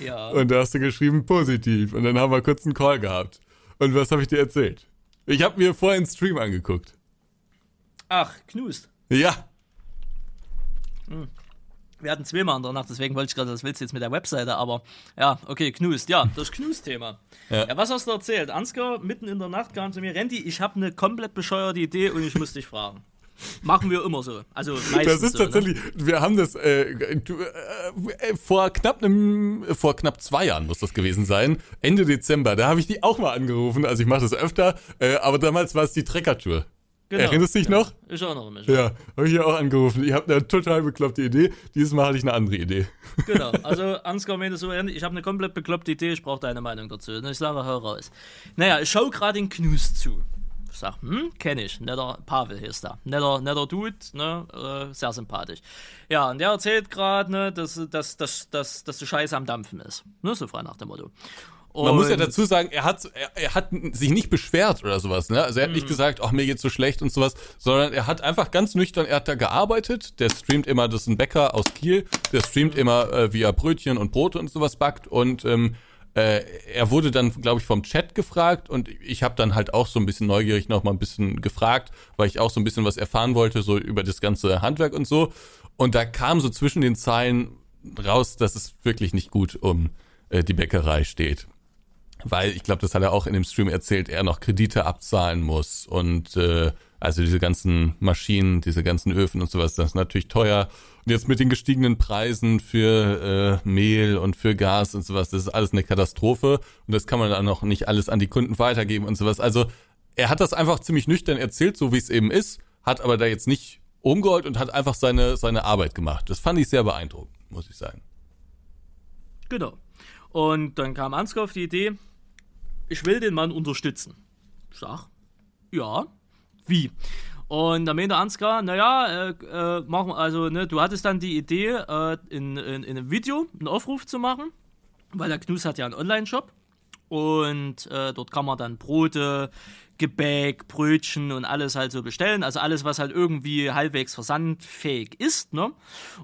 Speaker 1: Ja.
Speaker 2: Und da hast du geschrieben positiv und dann haben wir kurz einen Call gehabt. Und was habe ich dir erzählt? Ich habe mir vorhin einen Stream angeguckt.
Speaker 1: Ach, Knust.
Speaker 2: Ja.
Speaker 1: Wir hatten zweimal in der Nacht, deswegen wollte ich gerade, das willst du jetzt mit der Webseite, aber ja, okay, Knust, ja, das Knust-Thema.
Speaker 2: Ja.
Speaker 1: Ja. was hast du erzählt? Ansgar, mitten in der Nacht kam zu mir, Randy, ich habe eine komplett bescheuerte Idee und ich muss dich fragen. Machen wir immer so. Also meistens
Speaker 2: Das ist
Speaker 1: so,
Speaker 2: tatsächlich, wir haben das äh, du, äh, vor knapp einem, vor knapp zwei Jahren muss das gewesen sein, Ende Dezember. Da habe ich die auch mal angerufen. Also ich mache das öfter, äh, aber damals war es die Treckertour.
Speaker 1: Genau.
Speaker 2: Erinnerst du dich
Speaker 1: ja.
Speaker 2: noch?
Speaker 1: Ich erinnere mich.
Speaker 2: Ja, habe ich ja auch angerufen. Ich habe eine total bekloppte Idee. Dieses Mal hatte ich eine andere Idee.
Speaker 1: Genau. Also Ansgar meinte so, ich habe eine komplett bekloppte Idee, ich brauche deine Meinung dazu. Und ich sage, hör raus. Naja, ich schaue gerade den Knust zu. Ich sag, hm, kenne ich. Netter Pavel hieß da. Netter, netter Dude, ne, äh, sehr sympathisch. Ja, und der erzählt gerade, ne, dass, dass, dass, dass, dass die Scheiße am Dampfen ist. Ne, so frei nach dem Motto.
Speaker 2: Man muss ja
Speaker 1: Und-
Speaker 2: dazu sagen, er hat, er, er hat sich nicht beschwert oder sowas, ne? Also er hat
Speaker 1: Mhm.
Speaker 2: nicht gesagt, ach, mir geht's so schlecht und sowas, sondern er hat einfach ganz nüchtern, er hat da gearbeitet, der streamt immer, das ist ein Bäcker aus Kiel, der streamt
Speaker 1: Mhm.
Speaker 2: immer, äh, wie er Brötchen und Brote und sowas backt und ähm, äh, er wurde dann, glaube ich, vom Chat gefragt und ich habe dann halt auch so ein bisschen neugierig noch mal ein bisschen gefragt, weil ich auch so ein bisschen was erfahren wollte, so über das ganze Handwerk und so. Und da kam so zwischen den Zeilen raus, dass es wirklich nicht gut um äh, die Bäckerei steht weil ich glaube, das hat er auch in dem Stream erzählt, er noch Kredite abzahlen muss und äh, also diese ganzen Maschinen, diese ganzen Öfen und sowas, das ist natürlich teuer. Und jetzt mit den gestiegenen Preisen für äh, Mehl und für Gas und sowas, das ist alles eine Katastrophe und das kann man dann noch nicht alles an die Kunden weitergeben und sowas. Also er hat das einfach ziemlich nüchtern erzählt, so wie es eben ist, hat aber da jetzt nicht umgeholt und hat einfach seine seine Arbeit gemacht. Das fand ich sehr beeindruckend, muss ich sagen.
Speaker 1: Genau. Und dann kam Ansgar auf die Idee, ich will den Mann unterstützen. Ich sag, ja, wie? Und dann meinte Ansgar, naja, äh, äh, also, ne, du hattest dann die Idee, äh, in, in, in einem Video einen Aufruf zu machen, weil der Knus hat ja einen Online-Shop und äh, dort kann man dann Brote, Gebäck, Brötchen und alles halt so bestellen. Also alles, was halt irgendwie halbwegs versandfähig ist. Ne?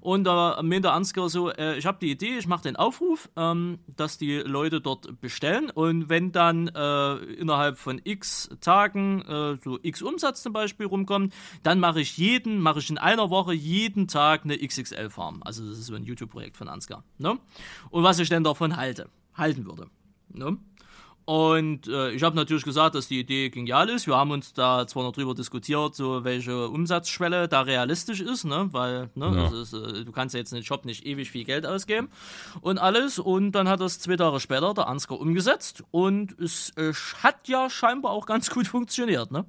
Speaker 1: Und da äh, meinte Ansgar so, äh, ich habe die Idee, ich mache den Aufruf, ähm, dass die Leute dort bestellen. Und wenn dann äh, innerhalb von x Tagen äh, so x Umsatz zum Beispiel rumkommt, dann mache ich jeden, mache ich in einer Woche jeden Tag eine XXL-Farm. Also das ist so ein YouTube-Projekt von Ansgar. Ne? Und was ich denn davon halte, halten würde. Ne? Und äh, ich habe natürlich gesagt, dass die Idee genial ist. Wir haben uns da zwar noch drüber diskutiert, so welche Umsatzschwelle da realistisch ist, ne? Weil ne,
Speaker 2: Ja.
Speaker 1: das ist, äh, du kannst ja jetzt in den Shop nicht ewig viel Geld ausgeben und alles. Und dann hat das zwei Tage später der Ansgar umgesetzt und es äh, hat ja scheinbar auch ganz gut funktioniert, ne?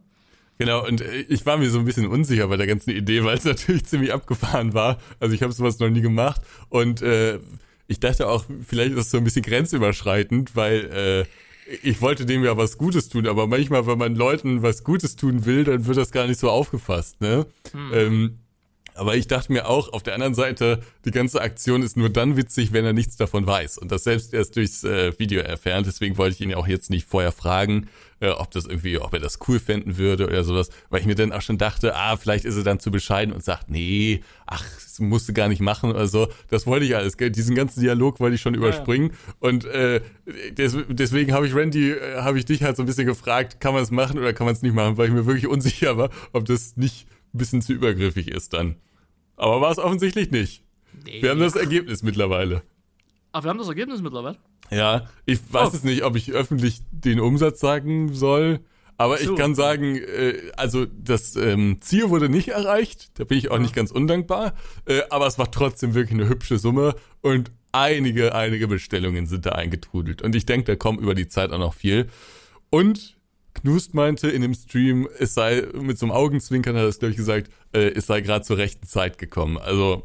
Speaker 2: Genau, und äh, ich war mir so ein bisschen unsicher bei der ganzen Idee, weil es natürlich ziemlich abgefahren war. Also ich habe sowas noch nie gemacht und äh, ich dachte auch, vielleicht ist das so ein bisschen grenzüberschreitend, weil äh, ich wollte dem ja was Gutes tun, aber manchmal, wenn man Leuten was Gutes tun will, dann wird das gar nicht so aufgefasst, ne? Ähm, aber ich dachte mir auch, auf der anderen Seite, die ganze Aktion ist nur dann witzig, wenn er nichts davon weiß und das selbst erst durchs äh, Video erfährt. Deswegen wollte ich ihn auch jetzt nicht vorher fragen, äh, ob das irgendwie, ob er das cool fänden würde oder sowas, weil ich mir dann auch schon dachte, ah, vielleicht ist er dann zu bescheiden und sagt, nee, ach, das musst du gar nicht machen oder so. Das wollte ich alles, gell? diesen ganzen Dialog wollte ich schon überspringen und äh, des, deswegen habe ich Randy, äh, habe ich dich halt so ein bisschen gefragt, kann man es machen oder kann man es nicht machen, weil ich mir wirklich unsicher war, ob das nicht ein bisschen zu übergriffig ist dann. Aber war es offensichtlich nicht.
Speaker 1: Nee.
Speaker 2: Wir haben das Ergebnis mittlerweile.
Speaker 1: Ach, wir haben das Ergebnis mittlerweile.
Speaker 2: Ja, ich weiß
Speaker 1: Oh.
Speaker 2: es nicht, ob ich öffentlich den Umsatz sagen soll. Aber
Speaker 1: So.
Speaker 2: ich kann sagen, äh, also das ähm, Ziel wurde nicht erreicht, da bin ich auch nicht ganz undankbar, äh, aber es war trotzdem wirklich eine hübsche Summe und einige, einige Bestellungen sind da eingetrudelt. Und ich denke, da kommt über die Zeit auch noch viel. Und Knust meinte in dem Stream, es sei mit so einem Augenzwinkern, hat er es, glaube ich, gesagt, äh, es sei gerade zur rechten Zeit gekommen. Also,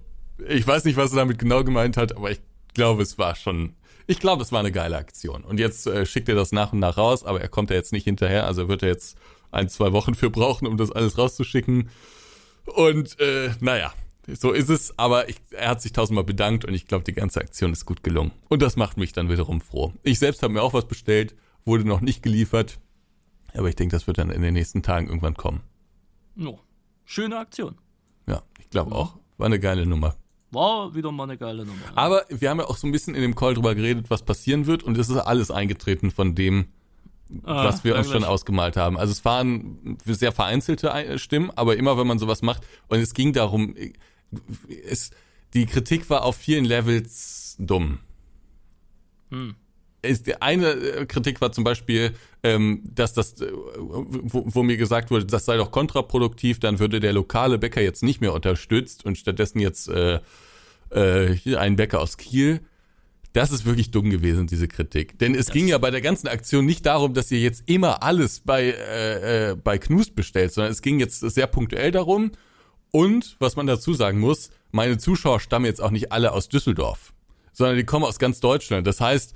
Speaker 2: ich weiß nicht, was er damit genau gemeint hat, aber ich glaube, es war schon, ich glaube, es war eine geile Aktion. Und jetzt äh, schickt er das nach und nach raus, aber er kommt ja jetzt nicht hinterher, also wird er jetzt ein, zwei Wochen für brauchen, um das alles rauszuschicken. Und äh, naja, so ist es, aber ich, er hat sich tausendmal bedankt und ich glaube, die ganze Aktion ist gut gelungen. Und das macht mich dann wiederum froh. Ich selbst habe mir auch was bestellt, wurde noch nicht geliefert, aber ich denke, das wird dann in den nächsten Tagen irgendwann kommen.
Speaker 1: No. Schöne Aktion.
Speaker 2: Ja, ich glaube auch. War eine geile Nummer.
Speaker 1: War wieder mal eine geile Nummer.
Speaker 2: Aber wir haben ja auch so ein bisschen in dem Call drüber geredet, was passieren wird und es ist alles eingetreten von dem, ah, was wir uns schon ausgemalt haben. Also es waren sehr vereinzelte Stimmen, aber immer wenn man sowas macht und es ging darum, es, die Kritik war auf vielen Levels dumm. Hm. Ist, eine äh, Kritik war zum Beispiel, ähm, dass das, äh, wo, wo mir gesagt wurde, das sei doch kontraproduktiv, dann würde der lokale Bäcker jetzt nicht mehr unterstützt und stattdessen jetzt äh, äh, ein Bäcker aus Kiel. Das ist wirklich dumm gewesen, diese Kritik. Denn es das ging ja bei der ganzen Aktion nicht darum, dass ihr jetzt immer alles bei, äh, äh, bei Knust bestellt, sondern es ging jetzt sehr punktuell darum. Und, was man dazu sagen muss, meine Zuschauer stammen jetzt auch nicht alle aus Düsseldorf, sondern die kommen aus ganz Deutschland. Das heißt,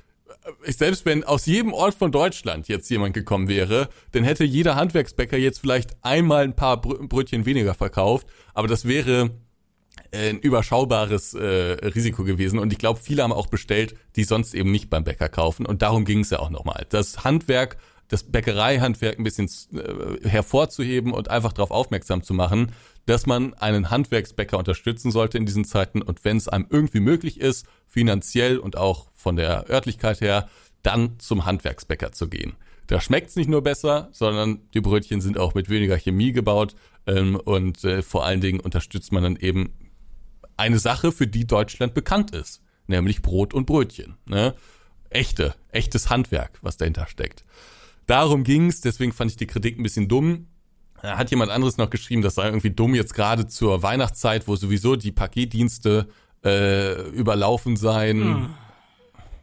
Speaker 2: selbst wenn aus jedem Ort von Deutschland jetzt jemand gekommen wäre, dann hätte jeder Handwerksbäcker jetzt vielleicht einmal ein paar Brötchen weniger verkauft, aber das wäre äh, ein überschaubares äh, Risiko gewesen. Und ich glaube, viele haben auch bestellt, die sonst eben nicht beim Bäcker kaufen. Und darum ging es ja auch nochmal. Das Handwerk, das Bäckereihandwerk ein bisschen äh, hervorzuheben und einfach darauf aufmerksam zu machen, dass man einen Handwerksbäcker unterstützen sollte in diesen Zeiten und wenn es einem irgendwie möglich ist, finanziell und auch von der Örtlichkeit her, dann zum Handwerksbäcker zu gehen. Da schmeckt's nicht nur besser, sondern die Brötchen sind auch mit weniger Chemie gebaut ähm, und äh, vor allen Dingen unterstützt man dann eben eine Sache, für die Deutschland bekannt ist, nämlich Brot und Brötchen. Ne? Echte, echtes Handwerk, was dahinter steckt. Darum ging's, deswegen fand ich die Kritik ein bisschen dumm. Da hat jemand anderes noch geschrieben, das sei irgendwie dumm jetzt gerade zur Weihnachtszeit, wo sowieso die Paketdienste äh, überlaufen seien. Hm.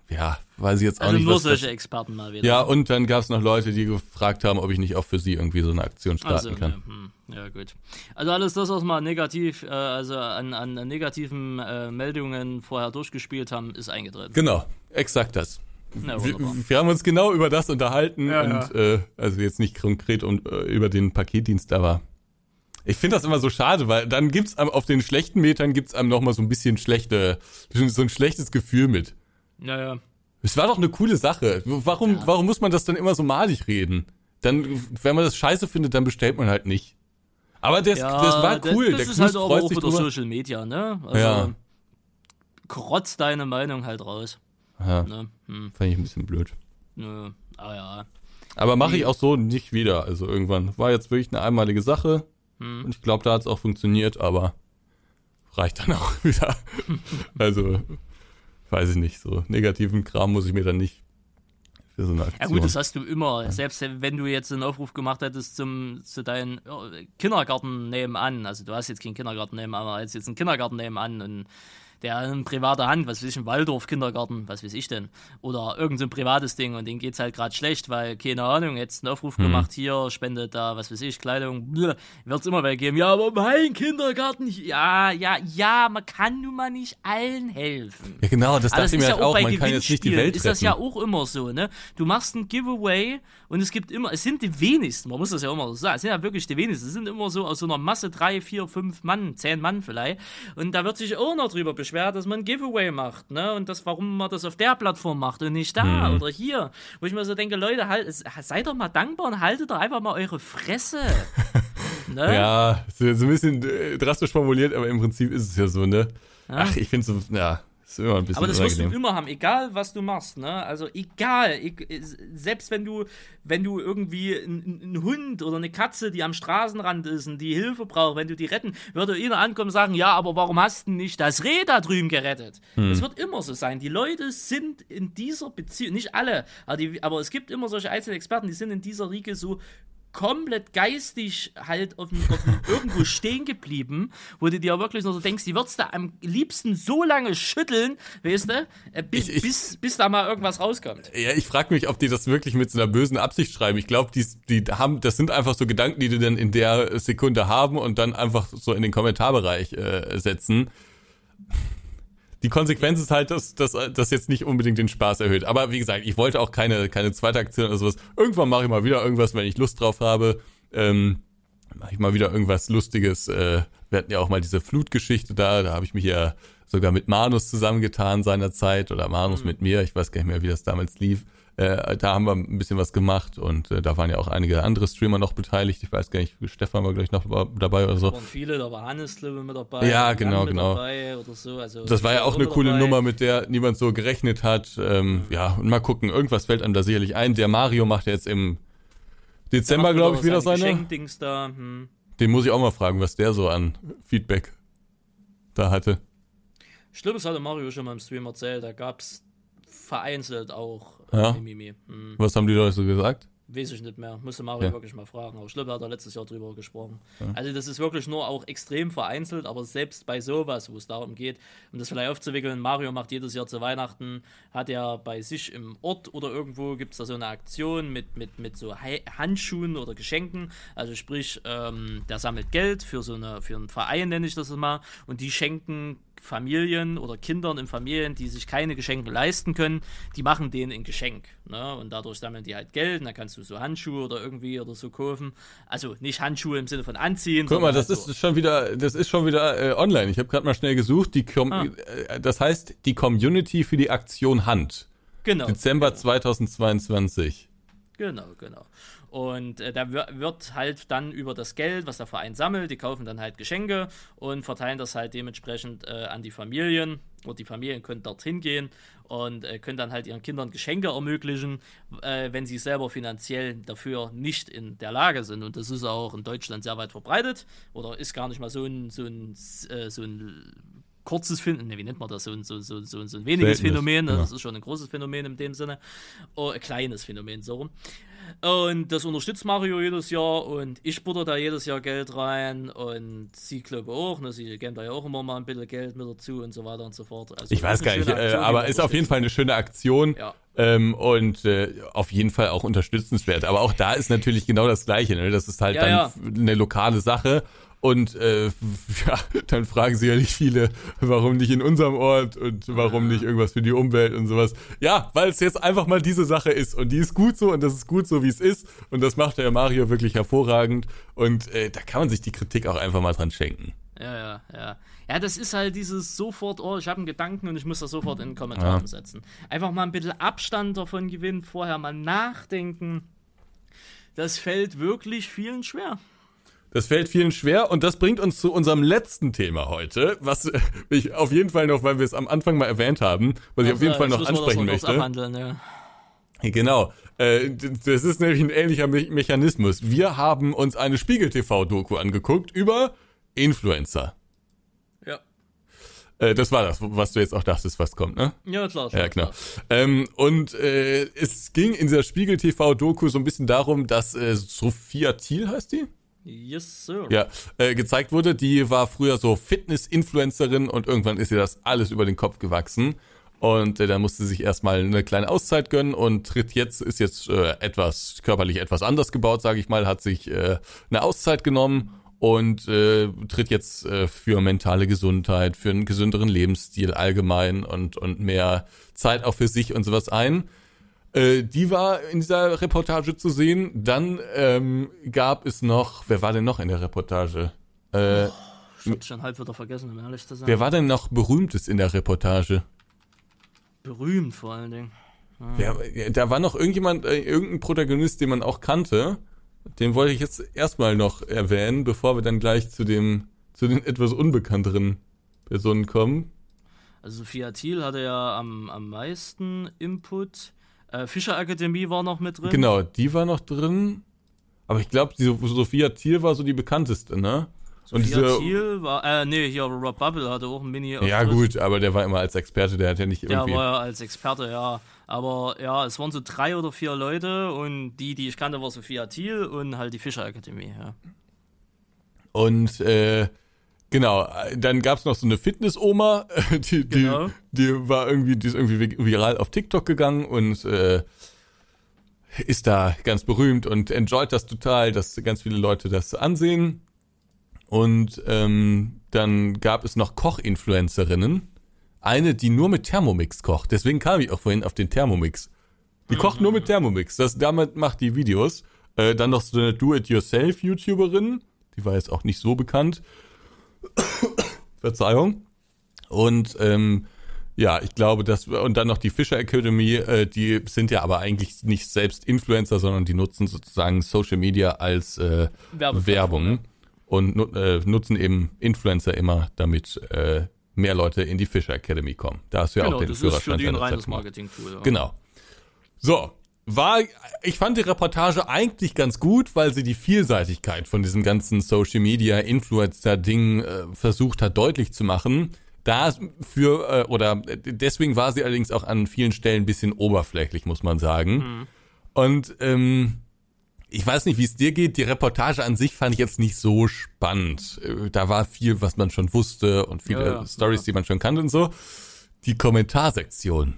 Speaker 2: Ja, weiß ich jetzt auch
Speaker 1: also
Speaker 2: nicht.
Speaker 1: Nur solche das, Experten mal wieder.
Speaker 2: Ja, und dann gab es noch Leute, die gefragt haben, ob ich nicht auch für sie irgendwie so eine Aktion starten
Speaker 1: also,
Speaker 2: kann.
Speaker 1: Ja, hm. ja, gut. Also alles das, was wir negativ, äh, also an, an negativen äh, Meldungen vorher durchgespielt haben, ist eingetreten.
Speaker 2: Genau, exakt das. Na, wir, wir, haben uns genau über das unterhalten ja, und ja. Äh, also jetzt nicht konkret um, äh, über den Paketdienst, aber ich finde das immer so schade, weil dann gibt's einem auf den schlechten Metern gibt's einem noch mal so ein bisschen schlechte, so ein schlechtes Gefühl mit.
Speaker 1: Naja.
Speaker 2: Es war doch eine coole Sache. Warum, ja. warum muss man das dann immer so malig reden? Dann, wenn man das scheiße findet, dann bestellt man halt nicht. Aber das, ja, das war cool.
Speaker 1: Das, das ist halt aber auch wieder Social Media, ne? Also, ja. Krotz deine Meinung halt raus.
Speaker 2: Ja. Ne? Hm. Fand ich ein bisschen blöd.
Speaker 1: Nö, ah ja.
Speaker 2: Aber mache ich auch so nicht wieder. Also irgendwann. War jetzt wirklich eine einmalige Sache. Hm. Und ich glaube, da hat es auch funktioniert, aber reicht dann auch wieder. also, weiß ich nicht. So negativen Kram muss ich mir dann nicht für so.
Speaker 1: Ja gut, das hast du immer. Ja. Selbst wenn du jetzt einen Aufruf gemacht hättest zum, zu deinem Kindergarten nebenan. Also du hast jetzt keinen Kindergarten nebenan, aber jetzt, jetzt einen Kindergarten nebenan und der in privater Hand, was weiß ich, im Waldorf-Kindergarten, was weiß ich denn, oder irgendein so privates Ding und denen geht es halt gerade schlecht, weil, keine Ahnung, jetzt einen Aufruf mhm. gemacht, hier, spendet da, was weiß ich, Kleidung, wird es immer weggeben. Ja, aber mein Kindergarten, ja, ja, ja, man kann nun mal nicht allen helfen.
Speaker 2: Ja, genau, das dachte ich mir halt ja auch, man kann jetzt nicht die Welt retten.
Speaker 1: ist das ja auch immer so, ne? Du machst ein Giveaway und es gibt immer, es sind die wenigsten, man muss das ja immer so sagen, es sind ja wirklich die wenigsten, es sind immer so aus so einer Masse drei, vier, fünf Mann, zehn Mann vielleicht und da wird sich auch noch drüber beschweren, beschwert, dass man ein Giveaway macht, ne? Und das, warum man das auf der Plattform macht und nicht da mhm. oder hier. Wo ich mir so denke, Leute, halt, seid doch mal dankbar und haltet doch einfach mal eure Fresse.
Speaker 2: ne? Ja, so ein bisschen äh, drastisch formuliert, aber im Prinzip ist es ja so, ne? Ja. Ach, ich finde so, ja,
Speaker 1: Aber das wirst du immer haben, egal was du machst, ne? Also egal, selbst wenn du, wenn du irgendwie einen Hund oder eine Katze, die am Straßenrand ist und die Hilfe braucht, wenn du die retten, würde jeder ankommen und sagen, ja, aber warum hast du nicht das Reh da drüben gerettet? Hm. Es wird immer so sein. Die Leute sind in dieser Beziehung, nicht alle, aber, die, aber es gibt immer solche einzelnen Experten, die sind in dieser Riege so komplett geistig halt auf, auf irgendwo stehen geblieben, wo du dir wirklich nur so denkst, die würdest du am liebsten so lange schütteln, weißt du, äh, bis, ich, ich, bis, bis da mal irgendwas rauskommt.
Speaker 2: Ja, ich frage mich, ob die das wirklich mit so einer bösen Absicht schreiben. Ich glaube, die, die haben, das sind einfach so Gedanken, die die dann in der Sekunde haben und dann einfach so in den Kommentarbereich äh, setzen die Konsequenz ist halt, dass das jetzt nicht unbedingt den Spaß erhöht. Aber wie gesagt, ich wollte auch keine, keine zweite Aktion oder sowas. Irgendwann mache ich mal wieder irgendwas, wenn ich Lust drauf habe. Ähm, mache ich mal wieder irgendwas Lustiges. Äh, wir hatten ja auch mal diese Flutgeschichte da, da habe ich mich ja sogar mit Manus zusammengetan seinerzeit oder Manus mhm. mit mir, ich weiß gar nicht mehr, wie das damals lief. Äh, da haben wir ein bisschen was gemacht und äh, da waren ja auch einige andere Streamer noch beteiligt. Ich weiß gar nicht, Stefan war gleich noch dabei oder so.
Speaker 1: Da waren viele, da war Hannes ich, mit dabei.
Speaker 2: Ja, genau, genau.
Speaker 1: so. also,
Speaker 2: das war ja auch eine coole
Speaker 1: dabei.
Speaker 2: Nummer, mit der niemand so gerechnet hat. Ähm, ja, und mal gucken, irgendwas fällt einem da sicherlich ein. Der Mario macht ja jetzt im Dezember, glaube ich, wieder seine.
Speaker 1: Geschenkdings da. Hm.
Speaker 2: Den muss ich auch mal fragen, was der so an Feedback da hatte.
Speaker 1: Das hatte Mario schon mal im Stream erzählt. Da gab es vereinzelt auch
Speaker 2: Ja.
Speaker 1: Mimimi. Hm.
Speaker 2: Was haben die Leute so gesagt?
Speaker 1: Weiß ich nicht mehr. Musste Mario
Speaker 2: Ja.
Speaker 1: wirklich mal fragen. Aber ich glaube, er hat da letztes Jahr drüber gesprochen. Also das ist wirklich nur auch extrem vereinzelt, aber selbst bei sowas, wo es darum geht, um das vielleicht aufzuwickeln, Mario macht jedes Jahr zu Weihnachten, hat er bei sich im Ort oder irgendwo gibt es da so eine Aktion mit, mit, mit so Handschuhen oder Geschenken. Also sprich, ähm, der sammelt Geld für so eine, für einen Verein, nenne ich das mal, und die schenken Familien oder Kindern in Familien, die sich keine Geschenke leisten können, die machen denen ein Geschenk. Ne? Und dadurch sammeln die halt Geld und dann kannst du so Handschuhe oder irgendwie oder so kaufen. Also nicht Handschuhe im Sinne von anziehen.
Speaker 2: Guck mal, das
Speaker 1: halt so.
Speaker 2: ist schon wieder, das ist schon wieder äh, online. Ich habe gerade mal schnell gesucht. Die Com
Speaker 1: Ah.
Speaker 2: äh, das heißt die Community für die Aktion Hand.
Speaker 1: genau,
Speaker 2: Dezember 2022.
Speaker 1: Genau, genau. Und äh, da wir- wird halt dann über das Geld, was der Verein sammelt, die kaufen dann halt Geschenke und verteilen das halt dementsprechend äh, an die Familien. Und die Familien können dorthin gehen und äh, können dann halt ihren Kindern Geschenke ermöglichen, äh, wenn sie selber finanziell dafür nicht in der Lage sind. Und das ist auch in Deutschland sehr weit verbreitet oder ist gar nicht mal so ein, so ein, äh, so ein kurzes Phänomen, ne, wie nennt man das, so ein, so, so, so, so ein weniges
Speaker 2: Seltenes,
Speaker 1: Phänomen, ne?
Speaker 2: ja.
Speaker 1: das ist schon ein großes Phänomen in dem Sinne, oh, ein kleines Phänomen, so rum. Und das unterstützt Mario jedes Jahr und ich butter da jedes Jahr Geld rein und sie glaube auch, ne, sie geben da ja auch immer mal ein bisschen Geld mit dazu und so weiter und so fort. Also
Speaker 2: Ich weiß gar nicht, äh,
Speaker 1: Aktion, die
Speaker 2: aber ist auf jeden Fall eine schöne Aktion
Speaker 1: Ja.
Speaker 2: ähm, und äh, auf jeden Fall auch unterstützenswert. Aber auch da ist natürlich genau das Gleiche. Ne? Das ist halt
Speaker 1: Ja,
Speaker 2: dann
Speaker 1: ja.
Speaker 2: eine lokale Sache. Und äh, ja, dann fragen sicherlich viele, warum nicht in unserem Ort und warum nicht irgendwas für die Umwelt und sowas. Ja, weil es jetzt einfach mal diese Sache ist und die ist gut so und das ist gut so, wie es ist. Und das macht der Mario wirklich hervorragend. Und äh, da kann man sich die Kritik auch einfach mal dran schenken.
Speaker 1: Ja, ja, ja. Ja, das ist halt dieses sofort, oh, ich habe einen Gedanken und ich muss das sofort in den Kommentaren
Speaker 2: Ja.
Speaker 1: setzen. Einfach mal ein bisschen Abstand davon gewinnen, vorher mal nachdenken. Das fällt wirklich vielen schwer.
Speaker 2: Das fällt vielen schwer und das bringt uns zu unserem letzten Thema heute, was äh, ich auf jeden Fall noch, weil wir es am Anfang mal erwähnt haben, was ich auf jeden
Speaker 1: Also,
Speaker 2: Fall noch
Speaker 1: das
Speaker 2: ansprechen
Speaker 1: kurz
Speaker 2: möchte.
Speaker 1: abhandeln, ja.
Speaker 2: Genau. Äh, Das ist nämlich ein ähnlicher Me Mechanismus. Wir haben uns eine Spiegel-TV-Doku angeguckt über Influencer.
Speaker 1: Ja,
Speaker 2: Äh, Das war das, was du jetzt auch dachtest, was kommt, ne?
Speaker 1: ja klar. schon
Speaker 2: Ja, genau.
Speaker 1: klar.
Speaker 2: Ähm, und äh, es ging in dieser Spiegel-TV-Doku so ein bisschen darum, dass äh, Sophia Thiel heißt die?
Speaker 1: Yes, sir.
Speaker 2: Ja, äh, gezeigt wurde, die war früher so Fitness-Influencerin und irgendwann ist ihr das alles über den Kopf gewachsen. Und äh, dann musste sie sich erstmal eine kleine Auszeit gönnen und tritt jetzt, ist jetzt äh, etwas körperlich etwas anders gebaut, sage ich mal, hat sich äh, eine Auszeit genommen und äh, tritt jetzt äh, für mentale Gesundheit, für einen gesünderen Lebensstil allgemein und, und mehr Zeit auch für sich und sowas ein. Äh, die war in dieser Reportage zu sehen. Dann ähm, gab es noch, wer war denn noch in der Reportage? Äh,
Speaker 1: Ich hab's schon halb wieder vergessen, um ehrlich zu sein.
Speaker 2: wer war denn noch berühmtes in der Reportage?
Speaker 1: Berühmt vor allen Dingen.
Speaker 2: Wer, da war noch irgendjemand, äh, irgendein Protagonist, den man auch kannte. Den wollte ich jetzt erstmal noch erwähnen, bevor wir dann gleich zu dem, zu den etwas unbekannteren Personen kommen.
Speaker 1: Also Sophia Thiel hatte ja am, am meisten Input. Äh, Fischer Akademie war noch mit drin.
Speaker 2: Genau, die war noch drin. Aber ich glaube, Sophia Thiel war so die bekannteste, ne? Und
Speaker 1: Sophia
Speaker 2: diese,
Speaker 1: Thiel war, äh, nee, hier Rob Bubble hatte auch ein mini
Speaker 2: ja gut, aber der war immer als Experte, der hat ja nicht
Speaker 1: Der
Speaker 2: irgendwie.
Speaker 1: war ja als Experte, ja. Aber ja, es waren so drei oder vier Leute und die, die ich kannte, war Sophia Thiel und halt die Fischer Akademie, ja.
Speaker 2: Und äh, genau, dann gab's noch so eine Fitness-Oma, die, die,
Speaker 1: Genau.
Speaker 2: die war irgendwie, die ist irgendwie vi- viral auf TikTok gegangen und äh, ist da ganz berühmt und enjoyt das total, dass ganz viele Leute das ansehen. Und ähm, dann gab es noch Koch-Influencerinnen. Eine, die nur mit Thermomix kocht. Deswegen kam ich auch vorhin auf den Thermomix. Die kocht nur mit Thermomix. Das, damit macht die Videos. Äh, dann noch so eine Do-it-yourself-YouTuberin. Die war jetzt auch nicht so bekannt. Verzeihung. Und ähm, Ja, ich glaube, dass und dann noch die Fisher Academy, äh, die sind ja aber eigentlich nicht selbst Influencer, sondern die nutzen sozusagen Social Media als äh, Werbung und äh, nutzen eben Influencer immer, damit äh, mehr Leute in die Fisher Academy kommen. Da hast du ja
Speaker 1: genau,
Speaker 2: auch den
Speaker 1: das
Speaker 2: Führerschein.
Speaker 1: ist für die ein reines. Marketing-Tool. Ja.
Speaker 2: Genau. So, war, ich fand die Reportage eigentlich ganz gut, weil sie die Vielseitigkeit von diesem ganzen Social Media Influencer Ding äh, versucht hat deutlich zu machen. Da für äh, oder deswegen war sie allerdings auch an vielen Stellen ein bisschen oberflächlich, muss man sagen. Und ähm, ich weiß nicht, wie es dir geht. Die Reportage an sich fand ich jetzt nicht so spannend. Äh, Da war viel, was man schon wusste und viele
Speaker 1: Ja, ja,
Speaker 2: Stories,
Speaker 1: ja.
Speaker 2: die man schon kannte und so. Die Kommentarsektion.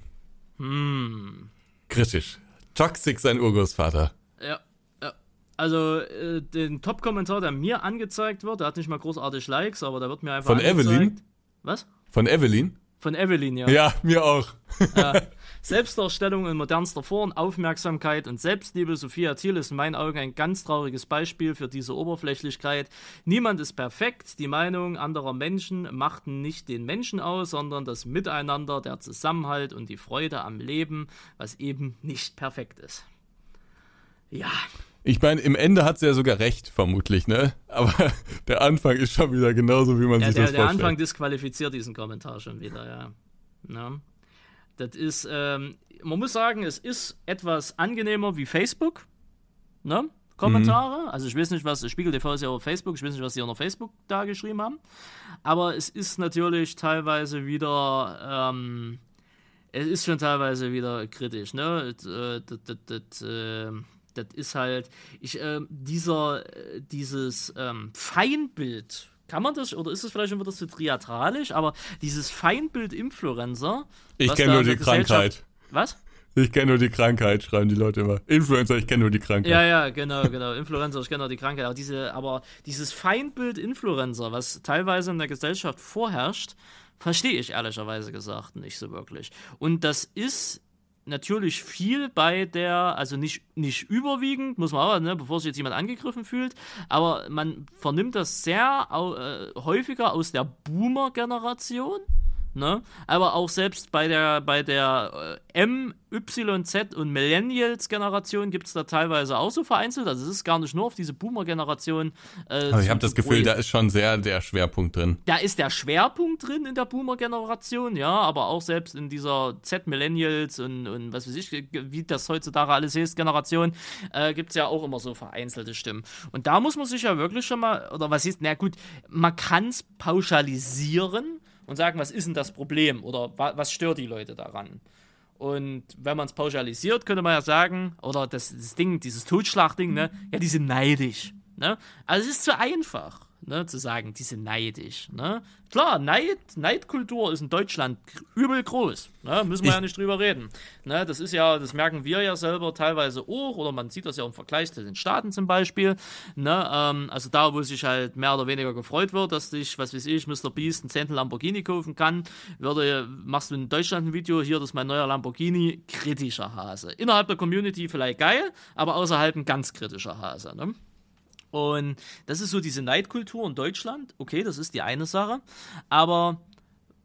Speaker 1: Hm.
Speaker 2: Kritisch. Toxic sein Urgroßvater.
Speaker 1: Ja, ja. Also äh, den Top-Kommentar, der mir angezeigt wird, der hat nicht mal großartig Likes, aber der wird mir einfach
Speaker 2: Von
Speaker 1: angezeigt.
Speaker 2: Evelyn?
Speaker 1: Was?
Speaker 2: Von Evelyn?
Speaker 1: Von Evelyn, ja.
Speaker 2: Ja, mir auch.
Speaker 1: Ja. Selbstdarstellung in modernster Form, Aufmerksamkeit und Selbstliebe. Sophia Thiel ist in meinen Augen ein ganz trauriges Beispiel für diese Oberflächlichkeit. Niemand ist perfekt. Die Meinung anderer Menschen machten nicht den Menschen aus, sondern das Miteinander, der Zusammenhalt und die Freude am Leben, was eben nicht perfekt ist. Ja,
Speaker 2: Ich meine, im Ende hat sie ja sogar recht, vermutlich, ne? Aber der Anfang ist schon wieder genauso, wie man
Speaker 1: der,
Speaker 2: sich
Speaker 1: der,
Speaker 2: das
Speaker 1: der
Speaker 2: vorstellt.
Speaker 1: Anfang disqualifiziert diesen Kommentar schon wieder, ja. ja. Das ist, ähm, man muss sagen, es ist etwas angenehmer wie Facebook, ne? Kommentare. Also ich weiß nicht, was, Spiegel TV ist ja auf Facebook, ich weiß nicht, was die unter Facebook da geschrieben haben. Aber es ist natürlich teilweise wieder, ähm, es ist schon teilweise wieder kritisch, ne? Das, äh, das, das, das, äh, das ist halt, ich, ähm, dieser, äh, dieses ähm, Feinbild, kann man das, oder ist es vielleicht schon wieder zu triatralisch, aber dieses Feinbild-Influencer.
Speaker 2: Ich
Speaker 1: was
Speaker 2: kenne nur die Krankheit.
Speaker 1: Was?
Speaker 2: Ich kenne nur die Krankheit, schreiben die Leute immer. Influencer, ich kenne nur die Krankheit.
Speaker 1: Ja, ja, genau, genau. Influencer, ich kenne auch die Krankheit. Aber, diese, aber dieses Feindbild Influencer, was teilweise in der Gesellschaft vorherrscht, verstehe ich ehrlicherweise gesagt nicht so wirklich. Und das ist natürlich viel bei der, also nicht, nicht überwiegend, muss man aber, ne, bevor sich jetzt jemand angegriffen fühlt, aber man vernimmt das sehr äh, häufiger aus der Boomer-Generation. Ne? Aber auch selbst bei der, bei der äh, M, Y, Z und Millennials-Generation gibt es da teilweise auch so vereinzelt. Also es ist gar nicht nur auf diese Boomer-Generation. Äh,
Speaker 2: Aber ich habe das Gefühl, da ist schon sehr der Schwerpunkt drin.
Speaker 1: Da ist der Schwerpunkt drin in der Boomer-Generation, ja, aber auch selbst in dieser Z-Millennials und, und was weiß ich, wie das heutzutage alles heißt, Generation, äh, gibt es ja auch immer so vereinzelte Stimmen. Und da muss man sich ja wirklich schon mal, oder was ist, na gut, man kann es pauschalisieren und sagen, was ist denn das Problem oder wa was stört die Leute daran? Und wenn man es pauschalisiert, könnte man ja sagen, oder das, das Ding, dieses Totschlagding, ne, ja, die sind neidisch. Ne? Also es ist zu einfach, ne, zu sagen, die sind neidisch. Ne? Klar, Neid, Neidkultur ist in Deutschland übel groß. Ne? Müssen wir
Speaker 2: Ich-
Speaker 1: ja nicht drüber reden. Ne? Das ist ja, das merken wir ja selber teilweise auch, oder man sieht das ja im Vergleich zu den Staaten zum Beispiel. Ne? Ähm, also da, wo sich halt mehr oder weniger gefreut wird, dass sich, was weiß ich, Mr. Beast einen Zehntel Lamborghini kaufen kann, würde, machst du in Deutschland ein Video, hier, das ist mein neuer Lamborghini, kritischer Hase. Innerhalb der Community vielleicht geil, aber außerhalb ein ganz kritischer Hase. Ne? Und das ist so diese Neidkultur in Deutschland. Okay, das ist die eine Sache. Aber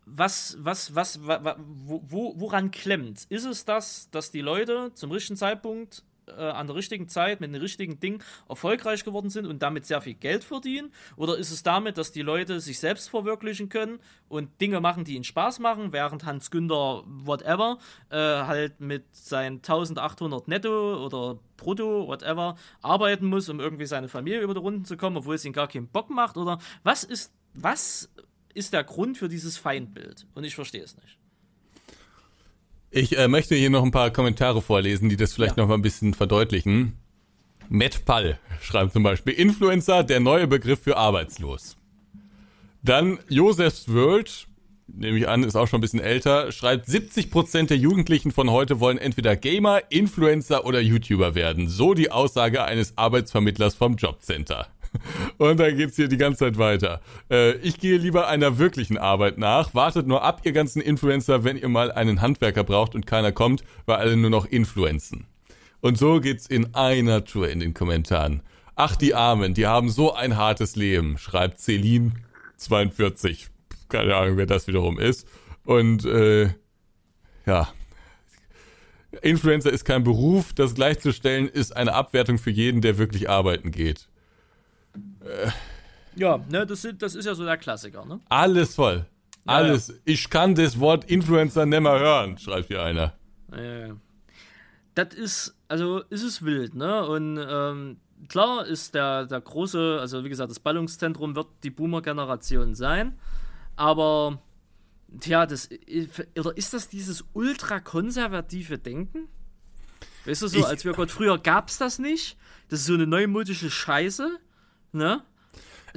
Speaker 1: was, was, was, wa, wa, wo, wo, woran klemmt? Ist es das, dass die Leute zum richtigen Zeitpunkt äh, an der richtigen Zeit mit den richtigen Dingen erfolgreich geworden sind und damit sehr viel Geld verdienen? Oder ist es damit, dass die Leute sich selbst verwirklichen können und Dinge machen, die ihnen Spaß machen, während Hans Günther, whatever, äh, halt mit seinen 1800 netto oder brutto, whatever, arbeiten muss, um irgendwie seine Familie über die Runden zu kommen, obwohl es ihn gar keinen Bock macht? Oder was ist, was ist der Grund für dieses Feindbild? Und ich verstehe es nicht.
Speaker 2: Ich äh, möchte hier noch ein paar Kommentare vorlesen, die das vielleicht
Speaker 1: Ja.
Speaker 2: noch mal ein bisschen verdeutlichen. Matt Pall schreibt zum Beispiel, Influencer, der neue Begriff für arbeitslos. Dann Josefs World, nehme ich an, ist auch schon ein bisschen älter, schreibt, 70% der Jugendlichen von heute wollen entweder Gamer, Influencer oder YouTuber werden. So die Aussage eines Arbeitsvermittlers vom Jobcenter. Und dann geht's hier die ganze Zeit weiter. Äh, ich gehe lieber einer wirklichen Arbeit nach. Wartet nur ab, ihr ganzen Influencer, wenn ihr mal einen Handwerker braucht und keiner kommt, weil alle nur noch influenzen. Und so geht's in einer Tour in den Kommentaren. Ach, die Armen, die haben so ein hartes Leben, schreibt Celine 42. Keine Ahnung, wer das wiederum ist. Und äh, ja. Influencer ist kein Beruf, das gleichzustellen ist eine Abwertung für jeden, der wirklich arbeiten geht.
Speaker 1: Ja, ne, das, ist- das ist ja so der Klassiker, ne?
Speaker 2: Alles voll.
Speaker 1: Ja,
Speaker 2: Alles. Ich kann das Wort Influencer nimmer hören, schreibt hier einer.
Speaker 1: Äh, das ist, also ist es wild, ne? Und ähm, klar ist der, der große, also wie gesagt, das Ballungszentrum wird die Boomer-Generation sein, aber tja, das oder ist das dieses ultrakonservative Denken? Weißt du so,
Speaker 2: Ich-
Speaker 1: als wir Gott früher gab's das nicht. Das ist so eine neumodische Scheiße, ne?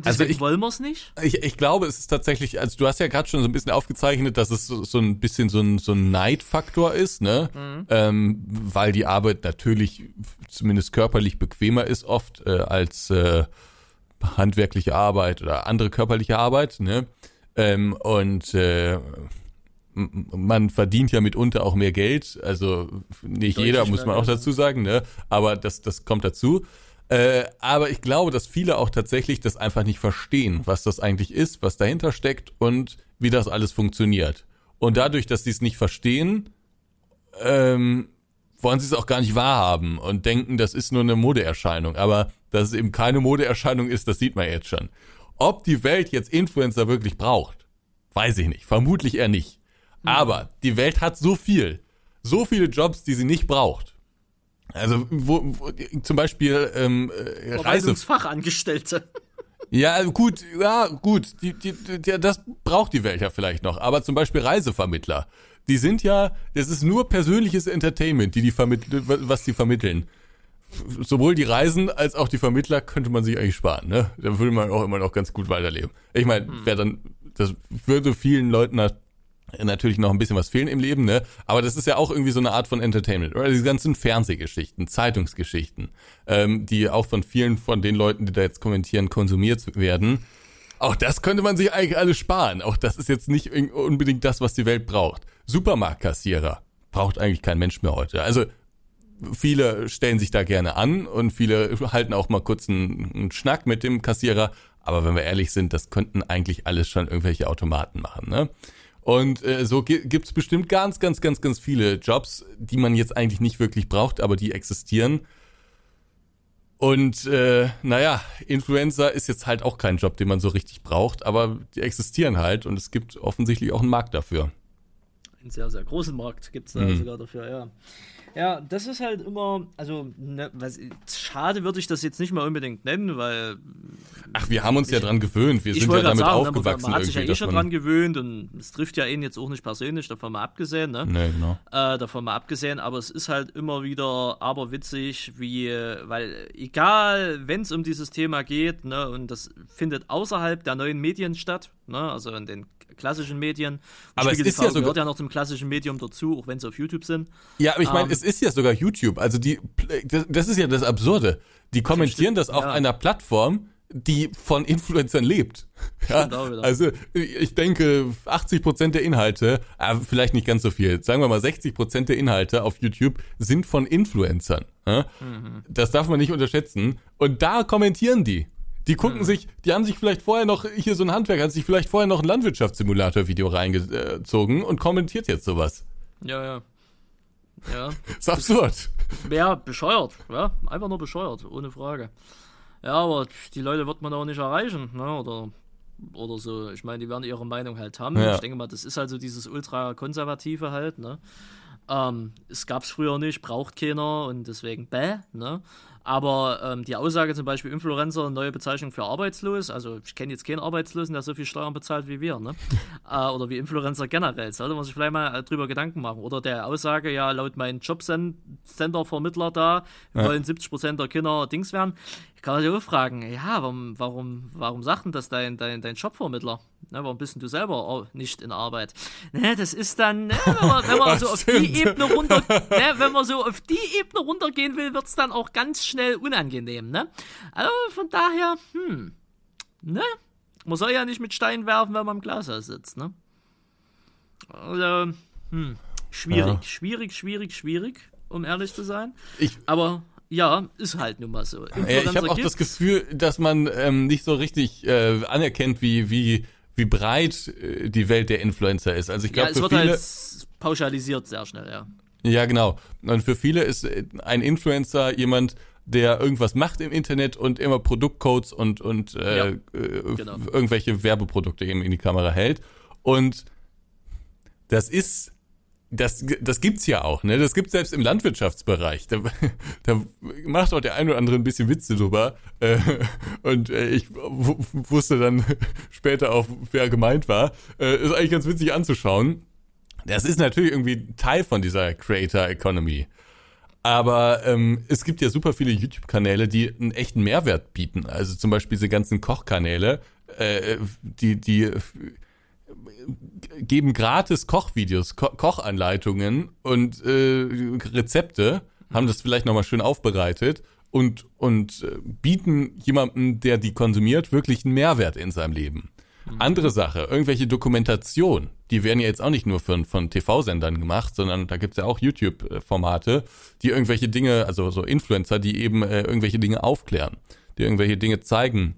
Speaker 2: Also
Speaker 1: Deswegen
Speaker 2: ich-
Speaker 1: wollen wir's nicht.
Speaker 2: Ich, ich glaube, es ist tatsächlich, also du hast ja gerade schon so ein bisschen aufgezeichnet, dass es so, so ein bisschen so ein, so ein Neidfaktor ist, ne? Ähm, weil die Arbeit natürlich zumindest körperlich bequemer ist oft äh, als äh, handwerkliche Arbeit oder andere körperliche Arbeit, ne? Ähm, und äh, man verdient ja mitunter auch mehr Geld, also nicht
Speaker 1: Deutlich
Speaker 2: jeder, muss man auch dazu sagen, ne? Aber das, das kommt dazu. Äh, aber ich glaube, dass viele auch tatsächlich das einfach nicht verstehen, was das eigentlich ist, was dahinter steckt und wie das alles funktioniert. Und dadurch, dass sie es nicht verstehen, ähm, wollen sie es auch gar nicht wahrhaben und denken, das ist nur eine Modeerscheinung. Aber dass es eben keine Modeerscheinung ist, das sieht man jetzt schon. Ob die Welt jetzt Influencer wirklich braucht, weiß ich nicht. Vermutlich eher nicht. Aber die Welt hat so viel, so viele Jobs, die sie nicht braucht. Also wo, wo zum Beispiel ähm, äh,
Speaker 1: Verwaltungsfachangestellte.
Speaker 2: ja, gut, ja, gut, die, die, die, das braucht die Welt ja vielleicht noch. Aber zum Beispiel Reisevermittler, die sind ja, das ist nur persönliches Entertainment, die die vermitteln, was die vermitteln. Sowohl die Reisen als auch die Vermittler könnte man sich eigentlich sparen, ne? Da würde man auch immer noch ganz gut weiterleben. Ich meine, wer dann, das würde vielen Leuten na- natürlich noch ein bisschen was fehlen im Leben, ne? Aber das ist ja auch irgendwie so eine Art von Entertainment. Oder diese ganzen Fernsehgeschichten, Zeitungsgeschichten, ähm, die auch von vielen von den Leuten, die da jetzt kommentieren, konsumiert werden. Auch das könnte man sich eigentlich alles sparen. Auch das ist jetzt nicht un- unbedingt das, was die Welt braucht. Supermarktkassierer braucht eigentlich kein Mensch mehr heute. Also viele stellen sich da gerne an und viele halten auch mal kurz einen, einen Schnack mit dem Kassierer. Aber wenn wir ehrlich sind, das könnten eigentlich alles schon irgendwelche Automaten machen. Ne? Und äh, so gi- gibt's bestimmt ganz, ganz, ganz, ganz viele Jobs, die man jetzt eigentlich nicht wirklich braucht, aber die existieren. Und äh, naja, Influencer ist jetzt halt auch kein Job, den man so richtig braucht, aber die existieren halt und es gibt offensichtlich auch einen Markt dafür.
Speaker 1: einen sehr, sehr großen Markt gibt es da
Speaker 2: Mhm.
Speaker 1: sogar dafür, ja. Ja, das ist halt immer, also, ne, was, schade würde ich das jetzt nicht mal unbedingt nennen, weil
Speaker 2: Ach, wir haben uns ja dran gewöhnt, wir
Speaker 1: ich
Speaker 2: sind ja damit
Speaker 1: sagen,
Speaker 2: aufgewachsen
Speaker 1: man hat sich ja eh schon dran
Speaker 2: man,
Speaker 1: gewöhnt und es trifft ja ihn jetzt auch nicht persönlich, davon mal abgesehen, ne?
Speaker 2: nee, genau.
Speaker 1: Äh, davon mal abgesehen, aber es ist halt immer wieder aberwitzig, wie, weil egal, wenn es um dieses Thema geht, ne, und das findet außerhalb der neuen Medien statt, ne, also in den klassischen Medien. Und
Speaker 2: Aber es
Speaker 1: Spiegel
Speaker 2: ist
Speaker 1: TV
Speaker 2: ja sogar-
Speaker 1: gehört ja noch zum klassischen Medium dazu, auch wenn sie auf YouTube sind.
Speaker 2: Ja, aber ich meine,
Speaker 1: Ähm,
Speaker 2: es ist ja sogar YouTube. Also die, das, das ist ja das Absurde. Die kommentieren das auf
Speaker 1: ja.
Speaker 2: einer Plattform, die von Influencern lebt. Ja,
Speaker 1: Stimmt
Speaker 2: also ich denke, 80 Prozent der Inhalte, äh, vielleicht nicht ganz so viel, sagen wir mal 60 Prozent der Inhalte auf YouTube sind von Influencern. Ja?
Speaker 1: Mhm.
Speaker 2: Das darf man nicht unterschätzen. Und da kommentieren die. Die gucken sich, die haben sich vielleicht vorher noch, hier so ein Handwerker hat sich vielleicht vorher noch ein Landwirtschaftssimulator-Video reingezogen und kommentiert jetzt sowas.
Speaker 1: Ja, ja. Ja.
Speaker 2: ist absurd.
Speaker 1: Ja, bescheuert, ja. Einfach nur bescheuert, ohne Frage. Ja, aber die Leute wird man auch nicht erreichen, ne? Oder, oder so. Ich meine, die werden ihre Meinung halt haben.
Speaker 2: Ja.
Speaker 1: Ich denke mal, das ist halt so dieses ultra-konservative halt, ne? Ähm, es gab's früher nicht, braucht keiner und deswegen bäh, ne? Aber ähm, die Aussage zum Beispiel Influencer, neue Bezeichnung für arbeitslos, also ich kenne jetzt keinen Arbeitslosen, der so viel Steuern bezahlt wie wir, ne? äh, oder wie Influencer generell, sollte man sich vielleicht mal äh, drüber Gedanken machen. Oder der Aussage, ja, laut meinen Jobcenter-Vermittler da, wollen 70% der Kinder Dings werden. Ich kann dich auch fragen, ja, warum, warum, warum sagt denn das dein, dein, dein Jobvermittler? Ne, warum bist denn du selber nicht in Arbeit? Ne, das ist dann, ne, wenn man, wenn man so auf die. Ebene runter, ne, wenn man so auf die Ebene runtergehen will, wird's dann auch ganz schnell unangenehm, ne? Also von daher, hm, ne? Man soll ja nicht mit Steinen werfen, wenn man im Glashaus sitzt, ne? Also, hm, schwierig,
Speaker 2: Ja.
Speaker 1: schwierig, schwierig, schwierig, um ehrlich zu sein.
Speaker 2: Ich,
Speaker 1: Aber ja, ist halt nun mal so.
Speaker 2: ja, ich habe auch das. Gefühl, dass man ähm, nicht so richtig äh, anerkennt, wie, wie, wie breit äh, die Welt der Influencer ist. Also ich glaube,
Speaker 1: ja, es
Speaker 2: für
Speaker 1: wird
Speaker 2: viele.
Speaker 1: halt pauschalisiert sehr schnell, ja.
Speaker 2: Ja, genau. Und für viele ist äh, ein Influencer jemand, der irgendwas macht im Internet und immer Produktcodes und, und äh,
Speaker 1: Ja,
Speaker 2: äh,
Speaker 1: genau.
Speaker 2: irgendwelche Werbeprodukte eben in die Kamera hält. Und das ist, das, das gibt's ja auch, ne? Das gibt's selbst im Landwirtschaftsbereich. Da, da macht auch der eine oder andere ein bisschen Witze drüber. Äh, und äh, ich wusste dann später auch, wer gemeint war. Äh, ist eigentlich ganz witzig anzuschauen. Das ist natürlich irgendwie Teil von dieser Creator Economy. Aber ähm, es gibt ja super viele YouTube-Kanäle, die einen echten Mehrwert bieten. Also zum Beispiel diese ganzen Kochkanäle, äh, die, die äh, geben gratis Kochvideos, Ko Kochanleitungen und äh, Rezepte, haben das vielleicht nochmal schön aufbereitet und, und äh, bieten jemandem, der die konsumiert, wirklich einen Mehrwert in seinem Leben. Andere Sache, irgendwelche Dokumentation, die werden ja jetzt auch nicht nur von, von TV-Sendern gemacht, sondern da gibt's ja auch YouTube-Formate, die irgendwelche Dinge, also so Influencer, die eben äh, irgendwelche Dinge aufklären, die irgendwelche Dinge zeigen,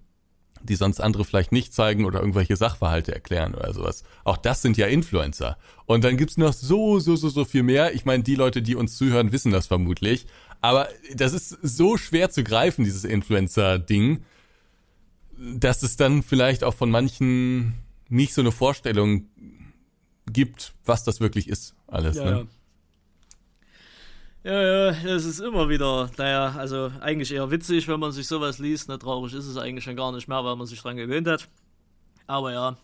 Speaker 2: die sonst andere vielleicht nicht zeigen oder irgendwelche Sachverhalte erklären oder sowas. Auch das sind ja Influencer. Und dann gibt's noch so, so, so, so viel mehr. Ich meine, die Leute, die uns zuhören, wissen das vermutlich. Aber das ist so schwer zu greifen, dieses Influencer-Ding, dass es dann vielleicht auch von manchen nicht so eine Vorstellung gibt, was das wirklich ist, alles.
Speaker 1: Ja,
Speaker 2: ne?
Speaker 1: ja. Ja, ja, es ist immer wieder, naja, also eigentlich eher witzig, wenn man sich sowas liest. Ne, traurig ist es eigentlich schon gar nicht mehr, weil man sich dran gewöhnt hat. Aber ja.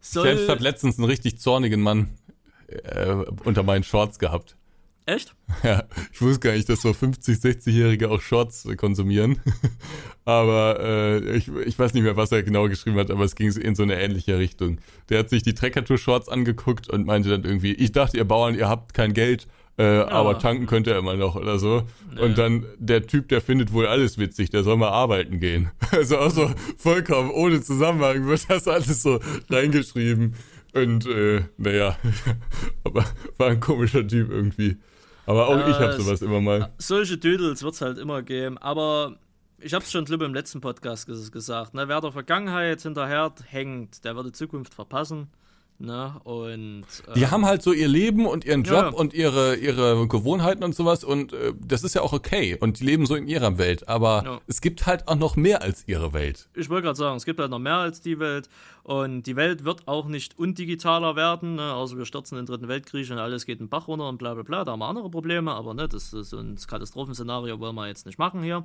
Speaker 1: Soll,
Speaker 2: Selbst hat letztens einen richtig zornigen Mann äh, unter meinen Shorts gehabt.
Speaker 1: Echt?
Speaker 2: Ja, ich wusste gar nicht, dass so 50, 60-Jährige auch Shorts konsumieren. aber äh, ich, ich weiß nicht mehr, was er genau geschrieben hat, aber es ging in so eine ähnliche Richtung. Der hat sich die Trekkatour-Shorts angeguckt und meinte dann irgendwie, ich dachte, ihr Bauern, ihr habt kein Geld, äh, aber tanken könnt ihr immer noch oder so. Und dann der Typ, der findet wohl alles witzig, der soll mal arbeiten gehen. Also auch so vollkommen ohne Zusammenhang wird das alles so reingeschrieben. Und äh, naja, aber war ein komischer Typ irgendwie. Aber auch ich habe
Speaker 1: Äh,
Speaker 2: sowas immer mal.
Speaker 1: Solche Dödels wird es halt immer geben, aber ich habe es schon glaube im letzten Podcast ges gesagt, ne, wer der Vergangenheit hinterher hängt, der wird die Zukunft verpassen. Ne? Und äh,
Speaker 2: Die haben halt so ihr Leben und ihren Job
Speaker 1: Ja.
Speaker 2: und ihre, ihre Gewohnheiten und sowas und äh, das ist ja auch okay und die leben so in ihrer Welt, aber
Speaker 1: Ja.
Speaker 2: es gibt halt auch noch mehr als ihre Welt.
Speaker 1: ich wollte gerade sagen, es gibt halt noch mehr als die Welt und die Welt wird auch nicht undigitaler werden, ne? also wir stürzen in den dritten Weltkrieg und alles geht den Bach runter und bla bla bla, da haben wir andere Probleme, aber ne, das ist so ein Katastrophenszenario, wollen wir jetzt nicht machen hier.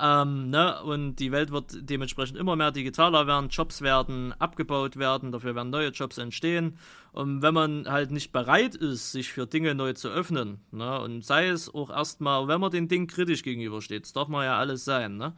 Speaker 1: Ähm, ne? Und die Welt wird dementsprechend immer mehr digitaler werden, Jobs werden abgebaut werden, dafür werden neue Jobs entstehen. sehen. Und wenn man halt nicht bereit ist, sich für Dinge neu zu öffnen, ne, und sei es auch erstmal, wenn man den Ding kritisch gegenübersteht, das darf man ja alles sein, ne?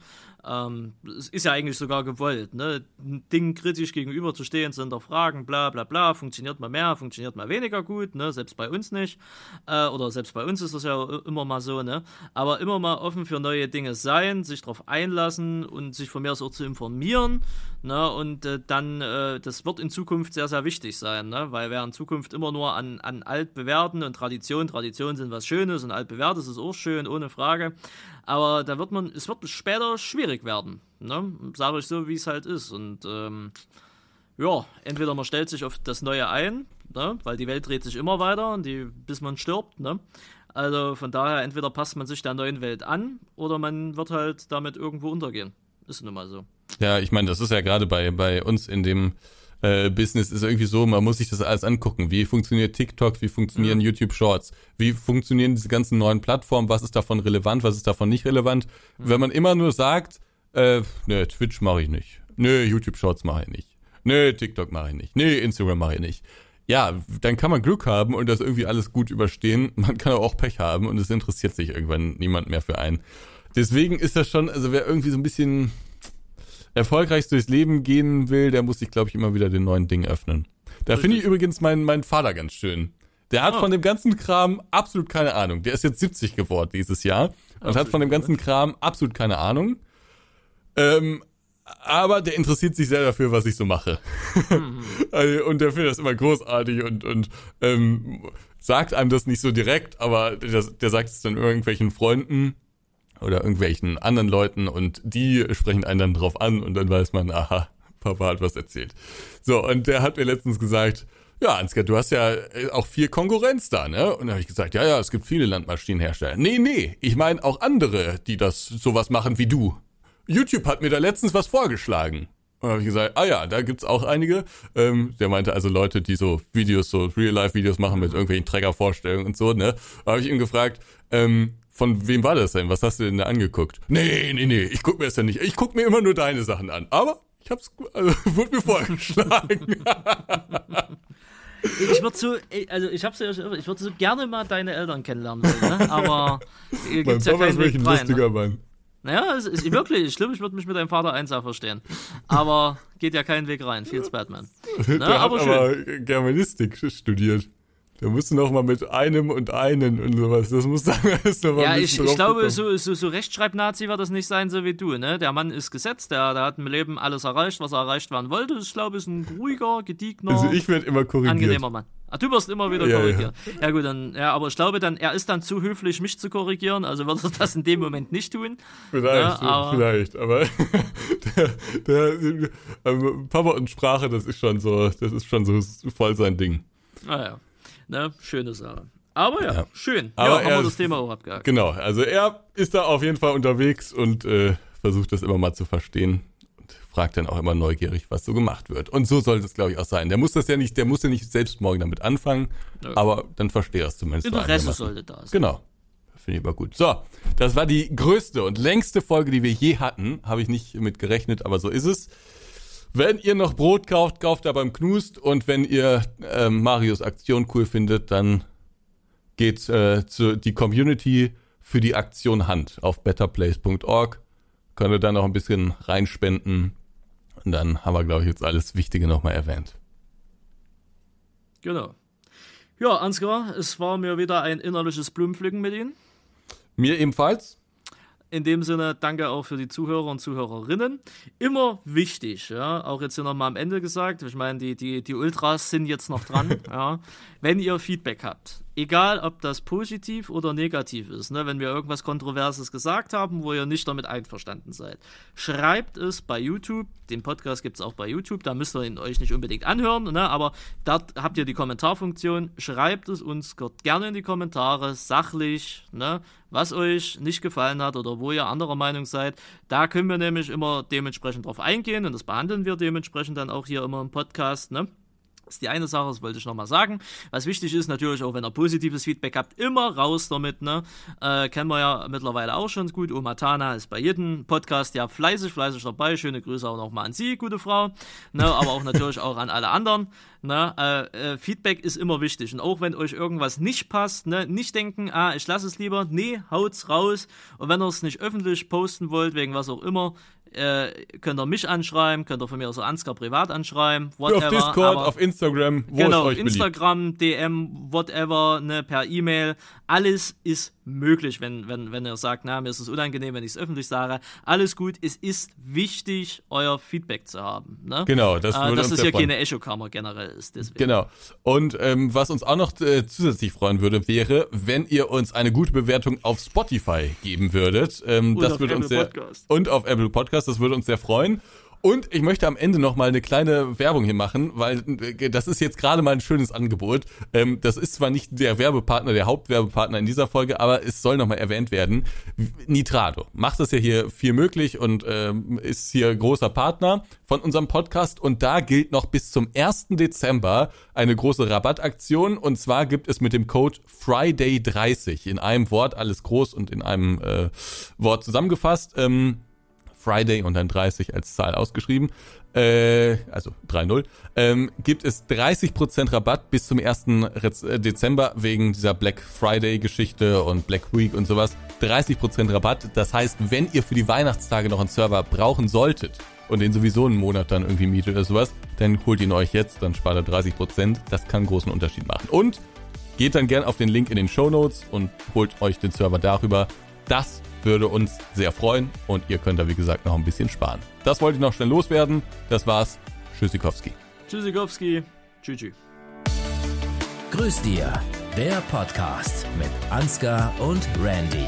Speaker 1: Ähm, es ist ja eigentlich sogar gewollt, ne? Ein Ding kritisch gegenüberzustehen, zu hinterfragen, bla bla bla, funktioniert mal mehr, funktioniert mal weniger gut, ne? Selbst bei uns nicht. Äh, oder selbst bei uns ist das ja immer mal so, ne? Aber immer mal offen für neue Dinge sein, sich darauf einlassen und sich von mir aus auch zu informieren, ne? Und äh, dann, äh, das wird in Zukunft sehr, sehr wichtig sein, ne? Weil wer in Zukunft immer nur an, an altbewährten und Tradition, Traditionen sind was Schönes und altbewährtes ist auch schön, ohne Frage. Aber da wird man, es wird später schwierig werden, ne? Sage ich so, wie es halt ist. Und ähm, ja, entweder man stellt sich auf das Neue ein, ne? weil die Welt dreht sich immer weiter, und die, bis man stirbt. Ne? Also von daher, entweder passt man sich der neuen Welt an oder man wird halt damit irgendwo untergehen. Ist nun mal so.
Speaker 2: Ja, ich meine, das ist ja gerade bei, bei uns in dem äh, Business ist irgendwie so, man muss sich das alles angucken. Wie funktioniert TikTok, wie funktionieren YouTube Shorts, wie funktionieren diese ganzen neuen Plattformen, was ist davon relevant, was ist davon nicht relevant. Wenn man immer nur sagt, äh, ne, Twitch mache ich nicht, ne, YouTube Shorts mache ich nicht, ne, TikTok mache ich nicht, ne, Instagram mache ich nicht. Ja, dann kann man Glück haben und das irgendwie alles gut überstehen. Man kann aber auch Pech haben und es interessiert sich irgendwann niemand mehr für einen. Deswegen ist das schon, also wer irgendwie so ein bisschen erfolgreich durchs Leben gehen will, der muss sich, glaube ich, immer wieder den neuen Dingen öffnen. Da finde ich übrigens meinen meinen Vater ganz schön. Der hat
Speaker 1: Ah.
Speaker 2: von dem ganzen Kram absolut keine Ahnung. Der ist jetzt 70 geworden dieses Jahr und hat von dem ganzen Kram absolut keine Ahnung. Ähm, aber der interessiert sich sehr dafür, was ich so mache. Also, und der findet das immer großartig und, und ähm, sagt einem das nicht so direkt, aber der, der sagt es dann irgendwelchen Freunden oder irgendwelchen anderen Leuten und die sprechen einen dann drauf an und dann weiß man, aha, Papa hat was erzählt. So, und der hat mir letztens gesagt, ja, Ansgar, du hast ja äh, auch viel Konkurrenz da, ne? Und da habe ich gesagt, ja, ja, es gibt viele Landmaschinenhersteller. Nee, nee, ich meine auch andere, die das sowas machen wie du. YouTube hat mir da letztens was vorgeschlagen. Und habe ich gesagt, ah ja, da gibt's auch einige. Ähm, der meinte also Leute, die so Videos, so Real-Life-Videos machen mit irgendwelchen Trägervorstellungen und so, ne? Da habe ich ihn gefragt, ähm, von wem war das denn? Was hast du denn da angeguckt? Nee, nee, nee, ich guck mir das ja nicht. Ich guck mir immer nur deine Sachen an. Aber ich hab's, also, wurde mir vorgeschlagen.
Speaker 1: Ich würde so, also ich hab's ja, ich würde so gerne mal deine Eltern kennenlernen wollen, ne? aber
Speaker 2: mein gibt's ja Papa ist wirklich ein rein, lustiger ne? Mann.
Speaker 1: Naja, es ist wirklich schlimm. Ich würde mich mit deinem Vater eins verstehen. Aber geht ja keinen Weg rein. Viel Batman.
Speaker 2: Der Na, hat aber, aber Germanistik studiert. Da musst du noch mal mit einem und einen und sowas. Das muss dann erst noch mal
Speaker 1: Ja, ich, ich glaube, so, so, so Rechtschreib-Nazi wird das nicht sein, so wie du. Ne? Der Mann ist gesetzt, der, der hat im Leben alles erreicht, was er erreicht werden wollte. Ich glaube, ist ein ruhiger, gediegener,
Speaker 2: also ich werde immer korrigiert.
Speaker 1: angenehmer Mann. Ah, du wirst immer wieder ja, korrigieren. Ja. ja. gut, dann, ja, aber ich glaube dann, er ist dann zu höflich, mich zu korrigieren, also wird er das in dem Moment nicht tun.
Speaker 2: Vielleicht, ja, aber vielleicht, aber der, der ähm, Papa und Sprache, das ist schon so, das ist schon so voll sein Ding.
Speaker 1: Ah ja. Ne? Schöne Sache. Aber ja, ja. schön. Aber ja, haben wir das Thema auch abgehakt.
Speaker 2: Genau, also er ist da auf jeden Fall unterwegs und äh, versucht das immer mal zu verstehen und fragt dann auch immer neugierig, was so gemacht wird. Und so sollte es, glaube ich, auch sein. Der muss das ja nicht, der muss ja nicht selbst morgen damit anfangen, ja. aber dann verstehe er es zumindest.
Speaker 1: Interesse sollte da sein.
Speaker 2: Genau. Finde ich aber gut. So, das war die größte und längste Folge, die wir je hatten. Habe ich nicht mit gerechnet, aber so ist es. Wenn ihr noch Brot kauft, kauft da beim Knust. Und wenn ihr äh, Marios Aktion cool findet, dann geht äh, zu die Community für die Aktion Hand auf betterplace.org. Könnt ihr da noch ein bisschen reinspenden. Und dann haben wir, glaube ich, jetzt alles Wichtige nochmal erwähnt.
Speaker 1: Genau. Ja, Ansgar, es war mir wieder ein innerliches Blumenpflücken mit Ihnen.
Speaker 2: Mir ebenfalls
Speaker 1: in dem Sinne, danke auch für die Zuhörer und Zuhörerinnen. Immer wichtig, ja, auch jetzt hier nochmal am Ende gesagt, ich meine, die, die, die Ultras sind jetzt noch dran, ja. Wenn ihr Feedback habt, egal ob das positiv oder negativ ist, ne, wenn wir irgendwas Kontroverses gesagt haben, wo ihr nicht damit einverstanden seid, schreibt es bei YouTube. Den Podcast gibt es auch bei YouTube, da müsst ihr ihn euch nicht unbedingt anhören, ne, aber dort habt ihr die Kommentarfunktion. Schreibt es uns gerne in die Kommentare, sachlich, ne, was euch nicht gefallen hat oder wo ihr anderer Meinung seid. Da können wir nämlich immer dementsprechend drauf eingehen und das behandeln wir dementsprechend dann auch hier immer im Podcast. Ne? Das ist die eine Sache, das wollte ich nochmal sagen. Was wichtig ist, natürlich auch, wenn ihr positives Feedback habt, immer raus damit. Ne? Äh, kennen wir ja mittlerweile auch schon gut. Oma Tana ist bei jedem Podcast ja fleißig, fleißig dabei. Schöne Grüße auch nochmal an Sie, gute Frau. Ne? Aber auch natürlich auch an alle anderen. Ne? Äh, äh, Feedback ist immer wichtig. Und auch wenn euch irgendwas nicht passt, ne? nicht denken, ah, ich lasse es lieber. Nee, haut's raus. Und wenn ihr es nicht öffentlich posten wollt, wegen was auch immer, äh, könnt ihr mich anschreiben, könnt ihr von mir aus so Ansgar privat anschreiben,
Speaker 2: whatever. Auf Discord, auf Instagram,
Speaker 1: wo genau, es euch Instagram, beliebt. DM, whatever, ne, per E-Mail. Alles ist möglich, wenn, wenn, wenn ihr sagt, na, mir ist es unangenehm, wenn ich es öffentlich sage. Alles gut, es ist wichtig, euer Feedback zu haben. Ne?
Speaker 2: Genau, das
Speaker 1: äh, Dass es hier keine Echokammer generell ist.
Speaker 2: Deswegen. Genau. Und ähm, was uns auch noch äh, zusätzlich freuen würde, wäre, wenn ihr uns eine gute Bewertung auf Spotify geben würdet. Ähm, das würde uns sehr Podcast. und auf Apple Podcast, das würde uns sehr freuen. Und ich möchte am Ende noch mal eine kleine Werbung hier machen, weil äh, das ist jetzt gerade mal ein schönes Angebot. Ähm, das ist zwar nicht der Werbepartner, der Hauptwerbepartner in dieser Folge, aber es soll noch mal erwähnt werden. Nitrado macht das ja hier viel möglich und ähm, ist hier großer Partner von unserem Podcast. Und da gilt noch bis zum 1. Dezember eine große Rabattaktion. Und zwar gibt es mit dem Code Friday30 in einem Wort, alles groß und in einem äh, Wort zusammengefasst. Ähm, Friday und dann 30 als Zahl ausgeschrieben, äh, also 3-0, ähm, gibt es 30% Rabatt bis zum 1. Äh, Dezember wegen dieser Black Friday Geschichte und Black Week und sowas. 30% Rabatt. Das heißt, wenn ihr für die Weihnachtstage noch einen Server brauchen solltet und den sowieso einen Monat dann irgendwie mietet oder sowas, dann holt ihn euch jetzt, dann spart er 30%. Das kann einen großen Unterschied machen. Und geht dann gern auf den Link in den Show Notes und holt euch den Server darüber. Das würde uns sehr freuen und ihr könnt da wie gesagt noch ein bisschen sparen. Das wollte ich noch schnell loswerden. Das war's. Tschüssikowski.
Speaker 1: Tschüssikowski. Tschüss.
Speaker 3: Grüß dir, der Podcast mit Ansgar und Randy.